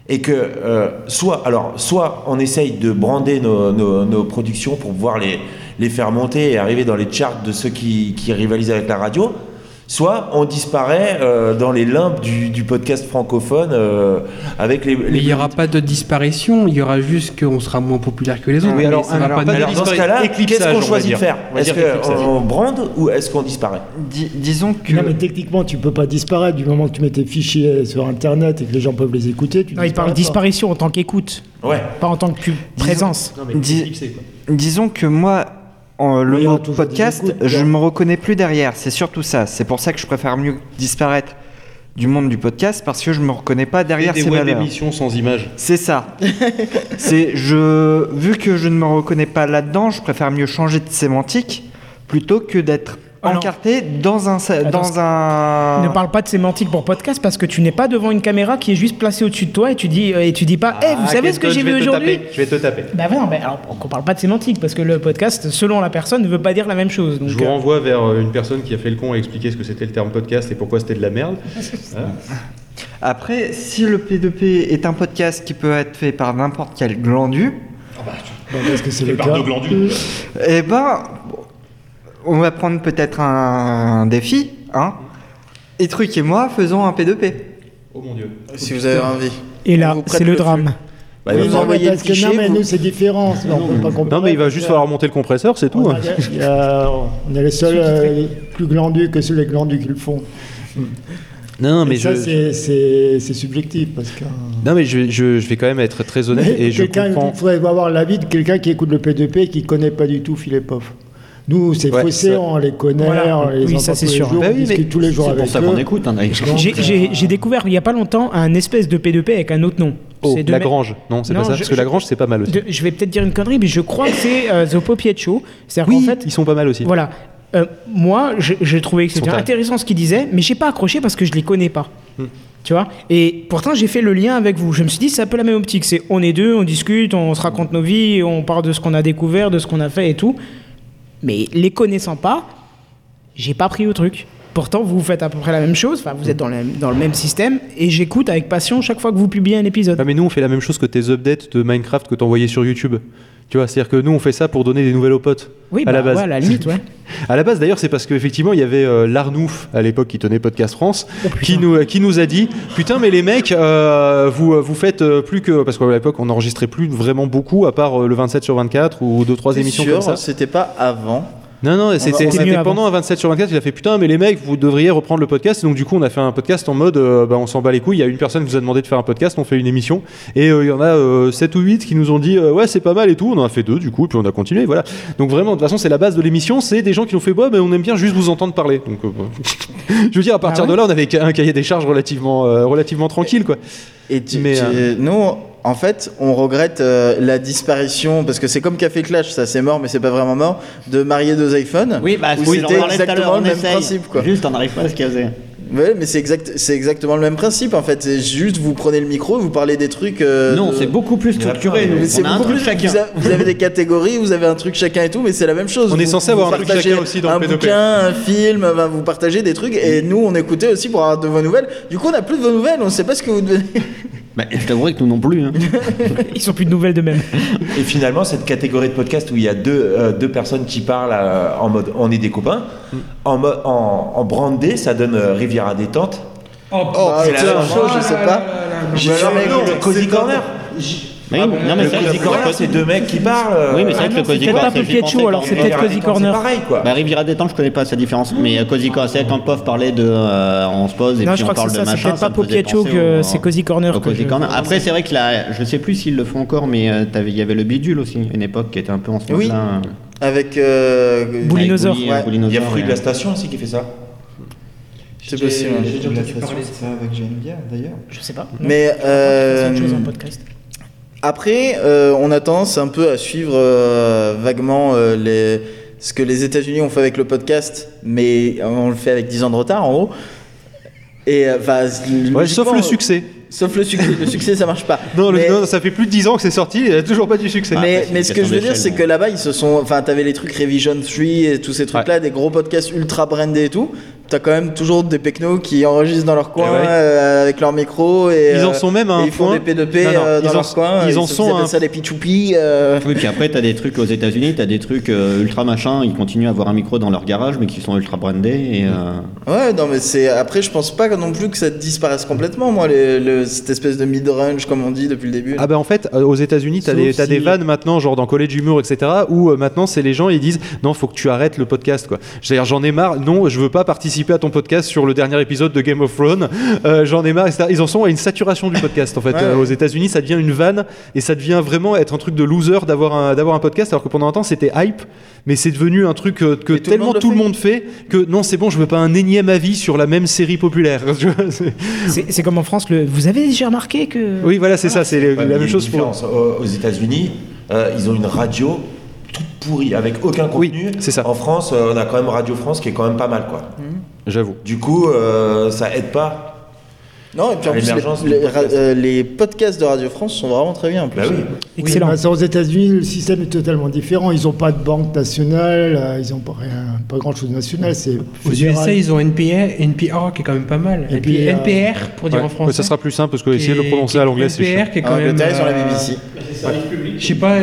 et que euh, soit, alors, soit on essaye de brander nos, nos- nos productions pour pouvoir les, les faire monter et arriver dans les charts de ceux qui, qui rivalisent avec la radio, soit on disparaît euh, dans les limbes du, du podcast francophone euh, avec les. Mais il n'y aura pas de disparition, il y aura juste qu'on sera moins populaire que les autres. Oui, mais alors, alors, de Alors dans ce cas-là, qu'est-ce on qu'on choisit de faire Est-ce qu'on brande ou est-ce qu'on disparaît Di- disons que. Non, mais techniquement, tu peux pas disparaître du moment que tu mets tes fichiers sur Internet et que les gens peuvent les écouter. Tu Non, il parle pas. disparition en tant qu'écoute, Ouais. pas en tant que présence. Non, mais Dis- éclipsé, quoi. Disons que moi, en- le mot podcast, je quoi. me reconnais plus derrière. C'est surtout ça. C'est pour ça que je préfère mieux disparaître du monde du podcast parce que je me reconnais pas derrière des ces valeurs. émissions sans images. C'est ça. c'est je vu que je ne me reconnais pas là-dedans, je préfère mieux changer de sémantique plutôt que d'être Alors- encarté dans un Attends, dans un Ne parle pas de sémantique pour podcast parce que tu n'es pas devant une caméra qui est juste placée au-dessus de toi et tu dis et tu dis pas Eh, vous Ah, savez ce que j'ai vu aujourd'hui Je vais te taper. Bah non, mais alors qu'on parle pas de sémantique parce que le podcast selon la personne ne veut pas dire la même chose. Donc, Je vous euh, renvoie vers euh, une personne qui a fait le con à expliquer ce que c'était le terme podcast et pourquoi c'était de la merde. Voilà. Après, si le P2P est un podcast qui peut être fait par n'importe quel glandu, Bon, parce que c'est le cas. eh ben, on va prendre peut-être un, défi, hein. Et Truc et moi faisons un P2P. Oh mon dieu. Si vous avez envie. Et là, c'est le le drame. Bah, Oui, il va vous non, mais envoyer le parce que non, mais vous- nous, c'est différent. On peut pas comparer. Non, mais il va juste falloir monter le compresseur, c'est tout. On, hein. a- il y a- on est les seuls euh, les plus glandus que ceux les glandus qui le font. Non, mais Et ça, je. c'est- subjectif. Parce que, Non, mais je, je- je vais quand même être très honnête et je comprends. il faudrait avoir l'avis de quelqu'un qui écoute le P2P et qui connaît pas du tout Philippe Poff. Nous, c'est Ouais, faussé, ça- on les connaît, Voilà. on les Oui, entend ça, c'est tous les sûr. jours, Bah oui, mais tous les jours C'est avec pour ça qu'on écoute, hein. Donc, J'ai- découvert il y a pas longtemps un espèce de P2P avec un autre nom. Oh, mecs- Lagrange. Non, c'est pas ça. je- Parce que je- Lagrange, c'est pas mal aussi. de- je vais peut-être dire une connerie, mais je crois que c'est euh, The Popiet Show. C'est-à-dire Oui, qu'en fait, ils sont pas mal aussi. Voilà. Euh, moi, j'ai trouvé que c'était intéressant ce qu'il disait, mais j'ai pas accroché parce que je les connais pas. Hmm. Tu vois? Et pourtant, j'ai fait le lien avec vous. Je me suis dit, c'est un peu la même optique. C'est on est deux, on discute, on se raconte nos vies, on parle de ce qu'on a découvert, de ce qu'on a fait et tout. Mais les connaissant pas, j'ai pas pris au truc. Pourtant, vous faites à peu près la même chose. Enfin, vous êtes dans le, dans le même système et j'écoute avec passion chaque fois que vous publiez un épisode. Ah, mais nous, on fait la même chose que tes updates de Minecraft que t'envoyais sur YouTube. Tu vois, c'est-à-dire que nous, on fait ça pour donner des nouvelles aux potes. Oui, à bah, la base. ouais, à la limite, ouais. À la base, d'ailleurs, c'est parce qu'effectivement, il y avait euh, Larnouf, à l'époque, qui tenait Podcast France, Oh, qui, nous, qui nous a dit Putain, mais les mecs, euh, vous, vous faites euh, plus que. Parce qu'à l'époque, on n'enregistrait plus vraiment beaucoup, à part euh, le 27 sur 24 ou deux, trois T'es émissions sûr, comme ça. C'était pas avant. Non, non, c'était pendant un 27 sur 24, il a fait putain, mais les mecs, vous devriez reprendre le podcast. Et donc, du coup, on a fait un podcast en mode, euh, bah, on s'en bat les couilles. Il y a une personne qui nous a demandé de faire un podcast, on fait une émission. Et euh, il y en a euh, 7 ou 8 qui nous ont dit, euh, ouais, c'est pas mal et tout. On en a fait deux, du coup, et puis on a continué, voilà. Donc, vraiment, de toute façon, c'est la base de l'émission. C'est des gens qui nous fait, ouais, mais on aime bien juste vous entendre parler. Donc, euh, je veux dire, à partir Ah ouais de là, on avait un cahier des charges relativement, euh, relativement tranquille, quoi. Et tu- Mais, tu- euh, nous, en fait, on regrette euh, la disparition, parce que c'est comme Café Clash, ça c'est mort, mais c'est pas vraiment mort, de Marié deux iPhones. Oui, bah, où c'était exactement le même essaye. principe, quoi. Juste, on n'arrive pas à se caser. Ouais, mais c'est exact, c'est exactement le même principe, en fait. C'est juste, vous prenez le micro, vous parlez des trucs. euh, Non, de- c'est beaucoup plus structuré. Mais c'est On a un beaucoup plus. chacun. Vous, a- vous avez des catégories, vous avez un truc chacun et tout, mais c'est la même chose. On est censé avoir un truc chacun aussi dans le un P2P. bouquin, un film, ben, vous partagez des trucs, et nous on écoutait aussi pour avoir de vos nouvelles. Du coup, on n'a plus de vos nouvelles, on sait pas ce que vous devenez. Bah, je t'avouerai que nous non plus. hein. Ils sont plus de nouvelles de même. Et finalement, cette catégorie de podcast où il y a deux, euh, deux personnes qui parlent euh, en mode on est des copains, en, en, en brandé, ça donne euh, Riviera détente. Oh, Ah, c'est la même chose, je sais pas. J'ai Mais alors, jamais non, écouté. Cozy Corner. Mais oui, non, mais Le c'est Cozy vrai que Corner, c'est deux mecs qui parlent. euh, Oui, mais c'est vrai Ah que non, le Cozy c'est peut-être Corner, pas c'est- j'y pensais Show, alors c'est Riviera peut-être Cozy Corner. C'est pareil, quoi. Bah, Riviera Détente, je connais pas sa différence, mais euh, Cozy Corner, c'est quand Pof parlait de. euh, on se pose et Non, puis je on crois que parle c'est de ça. C'est machin. peut-être pas me faisait Popiet Show penser que c'est Cozy Corner. au que Cozy je- Corner. Après, c'est vrai que là, je sais plus s'ils le font encore, mais euh, il y avait le bidule aussi, une époque qui était un peu en ce Oui. moment-là. Avec. Euh, Boulinosaure. Avec Bouli- Ouais. Il y a Fruit de la. Station aussi qui fait ça. C'est possible. ouais. J'ai déjà entendu parler de ça avec Geneviève d'ailleurs. Je sais pas. Mais euh, autre chose en podcast. après, euh, on a tendance un peu à suivre euh, vaguement euh, les, ce que les États-Unis ont fait avec le podcast, mais on le fait avec 10 ans de retard en gros. Et euh, Ouais, sauf le succès. Sauf le succès. Le succès, ça marche pas. Non, Mais- non, ça fait plus de 10 ans que c'est sorti, il n'y a toujours pas du succès. mais, mais une ce que je veux dire, c'est que là-bas, ils se sont. Enfin, t'avais les trucs Revision 3 et tous ces trucs-là, des gros podcasts ultra brandés et tout. T'as quand même toujours des pecnos qui enregistrent dans leur coin Eh ouais. euh, avec leur micro et Ils en euh, sont même à un ils font point. des P2P Non, non, euh, dans ils en- leur coin. ils en sont à un- ça des pichoupi. euh, Oui, puis après, t'as des trucs aux États-Unis, t'as des trucs euh, ultra machin, ils continuent à avoir un micro dans leur garage, mais qui sont ultra brandés. Et, euh, Ouais, non, mais c'est. Après, je pense pas non plus que ça disparaisse complètement, moi, les- cette espèce de mid-range, comme on dit depuis le début. Ah bah en fait aux États-Unis t'as des t'as des si- vannes maintenant genre dans College Humour etc où euh, maintenant c'est les gens ils disent non faut que tu arrêtes le podcast quoi. C'est-à-dire j'en ai marre non je veux pas participer à ton podcast sur le dernier épisode de Game of Thrones Euh, j'en ai marre etc. Ils en sont à une saturation du podcast en fait Ouais. Euh, aux États-Unis ça devient une vanne et ça devient vraiment être un truc de loser d'avoir un d'avoir un podcast alors que pendant un temps c'était hype mais c'est devenu un truc euh, que tout tellement le tout le monde fait que non c'est bon je veux pas un énième avis sur la même série populaire. C'est- comme en France, le... vous avez déjà remarqué que. oui voilà c'est ça c'est Ouais, la mais il y a même une chose pour. Aux États-Unis, euh, ils ont une radio toute pourrie, avec aucun Oui, contenu. c'est ça. En France, euh, on a quand même Radio France qui est quand même pas mal, quoi. J'avoue. Du coup, euh, ça aide pas. Non, et puis en plus, les, les euh, les podcasts de Radio France sont vraiment très bien. En plus. Bah oui. Excellent. Oui, bah, aux États-Unis, le système est totalement différent. Ils n'ont pas de banque nationale, euh, ils n'ont pas, rien- pas grand-chose de national. C'est Aux. USA, ils ont NPR, NPR qui est quand même pas mal. Et, puis NPR, pour dire Ouais, en ouais, français. ça sera plus simple parce que essayer de le prononcer à l'anglais c'est. NPR qui est En quand même. Angleterre, ils ont la euh, BBC. Je sais pas,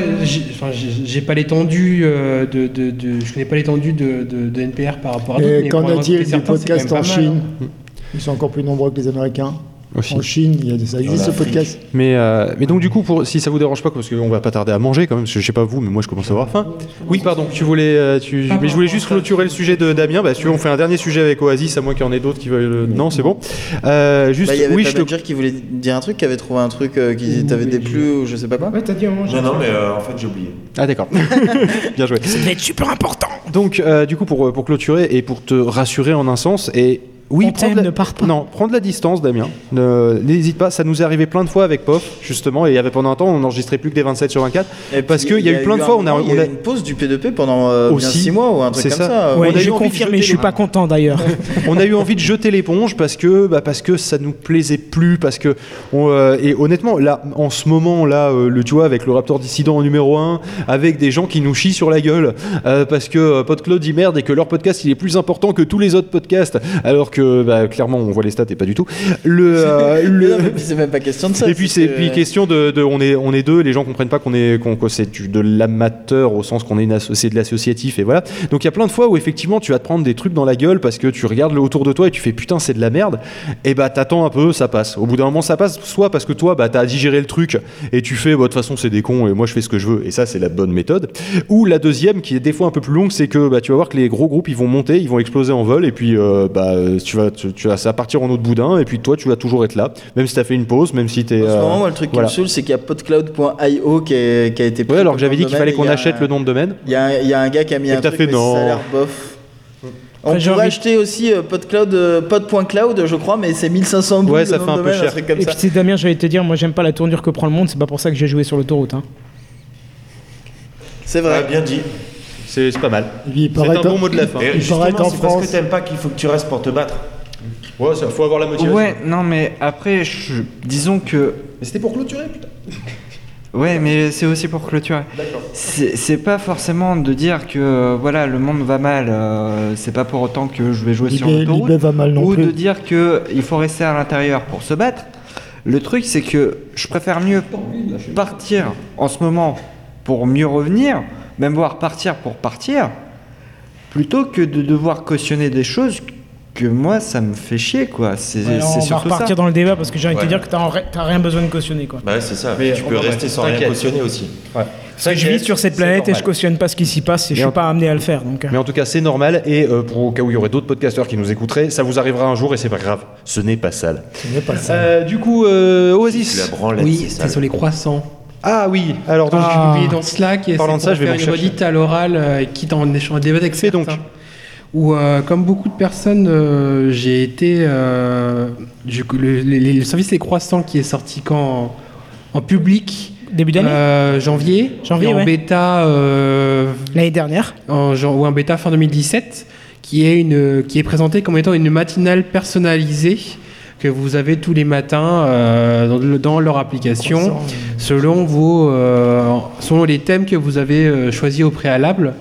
j'ai l'étendue euh, de, de, de- je connais pas l'étendue de, de, de NPR par rapport à d'autres. Et mais qu'en pour en a-t-il écouter du quand podcast en Chine hein. Ils sont encore plus nombreux que les Américains. Aussi. En Chine, il y a des, ça existe ce podcast. Mais, euh, mais donc du coup, pour, si ça vous dérange pas, parce qu'on va pas tarder à manger quand même, parce que je sais pas vous, mais moi je commence à avoir faim. Oui, pardon, tu voulais, euh, tu, mais je voulais juste clôturer le sujet de Damien. Bah, si tu veux, on fait un dernier sujet avec Oasis, à moins qu'il y en ait d'autres qui veulent. le- Non, c'est bon. Euh, juste, Bah, il y avait oui, pas je te. dire qui voulait dire un truc, qui avait trouvé un truc euh, qui t'avait déplu ou je sais pas quoi. Ouais, t'as dit un moment. Non, non, mais euh, en fait, j'ai oublié. Ah d'accord. Bien joué. Ça devait être super important. Donc, euh, du coup, pour, pour clôturer et pour te rassurer en un sens, et oui, t'aime, la- ne pas. Non, prends de la distance, Damien. Ne- N'hésite pas. Ça nous est arrivé plein de fois avec POF, justement, et il y avait pendant un temps, on n'enregistrait plus que des 27 sur 24. Et Parce qu'il y a eu plein de fois, on a- y on a une pause du P2P pendant euh, bien Aussi, 6 mois ou un truc c'est comme ça. ça. On a eu je envie de confirme, jeter et je suis pas content d'ailleurs. on a eu envie de jeter l'éponge parce que bah, parce que ça nous plaisait plus parce que on, euh, et honnêtement là en ce moment là euh, le tu vois avec le Raptor dissident en numéro 1 avec des gens qui nous chient sur la gueule euh, parce que euh, PodCloud dit merde et que leur podcast il est plus important que tous les autres podcasts alors que bah, clairement on voit les stats et pas du tout. Le, euh, le- c'est même pas question de ça. et puis c'est que- puis question de, de- on est on est deux les gens comprennent pas qu'on est qu'on c'est de l'amateur au sens qu'on est une c'est de l'associatif et voilà. Donc il y a plein de fois où effectivement tu vas te prendre des trucs dans la gueule parce que tu regardes le autour de toi et tu fais putain c'est de la merde. Et bah t'attends un peu ça passe. Au bout d'un moment ça passe soit parce que toi bah t'as digéré le truc et tu fais bah de toute façon c'est des cons et moi je fais ce que je veux et ça c'est la bonne méthode. Ou la deuxième qui est des fois un peu plus longue c'est que bah tu vas voir que les gros groupes ils vont monter ils vont exploser en vol et puis euh, bah tu vas tu, tu vas ça va partir en autre boudin et puis toi tu vas toujours être là même si t'as fait une pause même si t'es En ce euh, moment, moi, le truc voilà. qui me saoule, c'est qu'il y a podcloud.io qui, est- qui a été pris Ouais, alors que j'avais dit qu'il fallait qu'on achète un- le nom de domaine. Il y, a un- il y a un gars qui a mis Et un truc, fait mais non. ça a l'air bof. On pourrait envie- acheter aussi euh, PodCloud, euh, pod.cloud, je crois, mais c'est 1500 boules Ouais, ça fait de un peu cher. comme Et ça. puis Damien, j'allais te dire, moi j'aime pas la tournure que prend le monde, c'est pas pour ça que j'ai joué sur l'autoroute. Hein. C'est vrai. bien dit. C'est pas mal. C'est un bon mot de la fin. Et Il paraît qu'en parce que t'aimes pas qu'il faut que tu restes pour te battre. Ouais, ça faut avoir la motivation. Ouais, non, mais après, je- disons que. Mais c'était pour clôturer, putain. Ouais, mais c'est aussi pour clôturer. C'est c'est pas forcément de dire que euh, voilà le monde va mal. euh, c'est pas pour autant que je vais jouer sur l'autoroute. Libé va mal non ou de dire que il faut rester à l'intérieur pour se battre. Le truc, c'est que je préfère mieux partir en ce moment pour mieux revenir, même voir partir pour partir, plutôt que de devoir cautionner des choses que moi ça me fait chier quoi. C'est Ouais, on va surtout ça. repartir dans le débat parce que j'ai envie de te Ouais. dire que t'as en- t'as rien besoin de cautionner quoi. Bah ouais, c'est ça. Mais tu peux va- rester sans rien cautionner aussi. Parce que je vis sur cette planète et je cautionne pas ce qui s'y passe et je suis en- pas amené à le faire donc. euh. Mais en tout cas, c'est normal. Et euh, pour au cas où il y aurait d'autres podcasteurs qui nous écouteraient, ça vous arrivera un jour et c'est pas grave. Ce n'est pas sale. Ce n'est pas ça. Euh, du coup, euh, Oasis. La branlette, Oui, c'est c'est ça. sur les croissants. Ah oui. Alors donc, Ah. Publié dans Slack et c'est Parlant de ça, je vais faire une redite à l'oral, euh, quitte en échange un débat avec Fais donc. certains. Où, euh, comme beaucoup de personnes, euh, j'ai été. euh, du coup, le, le- le service Les Croissants qui est sorti quand en public Début d'année euh, janvier, Janvier, et en ouais. bêta euh, L'année dernière. en, ou en bêta fin 2017, qui est, une, qui est présenté comme étant une matinale personnalisée que vous avez tous les matins euh, dans, le- dans leur application, selon, vos, euh, selon les thèmes que vous avez euh, choisis au préalable.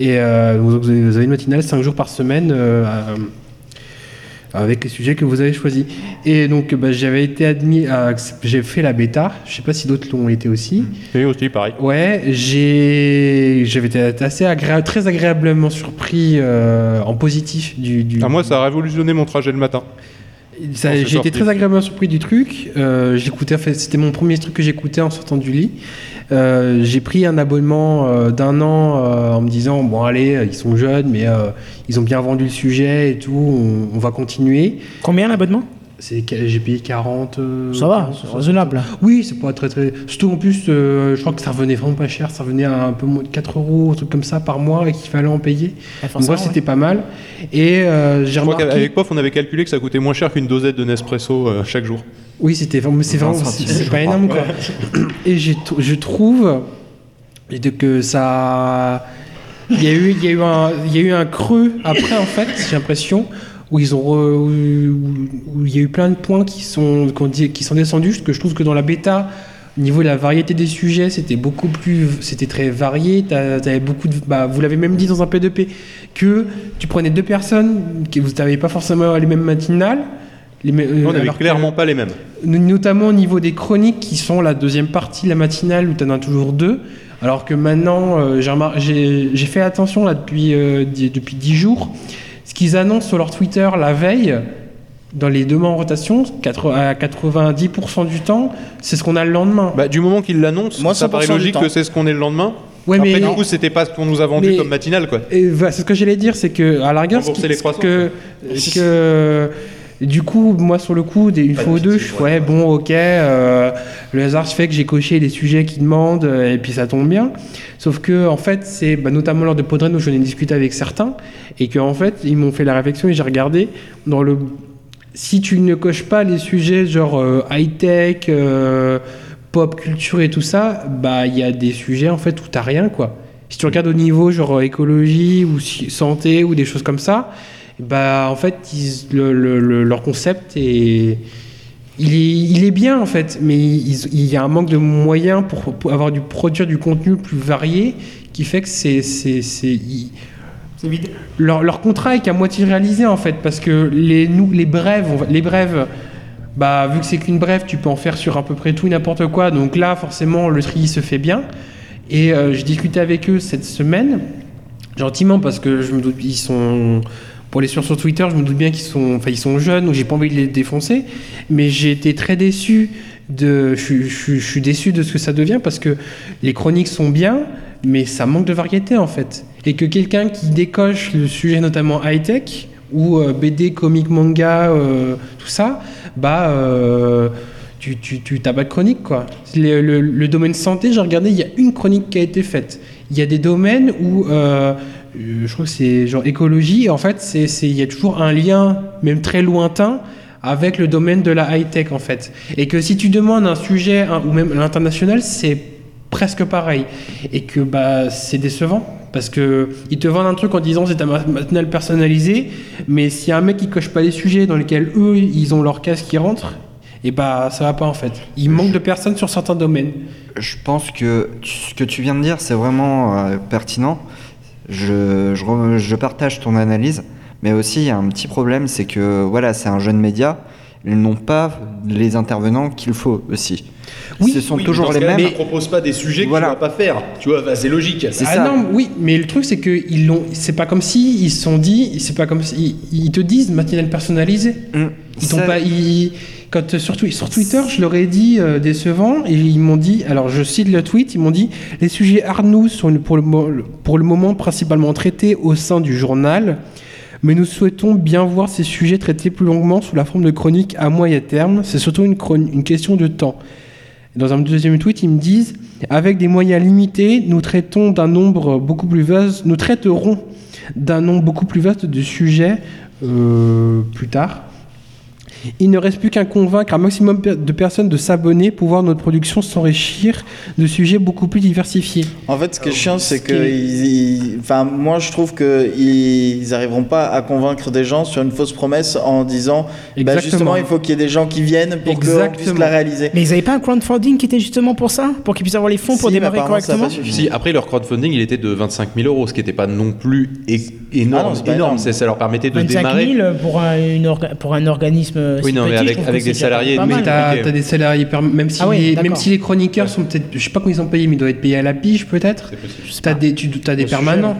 Et euh, vous, vous avez une matinale 5 jours par semaine euh, avec les sujets que vous avez choisis. Et donc, bah, j'avais été admis à. J'ai fait la bêta, je sais pas si d'autres l'ont été aussi. Et aussi, pareil. Ouais, j'ai, j'avais été assez très agréablement surpris euh, en positif du. du Ah, moi, ça a révolutionné mon trajet le matin. J'ai été très agréablement surpris du truc. Euh, j'écoutais, en fait, c'était mon premier truc que j'écoutais en sortant du lit. Euh, j'ai pris un abonnement euh, d'un an euh, en me disant bon allez, ils sont jeunes, mais euh, ils ont bien vendu le sujet et tout, on, on va continuer. Combien l'abonnement? C'est j'ai payé 40. euh, Ça va, 40, c'est 60. raisonnable. Oui, c'est pas très très. Surtout en plus, euh, je crois que ça revenait vraiment pas cher. Ça revenait à un peu moins de 4 euros, un truc comme ça par mois et qu'il fallait en payer. Donc moi, c'était pas mal. Et euh, j'ai Je crois remarqué. qu'avec POF, on avait calculé que ça coûtait moins cher qu'une dosette de Nespresso euh, chaque jour. Oui, c'était vraiment, c'est 20 vraiment, c'est pas énorme quoi. Et je trouve que ça, il y a eu, il y a eu un, il y a eu un creux après en fait, j'ai l'impression où ils ont, re- où, où il y a eu plein de points qui sont, qui sont descendus. Parce que je trouve que dans la bêta, au niveau de la variété des sujets, c'était beaucoup plus, c'était très varié. T'avais beaucoup de, bah, vous l'avez même dit dans un P2P que tu prenais deux personnes que vous n'aviez pas forcément les mêmes matinales. Les mêmes- on n'avait que- clairement pas les mêmes. notamment au niveau des chroniques qui sont la deuxième partie, la matinale, où tu en as toujours deux. Alors que maintenant, euh, j'ai fait attention là depuis, euh, dix- depuis 10 jours. Qu'ils annoncent sur leur Twitter la veille, dans les deux mois en rotation, 80 à 90% du temps, c'est ce qu'on a le lendemain. Bah, du moment qu'ils l'annoncent, Moi, ça paraît 100% du logique que c'est ce qu'on est le lendemain. Ouais, Après, mais du coup, c'était pas ce qu'on nous a vendu Mais- comme matinale, quoi. C'est ce que j'allais dire, c'est que à la rigueur, ce qui- les que, du coup, moi sur le coup, des- une fois ou deux, je ouais. ouais, bon, ok, euh, le hasard fait que j'ai coché les sujets qu'ils demandent euh, et puis ça tombe bien. Sauf que en fait, c'est bah, notamment lors de Podren où j'en ai discuté avec certains et que en fait, ils m'ont fait la réflexion et j'ai regardé dans le si tu ne coches pas les sujets genre high tech, pop culture et tout ça, bah il y a des sujets en fait où t'as rien quoi. Si tu regardes au niveau genre euh, écologie ou santé ou des choses comme ça, bah en fait ils- le- le- le- leur concept est il, est il est bien en fait, mais il y a un manque de moyens pour, pour avoir du produire du contenu plus varié qui fait que c'est vide. leur, leur contrat est qu'à moitié réalisé en fait parce que les nous les brèves on va- les brèves bah vu que c'est qu'une brève tu peux en faire sur à peu près tout et n'importe quoi donc là forcément le tri se fait bien et euh, j'ai discuté avec eux cette semaine gentiment parce que je me doute ils sont pour les suivre sur Twitter je me doute bien qu'ils sont enfin ils sont jeunes donc j'ai pas envie de les défoncer mais j'ai été très déçu de je, je je suis déçu de ce que ça devient parce que les chroniques sont bien mais ça manque de variété en fait et que quelqu'un qui décoche le sujet notamment high tech ou euh, BD comics manga euh, tout ça bah euh, tu, tu, tu t'as pas de chronique quoi. Le, domaine santé, j'ai regardé, il y a une chronique qui a été faite. Il y a des domaines où je crois que c'est genre écologie, et en fait c'est, il y a toujours un lien, même très lointain, avec le domaine de la high tech en fait. Et que si tu demandes un sujet hein, ou même l'international, c'est presque pareil. Et que bah c'est décevant. Parce que ils te vendent un truc en disant c'est ta ma- matinale personnalisée, mais s'il y a un mec qui coche pas les sujets dans lesquels eux ils ont leur case qui rentre, et bah ça va pas en fait. Il manque de personnes sur certains domaines. Je pense que ce que tu viens de dire, c'est vraiment euh, pertinent. Je, je je partage ton analyse, mais aussi il y a un petit problème, c'est que voilà, c'est un jeune média, ils n'ont pas les intervenants qu'il faut aussi. Oui, Ce sont Oui, mais toujours les mêmes. ne propose pas des sujets Voilà. qu'il va pas faire. Tu vois, bah, c'est logique. C'est ah ça. non, oui, mais le truc c'est que ils l'ont. C'est pas comme si ils se sont dit. C'est pas comme si ils, ils te disent matinale personnalisée. Hum, Ils t'ont pas. ils- quand euh, sur, Twi- sur Twitter, je leur ai dit euh, décevant et ils m'ont dit. Alors je cite le tweet. Ils m'ont dit les sujets news sont pour le, moment principalement traités au sein du journal. Mais nous souhaitons bien voir ces sujets traités plus longuement sous la forme de chroniques à moyen terme. C'est surtout une question de temps. Dans un deuxième tweet, ils me disent Avec des moyens limités, nous traitons d'un nombre beaucoup plus vaste, nous traiterons d'un nombre beaucoup plus vaste de sujets euh, plus tard. Il ne reste plus qu'à convaincre un maximum de personnes de s'abonner pour voir notre production s'enrichir de sujets beaucoup plus diversifiés. En fait, ce qui est chiant, c'est que, est- ils- ils- enfin, moi, je trouve que ils arriveront pas à convaincre des gens sur une fausse promesse en disant, bah, justement, il faut qu'il y ait des gens qui viennent pour qu'on puisse la réaliser. Mais ils n'avaient pas un crowdfunding qui était justement pour ça? Pour qu'ils puissent avoir les fonds pour Si, démarrer correctement? Si, après leur crowdfunding, il était de 25 000 euros, ce qui n'était pas non plus énorme. Ah non, énorme. énorme. Ça leur permettait de 25 démarrer. 000 pour un, une orga- pour un organisme. Oui, si non, mais avec- des salariés, pas mais t'as- des salariés, même si, Ah ouais, les, d'accord. même si les chroniqueurs sont peut-être, je sais pas comment ils sont payés, mais ils doivent être payés à la pige peut-être. T'as des, tu as des permanents.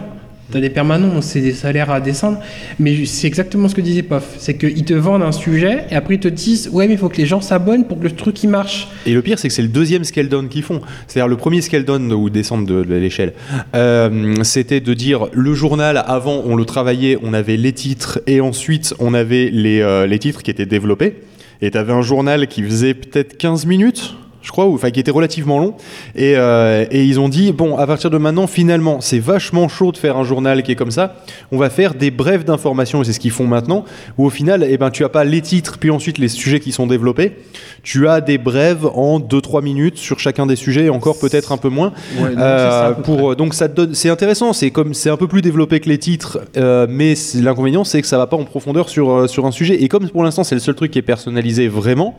T'as des permanents, c'est des salaires à descendre. Mais c'est exactement ce que disait Pof. C'est qu'ils te vendent un sujet et après ils te disent Ouais, mais il faut que les gens s'abonnent pour que le truc il marche. Et le pire, c'est que c'est le deuxième scale down qu'ils font. C'est-à-dire le premier scale down ou descendre de, l'échelle, euh, c'était de dire le journal avant on le travaillait, on avait les titres et ensuite on avait les, euh, les titres qui étaient développés. Et tu avais un journal qui faisait peut-être 15 minutes. Je crois, ou enfin qui était relativement long, et, euh, et ils ont dit bon, à partir de maintenant, finalement, c'est vachement chaud de faire un journal qui est comme ça. On va faire des brèves d'informations, et c'est ce qu'ils font maintenant. Où au final, eh ben, tu as pas les titres, puis ensuite les sujets qui sont développés. Tu as des brèves en 2-3 minutes sur chacun des sujets, et encore peut-être un peu moins. Ouais, donc Euh, pour donc ça te donne, c'est intéressant. C'est comme c'est un peu plus développé que les titres, euh, mais l'inconvénient c'est que ça va pas en profondeur sur sur un sujet. Et comme pour l'instant c'est le seul truc qui est personnalisé vraiment,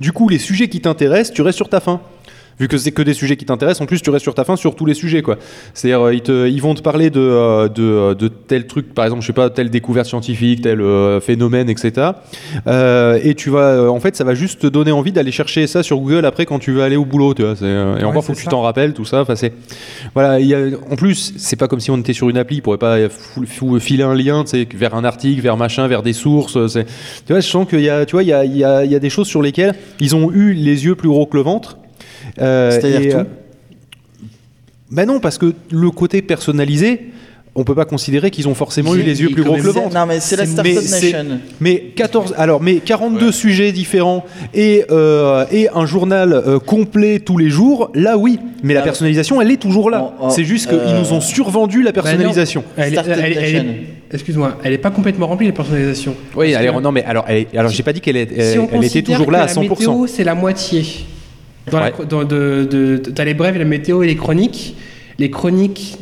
du coup les sujets qui t'intéressent, tu restes sur ta fin. Vu que c'est que des sujets qui t'intéressent, en plus tu restes sur ta fin sur tous les sujets quoi. C'est-à-dire euh, ils, te- ils vont te parler de, euh, de, euh, de tel truc, par exemple je sais pas telle découverte scientifique, tel phénomène, etc. Euh, et tu vas, en fait ça va juste te donner envie d'aller chercher ça sur Google après quand tu veux aller au boulot, tu vois. c'est, et Ouais, encore faut que tu t'en rappelles tout ça. Enfin c'est voilà. il y a- en plus c'est pas comme si on était sur une appli, ils pourraient pas fou- fou- filer un lien, tu sais, vers un article, vers machin, vers des sources. tu vois, je sens qu'il y a, tu vois, il y a, il y a- il y a des choses sur lesquelles ils ont eu les yeux plus gros que le ventre. Euh, C'est-à-dire euh, Ben non, parce que le côté personnalisé, on peut pas considérer qu'ils ont forcément eu les yeux plus gros que le ventre. Non, mais c'est la Startup Nation. Mais 14, alors mais 42 sujets différents et euh, et un journal euh, complet tous les jours, là oui. Mais la Ah, personnalisation, elle est toujours là. en- en- C'est juste qu'ils euh, nous ont survendu la personnalisation. Elle. Excuse-moi, elle est pas complètement remplie la personnalisation. oui, que- non mais alors alors j'ai pas dit qu'elle si était toujours là à que 100%. La météo, c'est la moitié. Dans la Ouais. cro- dans- de, de- de- t'as les brèves, la météo et les chroniques. Les chroniques,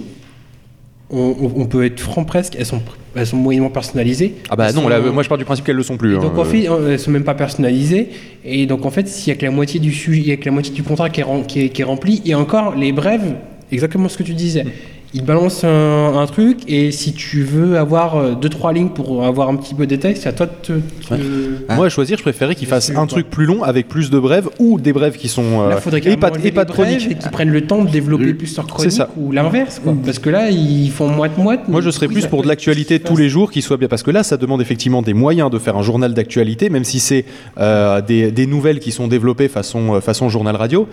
on, peut être franc presque, elles sont, elles sont moyennement personnalisées. Ah bah Elles non, sont- là, moi je pars du principe qu'elles le sont plus. et hein. donc en fait, euh, elles sont même pas personnalisées. Et donc en fait, s'il y a que la moitié du sujet, il y a que la moitié du contrat qui est, rem- qui est- qui est rempli, et encore les brèves, exactement ce que tu disais. Mm. Ils balancent un, un truc et si tu veux avoir euh, deux trois lignes pour avoir un petit peu de texte, c'est à toi de te. te- Moi à choisir, je préférais fassent sûr, un truc plus long avec plus de brèves ou des brèves qui sont euh, Là, faudrait et pas, et pas de enlever les chronique. brèves et qu'ils prennent le temps de développer Le- plus leur chronique ça. ou l'inverse, quoi. Parce que là, ils font moite-moite. Moi, mais je serais plus pour de l'actualité tous les jours qui soit bien. Parce que là, ça demande effectivement des moyens de faire un journal d'actualité, même si c'est euh, des, des nouvelles qui sont développées façon, euh, façon journal radio.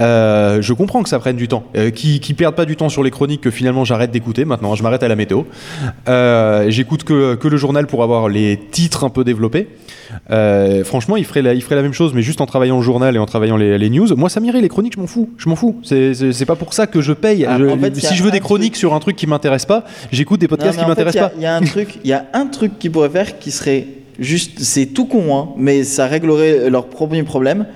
Euh, je comprends que ça prenne du temps. Euh, qui, qui perdent pas du temps sur les chroniques que finalement j'arrête d'écouter. Maintenant, je m'arrête à la météo. Euh, J'écoute que, que le journal pour avoir les titres un peu développés. Euh, franchement, il ferait, la, il ferait la même chose, mais juste en travaillant le journal et en travaillant les, les news. Moi, ça m'irait, les chroniques, je m'en fous. Je m'en fous. C'est- pas pour ça que je paye. Ah, Je- en fait, il y si a je veux des chroniques truc- sur un truc qui m'intéresse pas, j'écoute des podcasts Non, qui m'intéressent pas. Il y, a- un truc, il y a un truc qu'ils pourraient faire qui serait juste, c'est tout con, hein, mais ça réglerait leur premier problème.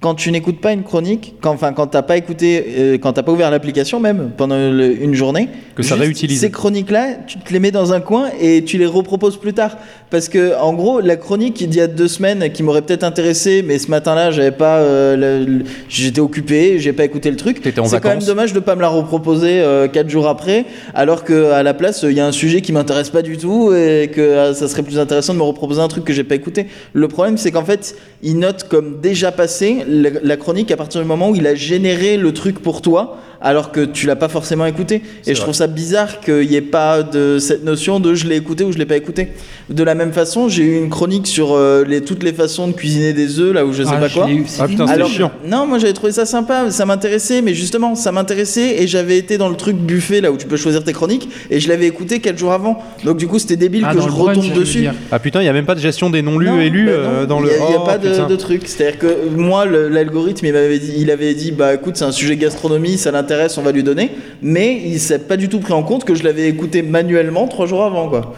Quand tu n'écoutes pas une chronique, quand, enfin quand t'as pas écouté, euh, quand t'as pas ouvert l'application même pendant le- une journée, Que ça réutilise. Ces chroniques-là, tu te les mets dans un coin et tu les reproposes plus tard. Parce que en gros, la chronique d'il y a deux semaines qui m'aurait peut-être intéressé, mais ce matin-là, j'avais pas, euh, le- le- j'étais occupé, j'ai pas écouté le truc. C'est quand même dommage de pas me la reproposer euh, quatre jours après, alors que à la place, il y a un sujet qui m'intéresse pas du tout et que euh, ça serait plus intéressant de me reproposer un truc que j'ai pas écouté. Le problème, c'est qu'en fait, il note comme déjà passé la, chronique à partir du moment où il a généré le truc pour toi, alors que tu l'as pas forcément écouté. Et je trouve ça bizarre qu'il n'y ait pas de cette notion de je l'ai écouté ou je l'ai pas écouté. De la même façon, j'ai eu une chronique sur euh, les, toutes les façons de cuisiner des œufs, là où je sais Ah, pas je quoi. eu, Ah putain, Alors, chiant. non, moi j'avais trouvé ça sympa, ça m'intéressait, mais justement, ça m'intéressait et j'avais été dans le truc buffet là où tu peux choisir tes chroniques et je l'avais écouté 4 jours avant. Donc du coup, c'était débile Ah, que je brunch, retombe dessus. Ah putain, il y a même pas de gestion des non lus Non, élus bah euh, non, dans le. Il n'y a, il y a Oh, pas de, truc. C'est-à-dire que moi, l'algorithme, il m'avait dit, il avait dit, bah écoute, c'est un sujet gastronomie, ça l'intéresse, on va lui donner. Mais il s'est pas du tout pris en compte que je l'avais écouté manuellement trois jours avant, quoi.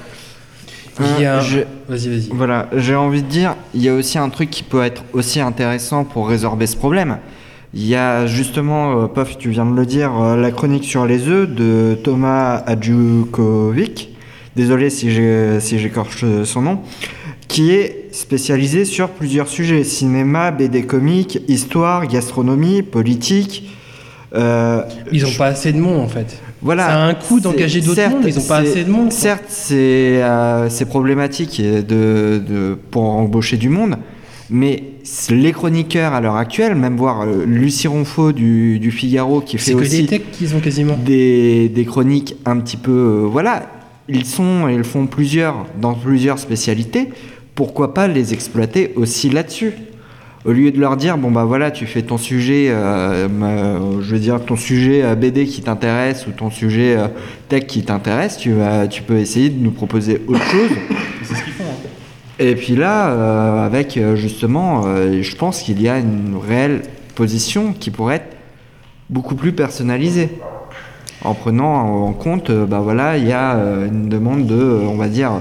Il y a- Euh, je- Vas-y, vas-y. Voilà, j'ai envie de dire, il y a aussi un truc qui peut être aussi intéressant pour résorber ce problème. Il y a justement, euh, Pof, tu viens de le dire, euh, la chronique sur les œufs de Thomas Adjukovic, désolé si j'ai- si j'écorche euh, son nom, qui est spécialisé sur plusieurs sujets, cinéma, BD comique, histoire, gastronomie, politique. Euh, Ils ont pas assez de monde en fait. voilà. Ça a un coût d'engager d'autres mondes, ils ont pas assez de monde. Certes, c'est euh, problématique de, de- pour embaucher du monde, mais les chroniqueurs à l'heure actuelle, même voir euh, Lucie Ronfaux du, du Figaro qui fait aussi des techs qu'ils ont quasiment. des, des chroniques un petit peu. voilà, ils sont, ils font plusieurs dans plusieurs spécialités. Pourquoi pas les exploiter aussi là-dessus? Au lieu de leur dire bon bah voilà tu fais ton sujet euh, euh, je veux dire ton sujet euh, BD qui t'intéresse ou ton sujet euh, tech qui t'intéresse tu vas tu peux essayer de nous proposer autre chose C'est ce qu'ils font. hein. et puis là euh, avec justement je pense qu'il y a une réelle position qui pourrait être beaucoup plus personnalisée en prenant en compte bah voilà il y a une demande de on va dire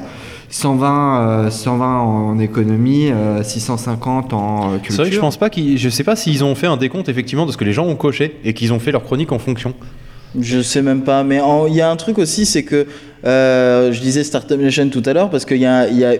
120 euh, 120 en économie euh, 650 en euh, culture C'est vrai que je pense pas qu'ils. Je sais pas s'ils ont fait un décompte effectivement de ce que les gens ont coché et qu'ils ont fait leur chronique en fonction. Je sais même pas, mais en- il y a un truc aussi, c'est que euh, je disais Startup Nation tout à l'heure parce qu'il y a, il y a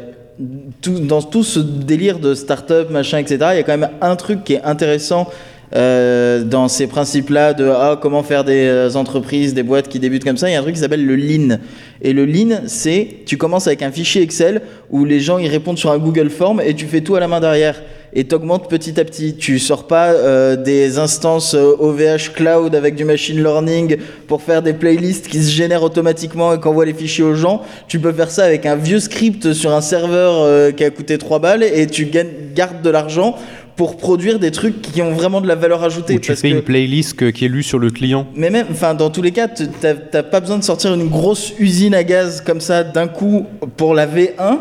tout, dans tout ce délire de startup, machin, etc. Il y a quand même un truc qui est intéressant euh, dans ces principes-là de ah, comment faire des euh, entreprises, des boîtes qui débutent comme ça. Il y a un truc qui s'appelle le Lean. Et le Lean, c'est tu commences avec un fichier Excel où les gens ils répondent sur un Google Form et tu fais tout à la main derrière et t'augmentes petit à petit. Tu sors pas euh, des instances euh, OVH cloud avec du machine learning pour faire des playlists qui se génèrent automatiquement et qu'envoient les fichiers aux gens. Tu peux faire ça avec un vieux script sur un serveur euh, qui a coûté 3 balles et tu gardes de l'argent pour produire des trucs qui ont vraiment de la valeur ajoutée. Ou tu parce fais que- une playlist que- qui est lue sur le client. mais même, enfin, dans tous les cas, t'as pas besoin de sortir une grosse usine à gaz comme ça d'un coup pour la V1.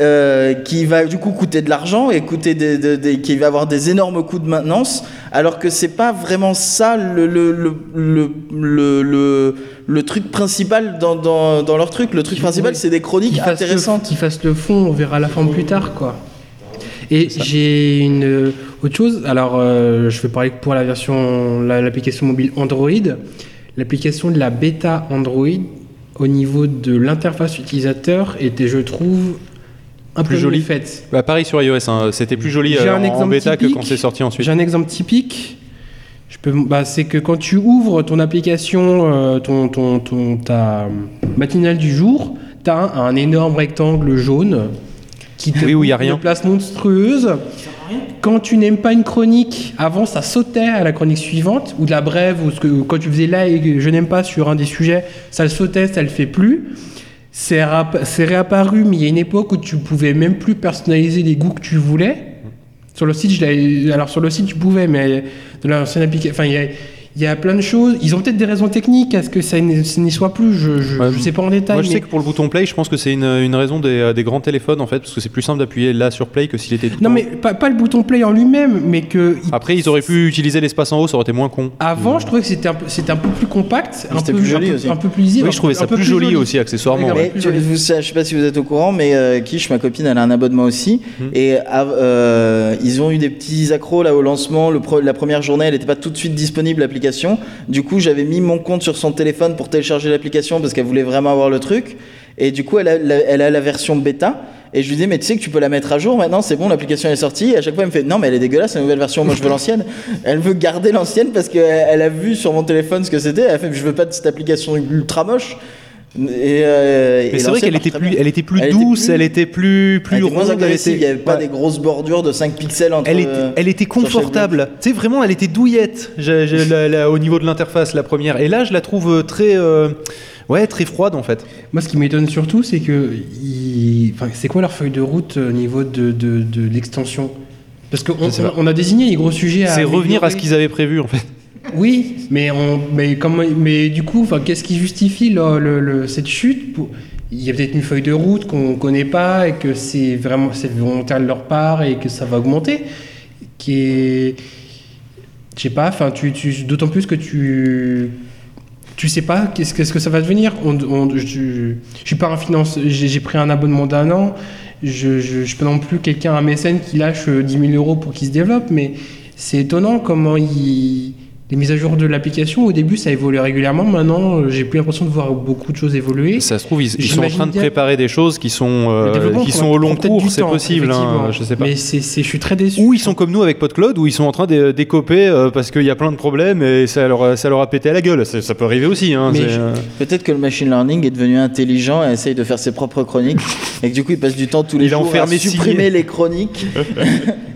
euh, qui va du coup coûter de l'argent et coûter des, des- des- qui va avoir des énormes coûts de maintenance alors que c'est pas vraiment ça le, le, le, le, le, le- le truc principal dans, dans, dans leur truc le truc principal c'est des chroniques le- intéressantes Qu'ils fassent le fond, on verra la forme plus tard, quoi. Et j'ai une euh, autre chose. Alors, euh, je vais parler pour la version, la- l'application mobile Android. L'application de la bêta Android, au niveau de l'interface utilisateur, était, je trouve, un Plus peu jolie. faite. Bah pareil sur iOS, hein, c'était plus joli euh, un en bêta que quand c'est sorti ensuite. J'ai un exemple typique. Je peux, bah, c'est que quand tu ouvres ton application, euh, ton, ton, ton- ta matinale du jour, tu as un, un énorme rectangle jaune qui te Oui, où il y a rien. une place monstrueuse. Quand tu n'aimes pas une chronique, avant ça sautait à la chronique suivante, ou de la brève, ou ce que, quand tu faisais là et je n'aime pas sur un des sujets, ça le sautait, ça le fait plus. C'est réapparu, mais il y a une époque où tu pouvais même plus personnaliser les goûts que tu voulais. Sur le site, je alors sur le site, tu pouvais, mais de l'ancienne application, enfin, il y a, il y a plein de choses. Ils ont peut-être des raisons techniques à ce que ça n'y soit plus. Je, Ouais, je sais pas en détail. Moi je mais- sais que pour le bouton play, je pense que c'est une, une raison des, des grands téléphones en fait, parce que c'est plus simple d'appuyer là sur play que s'il était tout Non, mais pas, pas le bouton play en lui-même, mais que. Après ils auraient pu utiliser l'espace en haut, ça aurait été moins con. Avant, je trouvais que c'était un, peu- c'était un peu plus compact, un c'était peu, plus joli un peu, aussi. un peu plus lisible. Oui, je trouvais un ça plus joli aussi accessoirement. Ouais. tu- je sais pas si vous êtes au courant, mais euh, Kish, ma copine, elle a un abonnement aussi. Et ah, euh, ils ont eu des petits accros là au lancement. Le pro- la première journée, elle n'était pas tout de suite disponible l'application. Du coup, j'avais mis mon compte sur son téléphone pour télécharger l'application parce qu'elle voulait vraiment avoir le truc. Et du coup, elle a, la, elle a la version bêta. Et je lui dis, mais tu sais que tu peux la mettre à jour maintenant, c'est bon, l'application est sortie. Et à chaque fois, elle me fait, non, mais elle est dégueulasse, la nouvelle version, moi je veux l'ancienne. Elle veut garder l'ancienne parce qu'elle elle a vu sur mon téléphone ce que c'était. Elle fait, je veux pas de cette application ultra moche. Et, euh, et Mais c'est vrai qu'elle était plus, bien. elle était plus Elle était douce, plus- elle était plus, plus Elle était moins ronde, elle il n'y avait pas ouais. des grosses bordures de 5 pixels entre. Elle était, euh, elle était confortable. Tu sais, vraiment, elle était douillette la- la- au niveau de l'interface, la première. Et là, je la trouve euh, très, euh, ouais, très froide en fait. Moi, ce qui m'étonne surtout, c'est que. ils- Enfin, c'est quoi leur feuille de route au niveau de, de, de l'extension? Parce qu'on on a désigné les gros sujets. C'est revenir à ce qu'ils avaient prévu en fait. Oui, mais, on, mais, comment, mais du coup, qu'est-ce qui justifie cette chute Il y a peut-être une feuille de route qu'on ne connaît pas et que c'est vraiment volontaire de leur part et que ça va augmenter. Qui est. Je sais pas, tu, tu, d'autant plus que tu. tu sais pas qu'est-ce que ça va devenir. Je, suis pas un finance, j'ai j'ai pris un abonnement d'un an. Je, je suis pas non plus quelqu'un, un mécène qui lâche euh, 10 000 euros pour qu'il se développe, mais c'est étonnant comment il, les mises à jour de l'application, au début, ça évolue régulièrement. Maintenant, euh, j'ai plus l'impression de voir beaucoup de choses évoluer. Ça se trouve, ils, ils sont en train de bien- préparer des choses qui sont, euh, qui sont au long cours, c'est possible. hein, je sais pas. Mais c'est, je suis très déçu. Ou ils sont comme nous avec PodCloud, où ils sont en train d'é- d'écoper euh, parce qu'il y a plein de problèmes et ça leur, a- ça leur a pété à la gueule. Ça, ça peut arriver aussi. Hein, euh, Peut-être que le machine learning est devenu intelligent et essaye de faire ses propres chroniques et que du coup il passe du temps tous les Il a jours à supprimer les chroniques.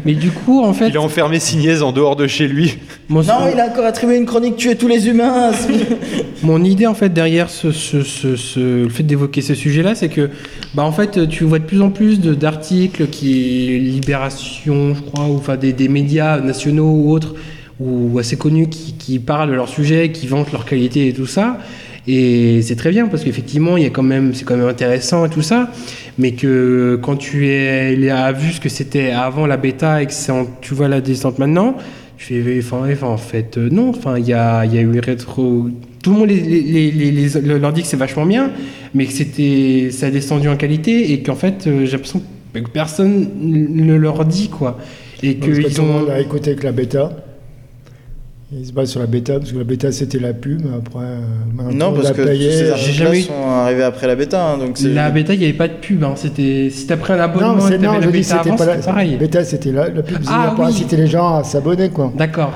Mais du coup, en fait, Il a enfermé Signez en dehors de chez lui. mon, Non, il a encore attribué une chronique tuer tous les humains. mon idée en fait derrière ce, ce- ce- ce- le fait d'évoquer ce sujet-là, c'est que, bah en fait, tu vois de plus en plus de- d'articles qui Libération, je crois, ou enfin des, des médias nationaux ou autres, ou assez connus, qui, qui parlent de leur sujet, qui vantent leur qualité et tout ça. Et c'est très bien parce qu'effectivement, il y a quand même, c'est quand même intéressant et tout ça, mais que quand tu es, il a vu ce que c'était avant la bêta et que en- tu vois la descente maintenant, je fais, enfin, enfin, en fait, euh, non, enfin, il y a, y a eu rétro. Tout le monde les, les- les- les- les- leur dit que c'est vachement bien, mais que c'était, ça a descendu en qualité et qu'en fait, euh, j'ai l'impression que personne ne leur dit quoi. Et qu'ils ont. monde a écouté avec la bêta. Il se base sur la bêta, parce que la bêta c'était la pub, mais après, euh, non, parce que ces j'ai articles-là jamais sont arrivés après la bêta. hein, donc c'est- La bêta, il n'y avait pas de pub. Hein. C'était, si t'as pris un abonnement Non, et non, la je dis bêta c'était avant, pas la c'était pareil. bêta, c'était la, la pub, Ah, c'était pour oui. inciter les gens à s'abonner, quoi. D'accord.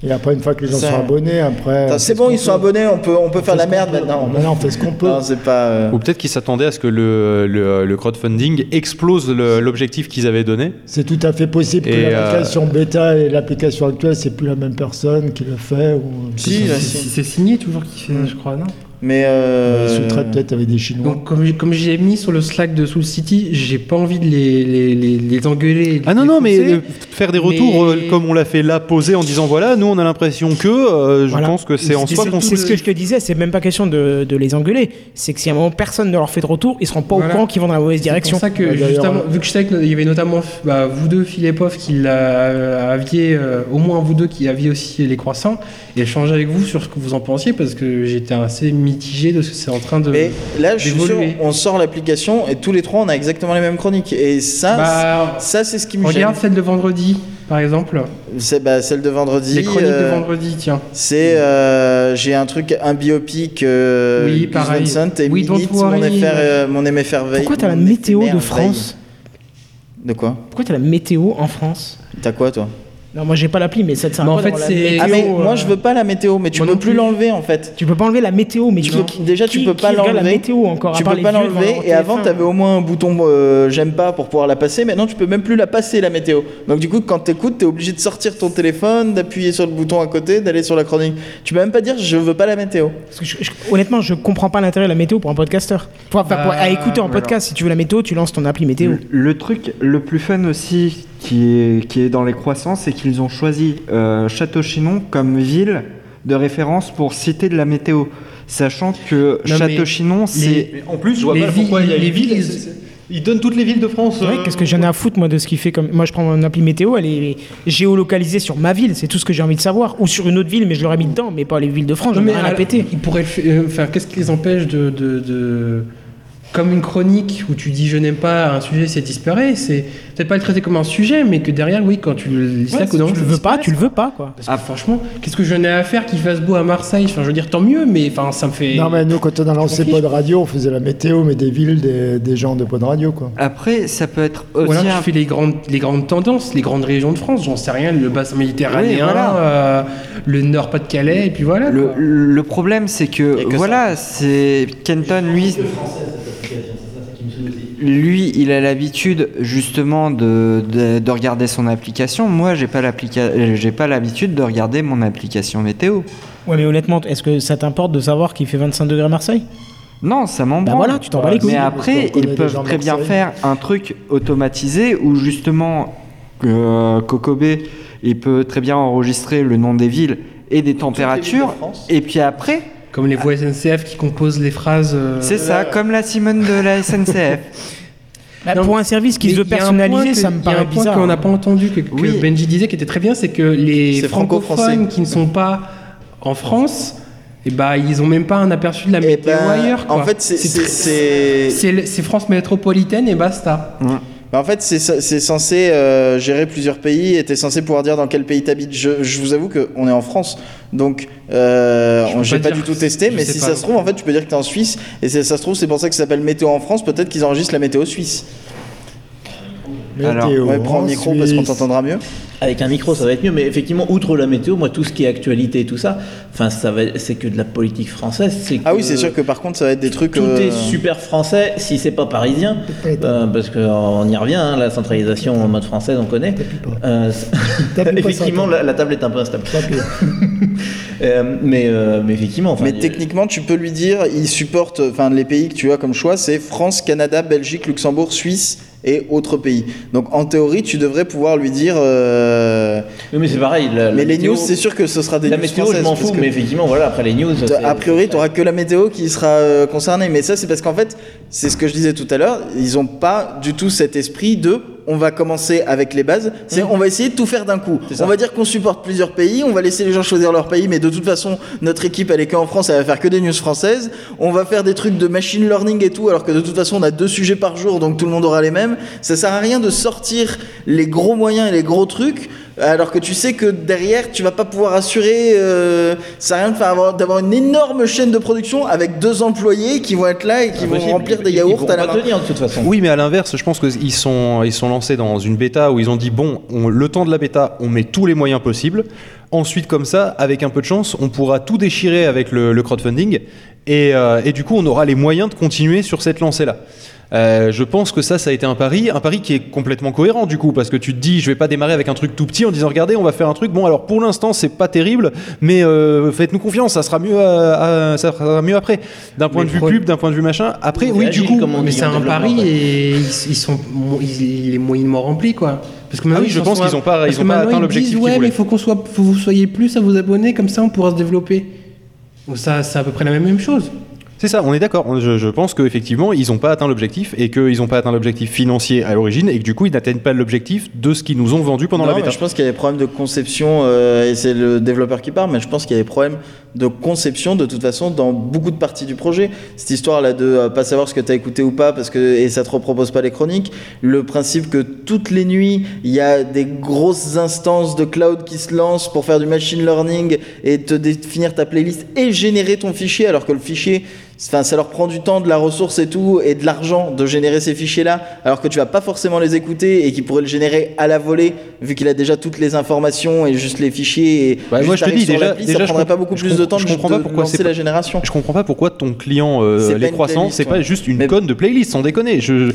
Et après, une fois que les gens sont abonnés, après. C'est bon, ils sont abonnés, on peut, on peut On faire la merde maintenant. Maintenant, on fait ce qu'on peut. Non, c'est pas. euh, Ou peut-être qu'ils s'attendaient à ce que le, le, le crowdfunding explose le- l'objectif qu'ils avaient donné. C'est tout à fait possible que Et, l'application bêta et l'application actuelle, c'est plus la même personne qui le fait. Ou... Si, là, C'est, si. c'est signé toujours qui fait, je crois, non? Mais. euh, Ils sous-traitent peut-être avec des Chinois. Donc, comme, comme j'ai mis sur le Slack de Soul City, j'ai pas envie de les, les, les, les engueuler. Ah non, les non, mais pousser. euh, faire des retours Mais- euh, comme on l'a fait là, posé en disant voilà, nous on a l'impression que, euh, je Voilà. pense que c'est en C'est- soi c'est- qu'on C'est ce que je te disais, c'est même pas question de, de les engueuler. C'est que si à un moment personne ne leur fait de retour, ils seront pas Voilà. au courant qu'ils vont dans la mauvaise C'est direction. pour ça que, Bah, justement, euh, vu que je sais qu'il y avait notamment bah, vous deux, Phil et Pof, qui aviez, euh, au moins vous deux, qui aviez aussi les croissants, et échanger avec vous sur ce que vous en pensiez, parce que j'étais assez mitigé de ce que c'est en train de. Mais là, je suis sûr, on sort l'application et tous les trois, on a exactement les mêmes chroniques. Et ça, Bah, c'est- ça c'est ce qui me gêne. regarde celle de vendredi, par exemple. C'est bah, celle de vendredi. Les chroniques de euh, vendredi, tiens. C'est euh, j'ai un truc un biopic euh, Oui, Gus pareil. Vincent et Oui, don't Milite, mon euh, mon émerveille. Pourquoi t'as la météo de. France? De quoi? Pourquoi t'as la météo en France? T'as quoi toi? Non, moi j'ai pas l'appli, mais ça te sert Mais à en fait, c'est- Ah mais euh, moi je veux pas la météo, mais tu moi peux plus l'enlever en fait. Tu peux pas enlever la météo, mais tu Tu peux. déjà, tu qui- peux pas regarde la l'enlever. météo encore. à Tu part peux les pas l'enlever et avant TF1. t'avais au moins un bouton euh, j'aime pas pour pouvoir la passer. Maintenant tu peux même plus la passer la météo. Donc du coup quand t'écoutes t'es obligé de sortir ton téléphone, d'appuyer sur le bouton à côté, d'aller sur la chronique. Tu peux même pas dire je veux pas la météo. Parce que je- je- honnêtement, je comprends pas l'intérêt de la météo pour un podcasteur. Pour, enfin, pour- à Ah, écouter en voilà. podcast, si tu veux la météo, tu lances ton appli météo. Le, le truc le plus fun aussi qui est, qui est dans les croissants, c'est qu'ils ont choisi euh, Château-Chinon comme ville de référence pour citer de la météo. Sachant que Non, mais Château-Chinon, c'est. En plus, je vois Les pas villes- pourquoi il y a les villes, ville- Ils il donnent toutes les villes de France. C'est vrai, euh, qu'est-ce que j'en ai à foutre, moi, de ce qu'il fait comme. Moi, je prends mon appli météo, elle est géolocalisée sur ma ville, c'est tout ce que j'ai envie de savoir. Ou sur une autre ville, mais je l'aurais mis dedans, mais pas les villes de France, j'en ai rien à péter. Ils pourraient le fa- euh, Enfin, qu'est-ce qui les empêche de, de, de- Comme une chronique où tu dis je n'aime pas un sujet, c'est disparaît. C'est peut-être pas le traiter comme un sujet, mais que derrière, oui, quand tu le lis Ouais, là, si non, tu le veux pas, tu le veux pas, quoi. Parce que franchement, qu'est-ce que je n'ai à faire qu'il fasse beau à Marseille? Enfin, je veux dire, tant mieux, mais enfin, ça me fait. Non, mais nous, quand on a lancé. Pod Radio, on faisait la météo, mais des villes, des, des gens de Pod Radio, quoi. Après, ça peut être aussi. un- tu fais les grandes, les grandes tendances, les grandes régions de France, j'en sais rien, le bassin méditerranéen, Oui, voilà. euh, le nord Pas-de-Calais, et puis voilà. Le, le problème, c'est que, voilà, c'est Kenton, lui, lui, il a l'habitude justement de, de, de regarder son application. Moi, j'ai pas j'ai pas l'habitude de regarder mon application météo. Ouais, mais honnêtement, est-ce que ça t'importe de savoir qu'il fait 25 degrés à Marseille? Non, ça m'en Bah voilà, tu t'en bats les couilles. Mais après, ils peuvent très bien faire un truc automatisé où justement euh, Kokobé, il peut très bien enregistrer le nom des villes et des températures. Et puis après, Comme les voix SNCF qui composent les phrases. euh, c'est ça, comme la Simone de la SNCF. Bah, Non, Pour un service qui mais se veut personnaliser, ça me Il y a paraît un point bizarre. qu'on n'a pas entendu, que, que Oui. Benji disait qui était très bien, c'est que les francophones qui ne sont pas en France Et bah, ils ont même pas un aperçu de la Eh météo ben, ailleurs. Quoi. En fait, c'est France métropolitaine et basta. Bah, en fait, c'est censé euh, gérer plusieurs pays et t'es censé pouvoir dire dans quel pays t'habites. Je, je vous avoue qu'on est en France, donc euh, Je peux j'ai pas pas, du tout testé, mais si pas ça se trouve, en fait, tu peux dire que t'es en Suisse et c'est- ça se trouve, c'est pour ça que ça s'appelle Météo en France. Peut-être qu'ils enregistrent la météo suisse. Alors, Météo Ouais, prends en le micro parce qu'on t'entendra mieux. Avec un micro, ça va être mieux, mais effectivement, outre la météo, moi, tout ce qui est actualité et tout ça, enfin, ça va, c'est que de la politique française. c'est Ah oui, c'est sûr que par contre, ça va être des trucs. tout euh, est super français si c'est pas parisien, euh, parce qu'on y revient, hein, la centralisation en mode française, on connaît. Euh, effectivement, la table est un peu instable. Euh, mais, euh, mais effectivement, enfin, Mais il techniquement, tu peux lui dire, il supporte, enfin, les pays que tu as comme choix, c'est France, Canada, Belgique, Luxembourg, Suisse et autres pays. Donc, en théorie, tu devrais pouvoir lui dire. euh, Oui, mais c'est pareil. la- la Mais les météo- news, c'est sûr que ce sera des La news météo, je m'en fous, mais effectivement, voilà, après les news. A priori, tu n'auras que la météo qui sera euh, concernée. Mais ça, c'est parce qu'en fait, c'est ce que je disais tout à l'heure, ils n'ont pas du tout cet esprit de on va commencer avec les bases. C'est on va essayer de tout faire d'un coup. On va dire qu'on supporte plusieurs pays, on va laisser les gens choisir leur pays, mais de toute façon, notre équipe, elle est qu'en France, elle va faire que des news françaises. On va faire des trucs de machine learning et tout, alors que de toute façon, on a deux sujets par jour, donc tout le monde aura les mêmes. Ça sert à rien de sortir les gros moyens et les gros trucs. Alors que tu sais que derrière, tu vas pas pouvoir assurer. Euh, ça à rien de faire avoir- d'avoir une énorme chaîne de production avec deux employés qui vont être là et qui vont Impossible. remplir des Ils- ils yaourts à la pas main. tenir de toute façon. Oui, mais à l'inverse, je pense qu'ils sont, ils sont lancés dans une bêta où ils ont dit bon, on- le temps de la bêta, on met tous les moyens possibles. Ensuite, comme ça, avec un peu de chance, on pourra tout déchirer avec le, le crowdfunding. Et, euh, et du coup, on aura les moyens de continuer sur cette lancée-là. Euh, je pense que ça, ça a été un pari, un pari qui est complètement cohérent du coup, parce que tu te dis, je vais pas démarrer avec un truc tout petit en disant, regardez, on va faire un truc. Bon, alors pour l'instant, c'est pas terrible, mais euh, faites-nous confiance, ça sera mieux, à- à- ça sera mieux après. D'un point Mais de vue pro- pub, d'un point de vue machin. Après, oui, du coup, Mais c'est un pari ouais. et ils, ils sont, ils, il est moyennement rempli quoi. Parce que Ah oui, je pense qu'ils ont pas- ils ont pas atteint l'objectif qu'ils Ouais, mais voulaient. il faut qu'on soit, faut que vous soyez plus à vous abonner, comme ça on pourra se développer. Donc ça, c'est à peu près la même, même chose. C'est ça, on est d'accord. Je, je pense qu'effectivement, ils n'ont pas atteint l'objectif et qu'ils n'ont pas atteint l'objectif financier à l'origine et que du coup, ils n'atteignent pas l'objectif de ce qu'ils nous ont vendu pendant Non, la bêta. je pense qu'il y a des problèmes de conception, euh, et c'est le développeur qui parle, mais je pense qu'il y a des problèmes de conception de toute façon dans beaucoup de parties du projet. Cette histoire là de euh, pas savoir ce que tu as écouté ou pas parce que et ça te repropose pas les chroniques, le principe que toutes les nuits il y a des grosses instances de cloud qui se lancent pour faire du machine learning et te définir ta playlist et générer ton fichier alors que le fichier Enfin, ça leur prend du temps, de la ressource et tout, et de l'argent de générer ces fichiers-là, alors que tu vas pas forcément les écouter et qui pourrait le générer à la volée, vu qu'il a déjà toutes les informations et juste les fichiers. Et Bah, moi, je te dis, déjà- déjà, ça prendrait pas beaucoup plus de temps je comprends pas pourquoi c'est la génération. Je comprends pas pourquoi ton client, euh, les croissants, c'est pas juste une Mais- conne de playlist, sans déconner. Je,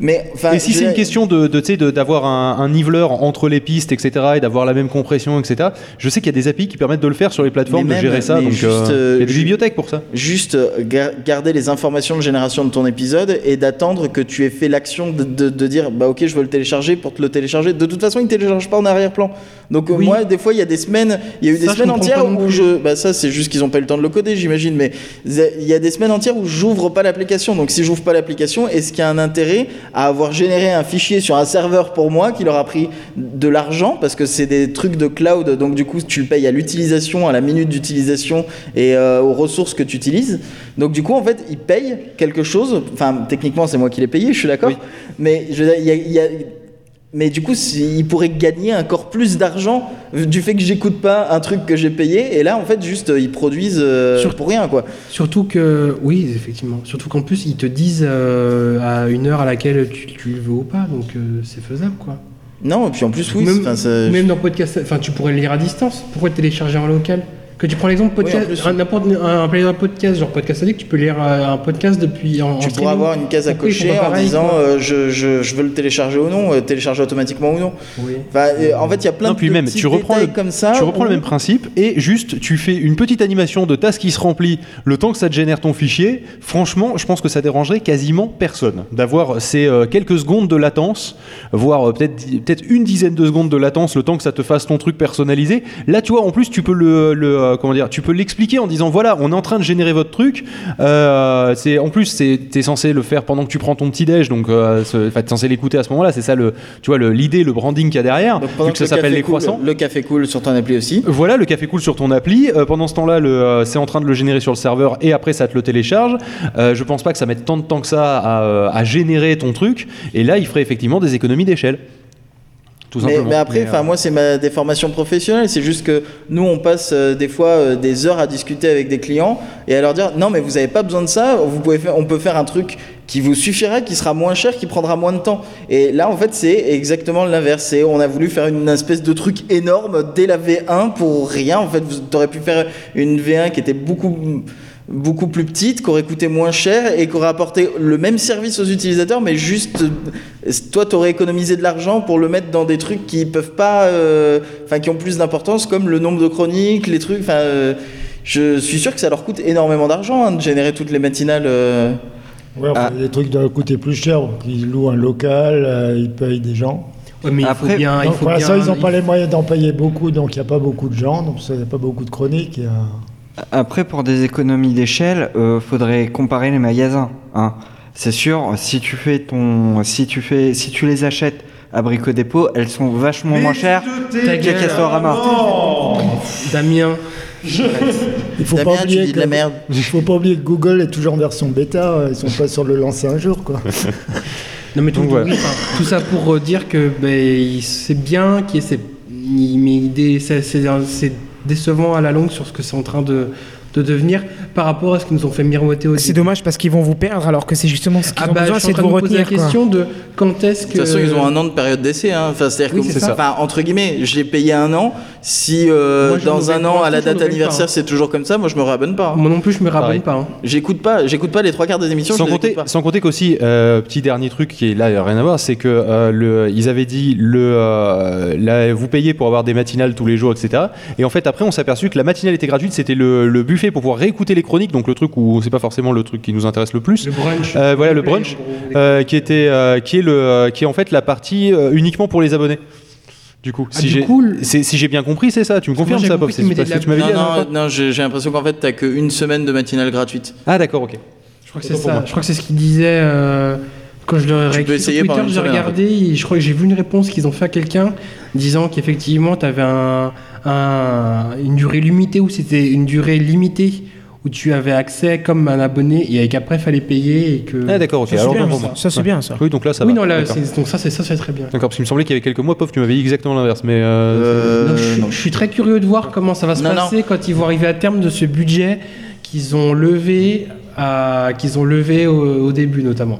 Mais et si c'est une question de, d'avoir un, un niveleur entre les pistes, etc., et d'avoir la même compression, etc., je sais qu'il y a des API qui permettent de le faire sur les plateformes, Mais de même, gérer ça. Donc, juste, euh, euh, il y a des bibliothèques pour ça. juste euh, ga- garder les informations de génération de ton épisode et d'attendre que tu aies fait l'action de, de- de dire bah ok je veux le télécharger pour te le télécharger de toute façon il ne télécharge pas en arrière-plan donc Oui. moi des fois il y a des semaines il y a eu des Ça, semaines entières où je bah ça c'est juste qu'ils n'ont pas eu le temps de le coder j'imagine mais il y a des semaines entières où j'ouvre pas l'application donc si j'ouvre pas l'application est-ce qu'il y a un intérêt à avoir généré un fichier sur un serveur pour moi qui leur a pris de l'argent parce que c'est des trucs de cloud donc du coup tu le payes à l'utilisation à la minute d'utilisation et euh, aux ressources que tu utilises donc du coup en fait ils payent quelque chose enfin techniquement c'est moi qui l'ai payé je suis d'accord Oui. mais je veux dire, il y a- il y a- mais du coup, ils pourraient gagner encore plus d'argent du fait que j'écoute pas un truc que j'ai payé. Et là, en fait, juste, ils produisent euh, Sur- pour rien, quoi. Surtout que, oui, effectivement. Surtout qu'en plus, ils te disent euh, à une heure à laquelle tu, tu le veux ou pas, donc euh, c'est faisable, quoi. Non, et puis en plus, oui. même, même dans podcast, enfin, tu pourrais le lire à distance. Pourquoi le télécharger en local? Que tu prends l'exemple Oui, podcast, plus. un, n'importe un, un player podcast, genre podcast addict, tu peux lire euh, un podcast depuis en. tu en pourras avoir une case à cocher en pareil, disant euh, je, je, je veux le télécharger ou non, euh, télécharger automatiquement ou non. Oui. Euh, en fait, il y a plein Non, de puis même, petits tu reprends détails le- comme ça. tu reprends le même principe et juste tu fais une petite animation de tasse qui se remplit le temps que ça te génère ton fichier. Franchement, je pense que ça dérangerait quasiment personne d'avoir ces euh, quelques secondes de latence, voire euh, peut-être peut-être une dizaine de secondes de latence le temps que ça te fasse ton truc personnalisé. Là, tu vois, en plus, tu peux le, le, euh, comment dire, tu peux l'expliquer en disant voilà, on est en train de générer votre truc. Euh, c'est en plus, c'est t'es censé le faire pendant que tu prends ton petit déj, donc euh, t'es censé l'écouter à ce moment-là. C'est ça le, tu vois, l'idée, le branding qu'il y a derrière, Donc, vu que ça le s'appelle les coule- croissants. Le café cool sur ton appli aussi. Voilà, le café coule sur ton appli. Euh, pendant ce temps-là, le, c'est en train de le générer sur le serveur et après ça te le télécharge. Je pense pas que ça mette tant de temps que ça à, à générer ton truc. Et là, il ferait effectivement des économies d'échelle. Tout Mais, simplement. mais après, Mais, euh, enfin moi c'est ma déformation professionnelle, c'est juste que nous on passe euh, des fois euh, des heures à discuter avec des clients et à leur dire non mais vous n'avez pas besoin de ça, vous pouvez faire, on peut faire un truc qui vous suffira, qui sera moins cher, qui prendra moins de temps. Et là en fait c'est exactement l'inverse, c'est on a voulu faire une espèce de truc énorme dès la V1 pour rien. En fait vous auriez pu faire une V1 qui était beaucoup beaucoup plus petite, qui aurait coûté moins cher et qui aurait apporté le même service aux utilisateurs, mais juste, toi, tu aurais économisé de l'argent pour le mettre dans des trucs qui peuvent pas, euh, enfin, qui ont plus d'importance, comme le nombre de chroniques, les trucs, enfin, euh, je suis sûr que ça leur coûte énormément d'argent hein, de générer toutes les matinales. euh. Ouais, enfin. Les trucs doivent coûter plus cher. donc Ils louent un local, euh, ils payent des gens. Ouais, mais il Après, faut bien. il Donc, faut pour l'instant, bien- ils n'ont pas les moyens d'en payer beaucoup, donc il n'y a pas beaucoup de gens, donc il n'y a pas beaucoup de chroniques. il y a- Après, pour des économies d'échelle, euh, faudrait comparer les magasins. hein. C'est sûr, si tu fais ton, si tu fais, si tu les achètes à Brico Dépôt, elles sont vachement moins chères Ta qu'à gueule. Castorama. Damien. Il faut Damien, pas oublier de que- la merde. Il faut pas oublier que Google est toujours en version bêta. euh, Ils sont pas sur le lancer un jour, quoi. Non, mais tout, ça pour euh, dire que ben, c'est bien qu'il y ait ces- mais des- c'est décevant à la longue sur ce que c'est en train de, de devenir par rapport à ce qu'ils nous ont fait miroiter au C'est dommage parce qu'ils vont vous perdre alors que c'est justement ce qu'ils Ah ont bah, besoin, c'est de vous la retenir. quoi. question de quand est-ce que. De toute façon, ils ont un an de période d'essai. Hein. Enfin, c'est-à-dire Oui, que, c'est ça. enfin, entre guillemets, je l'ai payé un an. Si euh, Moi, dans un an, à la date anniversaire, hein. c'est toujours comme ça, moi je me réabonne pas. hein. Moi non plus, je me Pareil. rabonne pas. hein. J'écoute pas, j'écoute pas les trois quarts des émissions. Sans compter, pas. sans compter qu'aussi, euh, petit dernier truc qui est là, rien à voir, c'est que euh, le, ils avaient dit le, euh, là, vous payez pour avoir des matinales tous les jours, etc. Et en fait, après, on s'est aperçu que la matinale était gratuite, c'était le, le buffet pour pouvoir réécouter les chroniques, donc le truc où c'est pas forcément le truc qui nous intéresse le plus. Le brunch. Euh, voilà, le brunch, euh, qui était, euh, qui est le, euh, qui est en fait la partie euh, uniquement pour les abonnés. Du coup, Ah, si j'ai, si bien compris, c'est ça. Tu me confirmes ça, Bob C'est qu'ils ce que tu m'avais Non, dit. non, non, j'ai l'impression qu'en fait, t'as qu'une semaine de matinale gratuite. Ah, d'accord, ok. Je crois que c'est ça. Je crois que c'est ce qu'il disait euh, quand je le peux sur essayer Twitter. J'ai regardé. et Je crois que j'ai vu une réponse qu'ils ont fait à quelqu'un disant qu'effectivement, tu avais un, un- une durée limitée ou c'était une durée limitée où tu avais accès comme un abonné et qu'après, il fallait payer et que. Ah, d'accord, ok. Ça, c'est Alors, bien, ça. Ça, c'est Ouais. bien, ça. Oui, donc là, ça oui, va. non, là, donc ça, c'est ça, c'est très bien. D'accord, parce qu'il me semblait qu'il y avait quelques mois, pauvre, tu m'avais dit exactement l'inverse, mais. euh, Euh, je, suis- non. je suis très curieux de voir comment ça va se Non, non. passer quand ils vont arriver à terme de ce budget qu'ils ont levé, à- qu'ils ont levé au, au début notamment.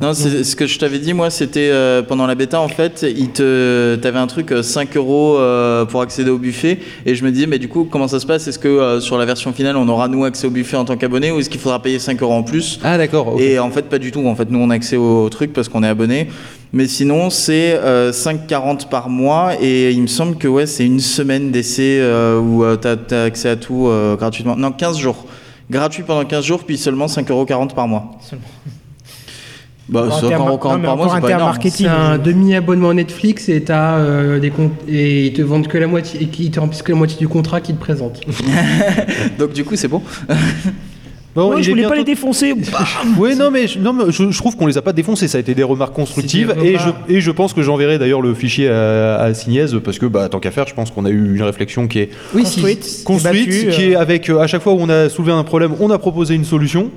Non, c'est ce que je t'avais dit, moi, c'était euh, pendant la bêta, en fait, il te, t'avais un truc euh, 5 euros euh, pour accéder au buffet, et je me disais, mais du coup, comment ça se passe? Est-ce que euh, sur la version finale, on aura nous accès au buffet en tant qu'abonné, ou est-ce qu'il faudra payer 5 euros en plus? Ah, d'accord. Et en fait, pas du tout. En fait, nous, on a accès au truc parce qu'on est abonné. Mais sinon, c'est euh, 5,40 par mois. Et il me semble que ouais, c'est une semaine d'essai euh, où tu as, accès à tout euh, gratuitement. Non, 15 jours. Gratuit pendant 15 jours, puis seulement 5,40€ par mois. Seulement. Bah, En 5,40€ termes- terme marketing. C'est un demi-abonnement Netflix et t'as euh, des comptes et ils te vendent que la moitié et qu'ils te remplissent que la moitié du contrat qu'ils te présentent. Donc, du coup, c'est bon. Bon, Moi, il je voulais pas les défoncer. Oui, non, mais, je, non, mais je, je trouve qu'on les a pas défoncés. Ça a été des remarques constructives. Des Et je, et je pense que j'enverrai d'ailleurs le fichier à, à Signez parce que, bah, tant qu'à faire, je pense qu'on a eu une réflexion qui est Oui, Construite, construite, débattue, qui euh, est avec, euh, à chaque fois où on a soulevé un problème, on a proposé une solution.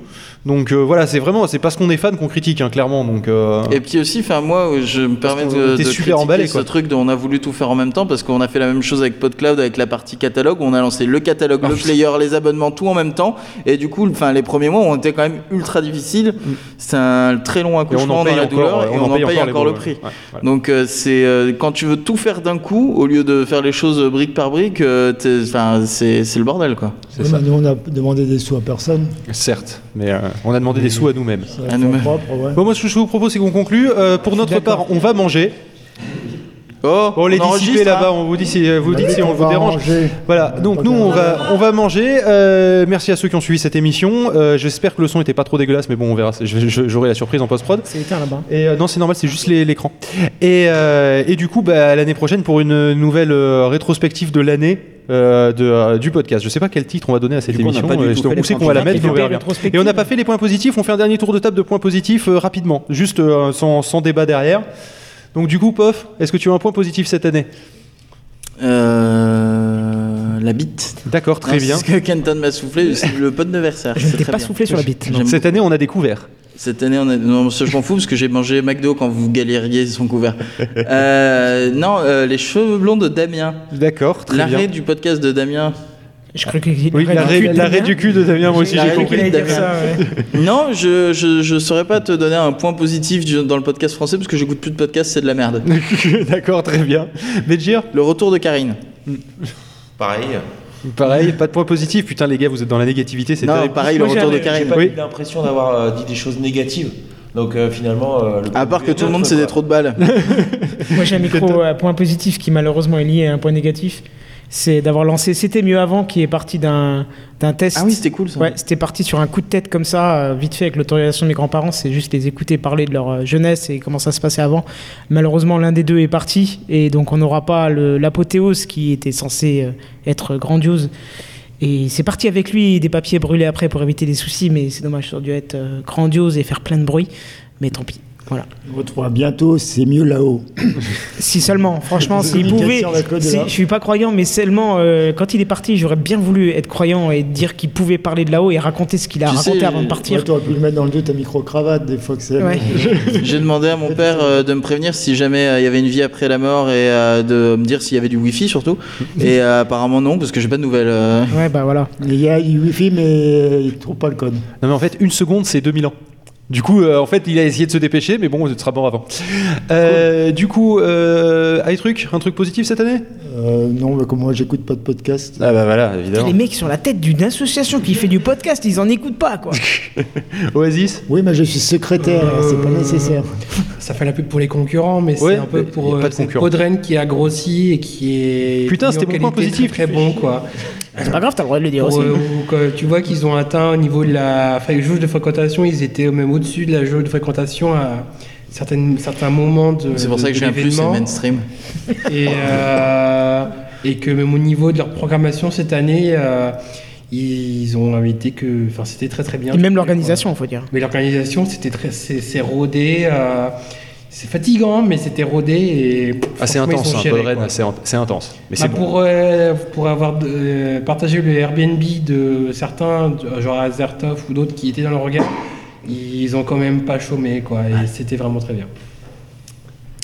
Donc euh, voilà, c'est vraiment, c'est parce qu'on est fan qu'on critique, hein, clairement. Donc, euh, Et puis aussi, enfin moi, je me permets de, était de super critiquer emballé, ce quoi. truc dont on a voulu tout faire en même temps parce qu'on a fait la même chose avec PodCloud avec la partie catalogue. On a lancé le catalogue, Ah, le putain. player, les abonnements, tout en même temps. Et du coup, enfin les premiers mois ont été quand même ultra difficiles. C'est un très long accouchement en dans la encore, douleur euh, et on, en paye encore, le prix. ouais. Ouais, voilà. Donc euh, c'est euh, quand tu veux tout faire d'un coup au lieu de faire les choses brique par brique, euh, c'est c'est le bordel quoi. C'est Oui, ça. nous, on a demandé des sous à personne. Certes, mais euh, on a demandé des sous à nous-mêmes. À nous-mêmes. propre, ouais. Bon, moi, ce que je vous propose, c'est qu'on conclue. Euh, pour notre d'accord. part, on va manger. Oh, Bon, les on enregistre, dissiper là-bas, hein on vous dit si vous dites si on vous va dérange. ranger. Voilà, donc nous on va on va manger. Euh, merci à ceux qui ont suivi cette émission. Euh, J'espère que le son était pas trop dégueulasse, mais bon on verra. J'aurai la surprise en post prod. C'est éteint là-bas. Et euh, non, c'est normal, c'est juste l'écran. Et, euh, et du coup, bah, l'année prochaine pour une nouvelle euh, rétrospective de l'année. euh, de, euh, du podcast. Je sais pas quel titre on va donner à cette Du coup, on n'a émission. pas du euh, qu'on va la mettre, on verra bien. Rétrospective. Et on n'a pas fait les points positifs. On fait un dernier tour de table de points positifs euh, rapidement, juste euh, sans, sans débat derrière. Donc du coup, Pof, est-ce que tu as un point positif cette année? Euh, la bite. D'accord, très Non, bien. C'est ce que Kenton m'a soufflé, c'est le pot d'anniversaire. Je ne c'est t'ai pas bien. soufflé sur la bite. non. Cette année, on a découvert. Cette année, on a... non, ça, je m'en fous parce que j'ai mangé McDo quand vous galériez son couvert. Euh, non, euh, les cheveux blonds de Damien. D'accord, très L'arrêt bien. du podcast de Damien. Je crois que Oui, l'arrêt l'arrêt du cul de Damien, moi aussi j'ai compris. dire ça, ouais. Non, je, je, je saurais pas te donner un point positif du- dans le podcast français parce que j'écoute plus de podcasts, c'est de la merde. D'accord, très bien. Medjir, Le retour de Karine. Pareil. pareil, pas de point positif. Putain, les gars, vous êtes dans la négativité, c'est terrible. pareil, le Moi, retour de j'ai- J'ai Karine. pas Oui. eu l'impression d'avoir euh, dit des choses négatives. Donc euh, finalement. euh, le À part que tout le monde c'est des trop de balles. Moi j'ai un micro à point positif qui malheureusement est lié à un point négatif. C'est d'avoir lancé C'était mieux avant qui est parti d'un d'un test. Ah oui, c'était cool ça. Ouais, c'était parti sur un coup de tête comme ça, euh, vite fait avec l'autorisation de mes grands-parents. C'est juste les écouter parler de leur euh, jeunesse et comment ça se passait avant. Malheureusement, l'un des deux est parti et donc on n'aura pas le- l'apothéose qui était censé euh, être grandiose. Et c'est parti avec lui, des papiers brûlés après pour éviter des soucis, mais c'est dommage, ça aurait dû être grandiose et faire plein de bruit. Mais tant pis. Voilà. On retrouvera bientôt, c'est mieux là-haut. Si seulement, franchement, s'il pouvait. si- je suis pas croyant, mais seulement euh, quand il est parti, j'aurais bien voulu être croyant et dire qu'il pouvait parler de là-haut et raconter ce qu'il a Tu raconté sais, avant de partir. Ouais, T'aurais pu le mettre dans le dos ta micro-cravate des fois que c'est. Ouais. J'ai demandé à mon père euh, de me prévenir si jamais euh, il y avait une vie après la mort et euh, de me dire s'il y avait du wifi surtout. Et euh, apparemment non, parce que j'ai pas de nouvelles. euh. Ouais, bah voilà. Il y a du wifi, mais il ne trouve pas le code. Non, mais en fait, une seconde, c'est 2000 ans. Du coup, euh, en fait, il a essayé de se dépêcher, mais bon, ce sera mort avant. Euh, Du coup, euh, truc, un truc positif cette année? Euh, non, mais comme moi, j'écoute pas de podcast. Ah bah voilà, évidemment. les mecs sur la tête d'une association qui fait du podcast, ils en écoutent pas, quoi. Oasis? Oui, mais je suis secrétaire, c'est pas nécessaire. Ça fait la pub pour les concurrents, mais Ouais, c'est un peu pour euh, de c'est concurrent. Podren qui a grossi et qui est. Putain, c'était mon point positif, Très, bon, quoi. C'est pas grave, t'as le droit de le dire Pour, aussi. euh, tu vois qu'ils ont atteint au niveau de la enfin, jauge de fréquentation, ils étaient même au-dessus de la jauge de fréquentation à certaines, certains moments de. C'est pour de- ça que je de viens plus, c'est l'événement. mainstream. Et, euh, et que même au niveau de leur programmation cette année, euh, ils ont invité que. Enfin, c'était très très bien. Et même l'organisation, faut dire. Mais l'organisation, c'était très. C'est rodé. euh, c'est fatigant, mais c'était rodé et. Assez ils intense, hein, c'est intense. Mais Bah, c'est bon. pour, euh, pour avoir euh, partagé le Airbnb de certains, genre Azertov ou d'autres qui étaient dans le regard, ils ont quand même pas chômé, quoi. Et c'était vraiment très bien.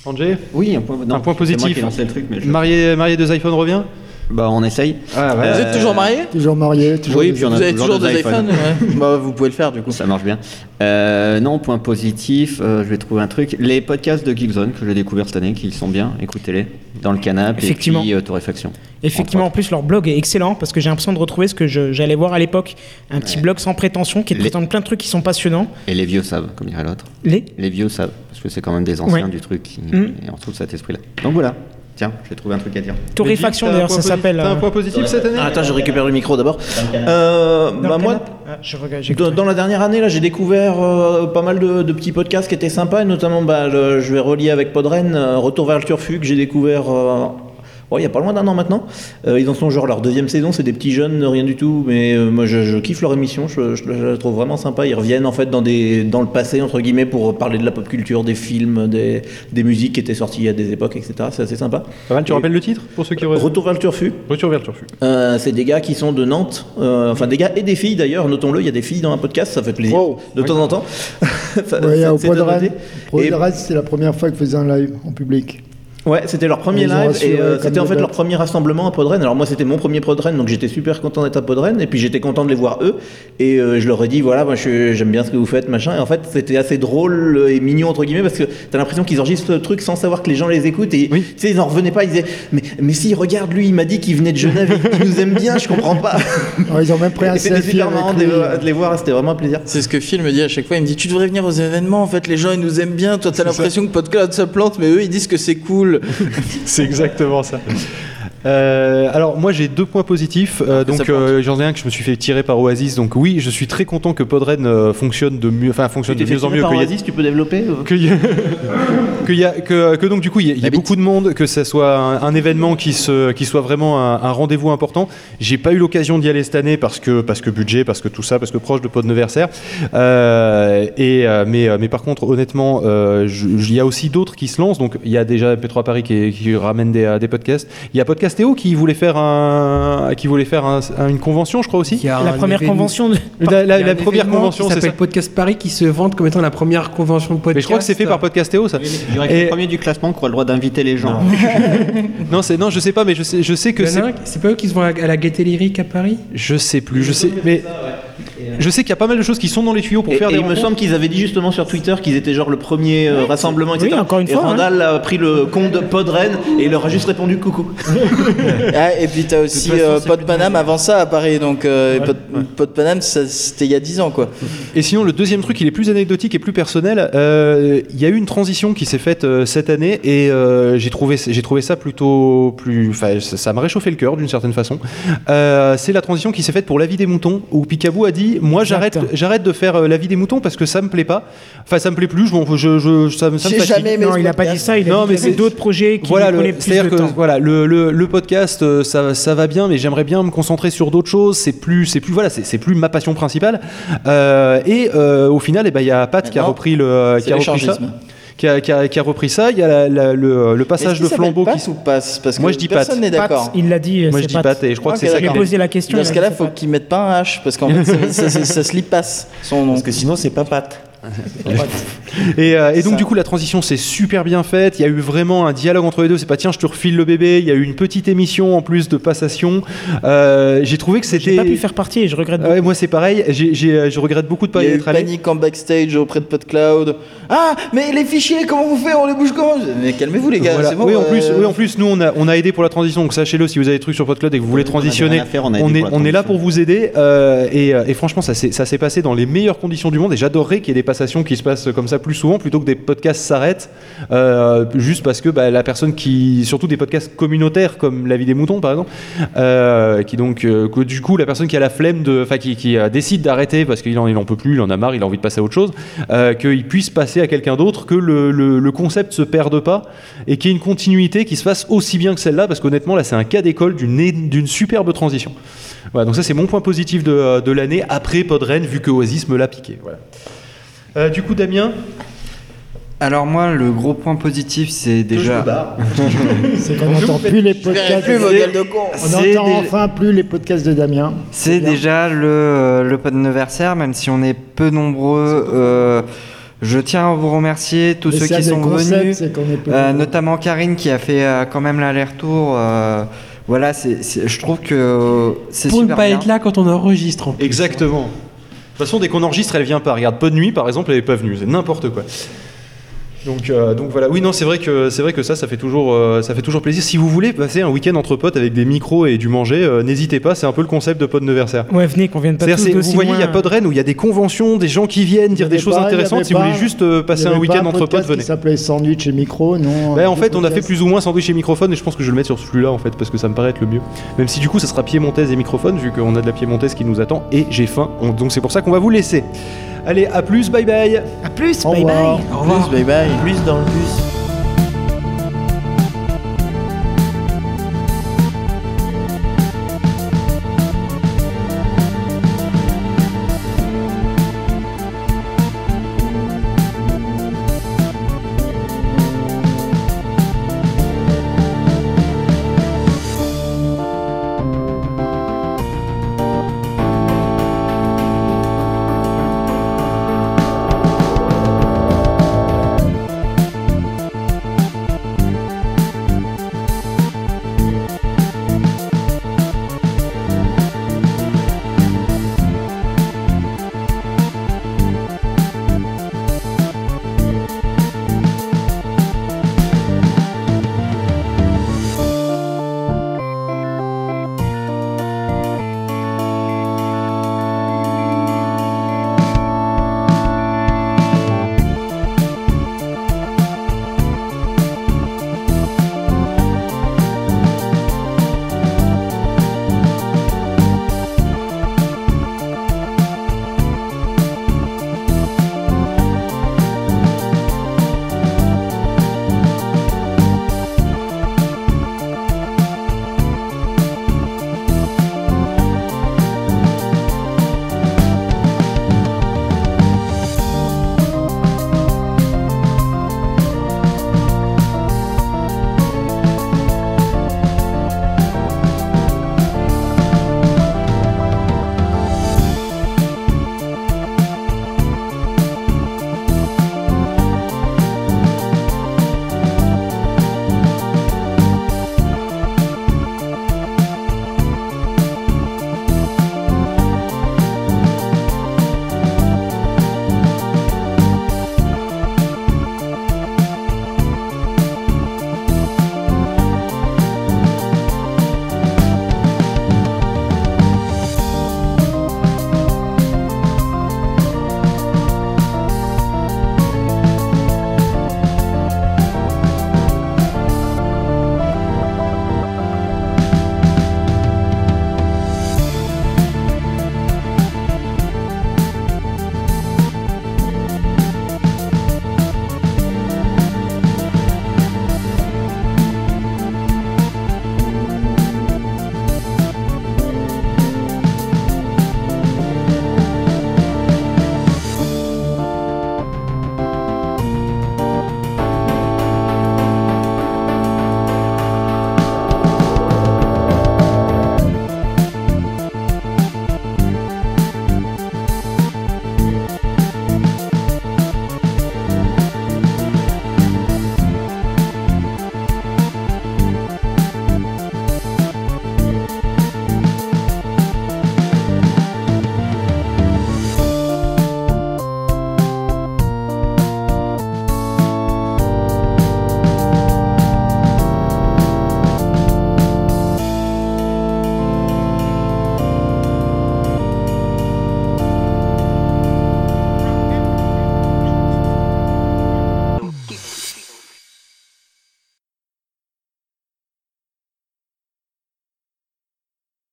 Angé Oui, un point, non, Un point c'est moi positif. qui ai lancé le truc, mais je- Marié, marié deux iPhones revient? Bah, on essaye. Ah. Vous êtes toujours mariés Toujours marié, toujours. Oui, des- puis on a Vous avez toujours deux des iPhones ouais. Bah, vous pouvez le faire du coup. Ça marche bien. Euh, non, point positif, euh, je vais trouver un truc. Les podcasts de Geekzone que j'ai découvert cette année, qui sont bien, écoutez-les. Dans le canapé Effectivement. et puis euh, Torréfaction. Effectivement, en plus, leur blog est excellent parce que j'ai l'impression de retrouver ce que j'allais voir à l'époque. Un petit Ouais. blog sans prétention qui Les- présente plein de trucs qui sont passionnants. Et les vieux savent, comme dirait l'autre. Les Les vieux savent, parce que c'est quand même des anciens Ouais. du truc qui, Mhm. et on retrouve cet esprit-là. Donc voilà. Tiens, j'ai trouvé un truc à dire. torréfaction, d'ailleurs, ça s'appelle. T'as un euh, point positif cette année Ah, attends, je récupère le micro d'abord. Euh, dans bah moi, Ah, je regarde, dans, la dernière année, là, j'ai découvert euh, pas mal de, de petits podcasts qui étaient sympas, et notamment, bah, le- je vais relier avec Podren, euh, Retour vers le Turfu, que j'ai découvert ouais, il y a pas loin d'un an maintenant. Euh, ils en sont genre leur deuxième saison, c'est des petits jeunes, rien du tout, mais euh, moi je, je kiffe leur émission, je, je- je la trouve vraiment sympa. Ils reviennent en fait dans, des, dans le passé, entre guillemets, pour parler de la pop culture, des films, des, des musiques qui étaient sorties à des époques, etc. C'est assez sympa. Mal, tu rappelles le titre pour ceux qui auraient. Retour vers le Turfu. Retour vers le turfu. Euh, c'est des gars qui sont de Nantes, euh, enfin des gars et des filles d'ailleurs, notons-le, il y a des filles dans un podcast, ça fait plaisir Wow. de temps en temps. Ça- Ouais, ça- au c'est à Podren, noter. Podren, c'était la première fois qu'ils faisaient un live en public. Ouais, c'était leur premier live et euh, c'était en fait leur premier rassemblement à Podren. Alors moi c'était mon premier Podren donc j'étais super content d'être à Podren et puis j'étais content de les voir eux et euh, je leur ai dit voilà moi j'aime bien ce que vous faites machin et en fait c'était assez drôle et mignon entre guillemets parce que t'as l'impression qu'ils enregistrent le truc sans savoir que les gens les écoutent et Oui. tu sais ils en revenaient pas ils disaient mais mais si regarde lui il m'a dit qu'il venait de Genève il nous aime bien je comprends pas Alors, ils ont même pris un et c'était super marrant de de les voir c'était vraiment un plaisir C'est ce que Phil me dit à chaque fois. Il me dit Tu devrais venir aux événements. En fait, les gens, ils nous aiment bien. Toi, t'as l'impression que Podcast ça plante, mais eux, ils disent que c'est cool. c'est exactement ça. Euh, alors moi j'ai deux points positifs. Euh, que donc euh, j'en ai un que je me suis fait tirer par Oasis. Donc oui, je suis très content que Podren euh, fonctionne de mieux, enfin fonctionne de mieux en mieux. par y a- Oasis, tu peux développer qu'il y a- qu'il y a- que, que donc du coup il y a, y beaucoup de monde, que ça soit un, un événement qui, se, qui soit vraiment un, un rendez-vous important. J'ai pas eu l'occasion d'y aller cette année parce que, parce que budget, parce que tout ça, parce que proche de Podneversaire. Euh, et, euh, mais, euh, mais par contre honnêtement, euh, il y a aussi d'autres qui se lancent. Donc il y a déjà P3 Paris qui, qui ramène des, des podcasts. Il y a Podcastéo qui voulait faire, un, qui voulait faire un- un- une convention, je crois aussi. Il y a La première événement- convention de. La, la- il y a la un première convention, qui c'est ça. s'appelle Podcast Paris qui se vante comme étant la première convention de podcast. Mais je crois que c'est fait par Podcastéo, ça. Je dirais que Et- le premier du classement qui aura le droit d'inviter les gens. Non, c'est non, je sais pas, mais je sais, je sais que y c'est. C'est pas eux qui se vont à à la Gaieté Lyrique à Paris? Je sais plus, je sais, mais je sais qu'il y a pas mal de choses qui sont dans les tuyaux pour Et, faire et des il me semble qu'ils avaient dit justement sur Twitter qu'ils étaient genre le premier euh, rassemblement, etc. Oui, encore une et fois, Randall a pris le compte de Podren et il leur a juste répondu coucou. Ah, et puis t'as aussi euh, Pod plus Paname avant ça à Paris, donc euh, Pod, Pod Paname ça, c'était il y a 10 ans quoi. Et sinon, le deuxième truc, il est plus anecdotique et plus personnel. Euh, Il y a eu une transition qui s'est faite euh, cette année et euh, j'ai trouvé, j'ai trouvé ça plutôt plus. Enfin, ça m'a réchauffé le cœur d'une certaine façon. Euh, c'est la transition qui s'est faite pour la vie des moutons où Picaboo a dit Moi, j'arrête, j'arrête de faire euh, la vie des moutons parce que ça me plaît pas. Enfin, ça me plaît plus. Je, je, je, ça, me- ça me jamais aimé Non, il a pas dit podcast. ça. Il a Non, dit mais c'est- d'autres projets qui voilà, plus c'est-à-dire de que temps. voilà, le, le, le podcast, euh, ça, ça va bien, mais j'aimerais bien me concentrer sur d'autres choses. C'est plus, c'est plus, voilà, c'est, c'est plus ma passion principale. Euh, et euh, au final, eh ben, il y a Pat qui a repris le, C'est qui a repris ça. Qui a, qui a- qui a repris ça. Il y a la- la- le, le passage de qu'il flambeau qui. ou passe Parce que Moi, je dis personne Pat. n'est d'accord. il l'a dit. Moi, c'est je dis Pat. Pat et je crois Ok, que c'est ça. Je lui ai qui est- posé la question. Dans ce cas-là, faut Pat. qu'ils mettent pas un H parce qu'en fait, ça, ça, ça, ça se lit passe son nom. Parce que sinon, c'est pas Pat. Et, euh, et donc Ça. du coup la transition c'est super bien faite. Il y a eu vraiment un dialogue entre les deux. C'est pas tiens je te refile le bébé. Il y a eu une petite émission en plus de passation. Euh, j'ai trouvé que J'ai c'était. pas pu faire partie et je regrette. Ouais, moi c'est pareil. J'ai- j'ai- je regrette beaucoup de pas Il y y a eu être allé. panique en backstage auprès de PodCloud. Ah, mais les fichiers, comment vous faites On les bouge comment? Mais calmez-vous les gars, Voilà. c'est bon. oui, en euh, plus, oui, en plus, nous, on a, on a aidé pour la transition. Donc, sachez-le, si vous avez des trucs sur PodCloud et que vous voulez transitionner, faire, on est, on là transition. pour vous aider. euh, et, euh, et franchement, ça s'est ça s'est passé dans les meilleures conditions du monde. Et j'adorerais qu'il y ait des passations qui se passent comme ça plus souvent, plutôt que des podcasts s'arrêtent, euh, juste parce que bah, la personne qui. Surtout des podcasts communautaires, comme La vie des moutons, par exemple, euh, qui donc. euh, que du coup, la personne qui a la flemme de. Enfin, qui, qui, décide d'arrêter parce qu'il en, il en peut plus, il en a marre, il a envie de passer à autre chose, qu'il puisse passer à quelqu'un d'autre, que le, le, le concept se perde pas et qu'il y ait une continuité qui se fasse aussi bien que celle-là, parce qu'honnêtement, là, c'est un cas d'école d'une d'une superbe transition. Voilà, donc ça, c'est mon point positif de, de l'année après Podren, vu que Oasis me l'a piqué. Voilà. Euh, du coup, Damien Alors moi, le gros point positif, c'est déjà... C'est qu'on n'entend plus les podcasts. plus de. On n'entend des- enfin plus les podcasts de Damien. C'est déjà le, euh, le anniversaire, même si on est peu nombreux. euh, je tiens à vous remercier, tous Mais ceux qui sont concepts, venus, euh, notamment Karine qui a fait euh, quand même l'aller-retour. euh, voilà, c'est, je trouve que euh, c'est Pour ne pas bien. être là quand on enregistre. en plus. Exactement. De toute façon, dès qu'on enregistre, elle vient pas. Regarde, Pod Nuit, par exemple, elle est pas venue. C'est n'importe quoi. Donc, euh, donc voilà. Oui, non, c'est vrai que c'est vrai que ça, ça fait toujours, euh, ça fait toujours plaisir. Si vous voulez passer un week-end entre potes avec des micros et du manger, euh, n'hésitez pas. C'est un peu le concept de Pod Neversaire. Ouais, venez qu'on vienne pas tous vous voyez, il y a. Podren où il y a des conventions, des gens qui viennent dire des choses intéressantes. Si vous voulez juste euh, passer un week-end pas entre potes, venez. qui s'appelait Sandwich et Micro, non Bah, en fait, on a fait plus ou moins sandwich et microphone, et je pense que je vais le mettre sur celui-là en fait, parce que ça me paraît être le mieux. Même si du coup, ça sera piémontaise et microphone, vu qu'on a de la piémontaise qui nous attend, et j'ai faim, on- donc c'est pour ça qu'on va vous laisser. Allez, à plus, bye bye À plus, Au bye revoir. bye. Plus, bye bye. Plus dans le bus.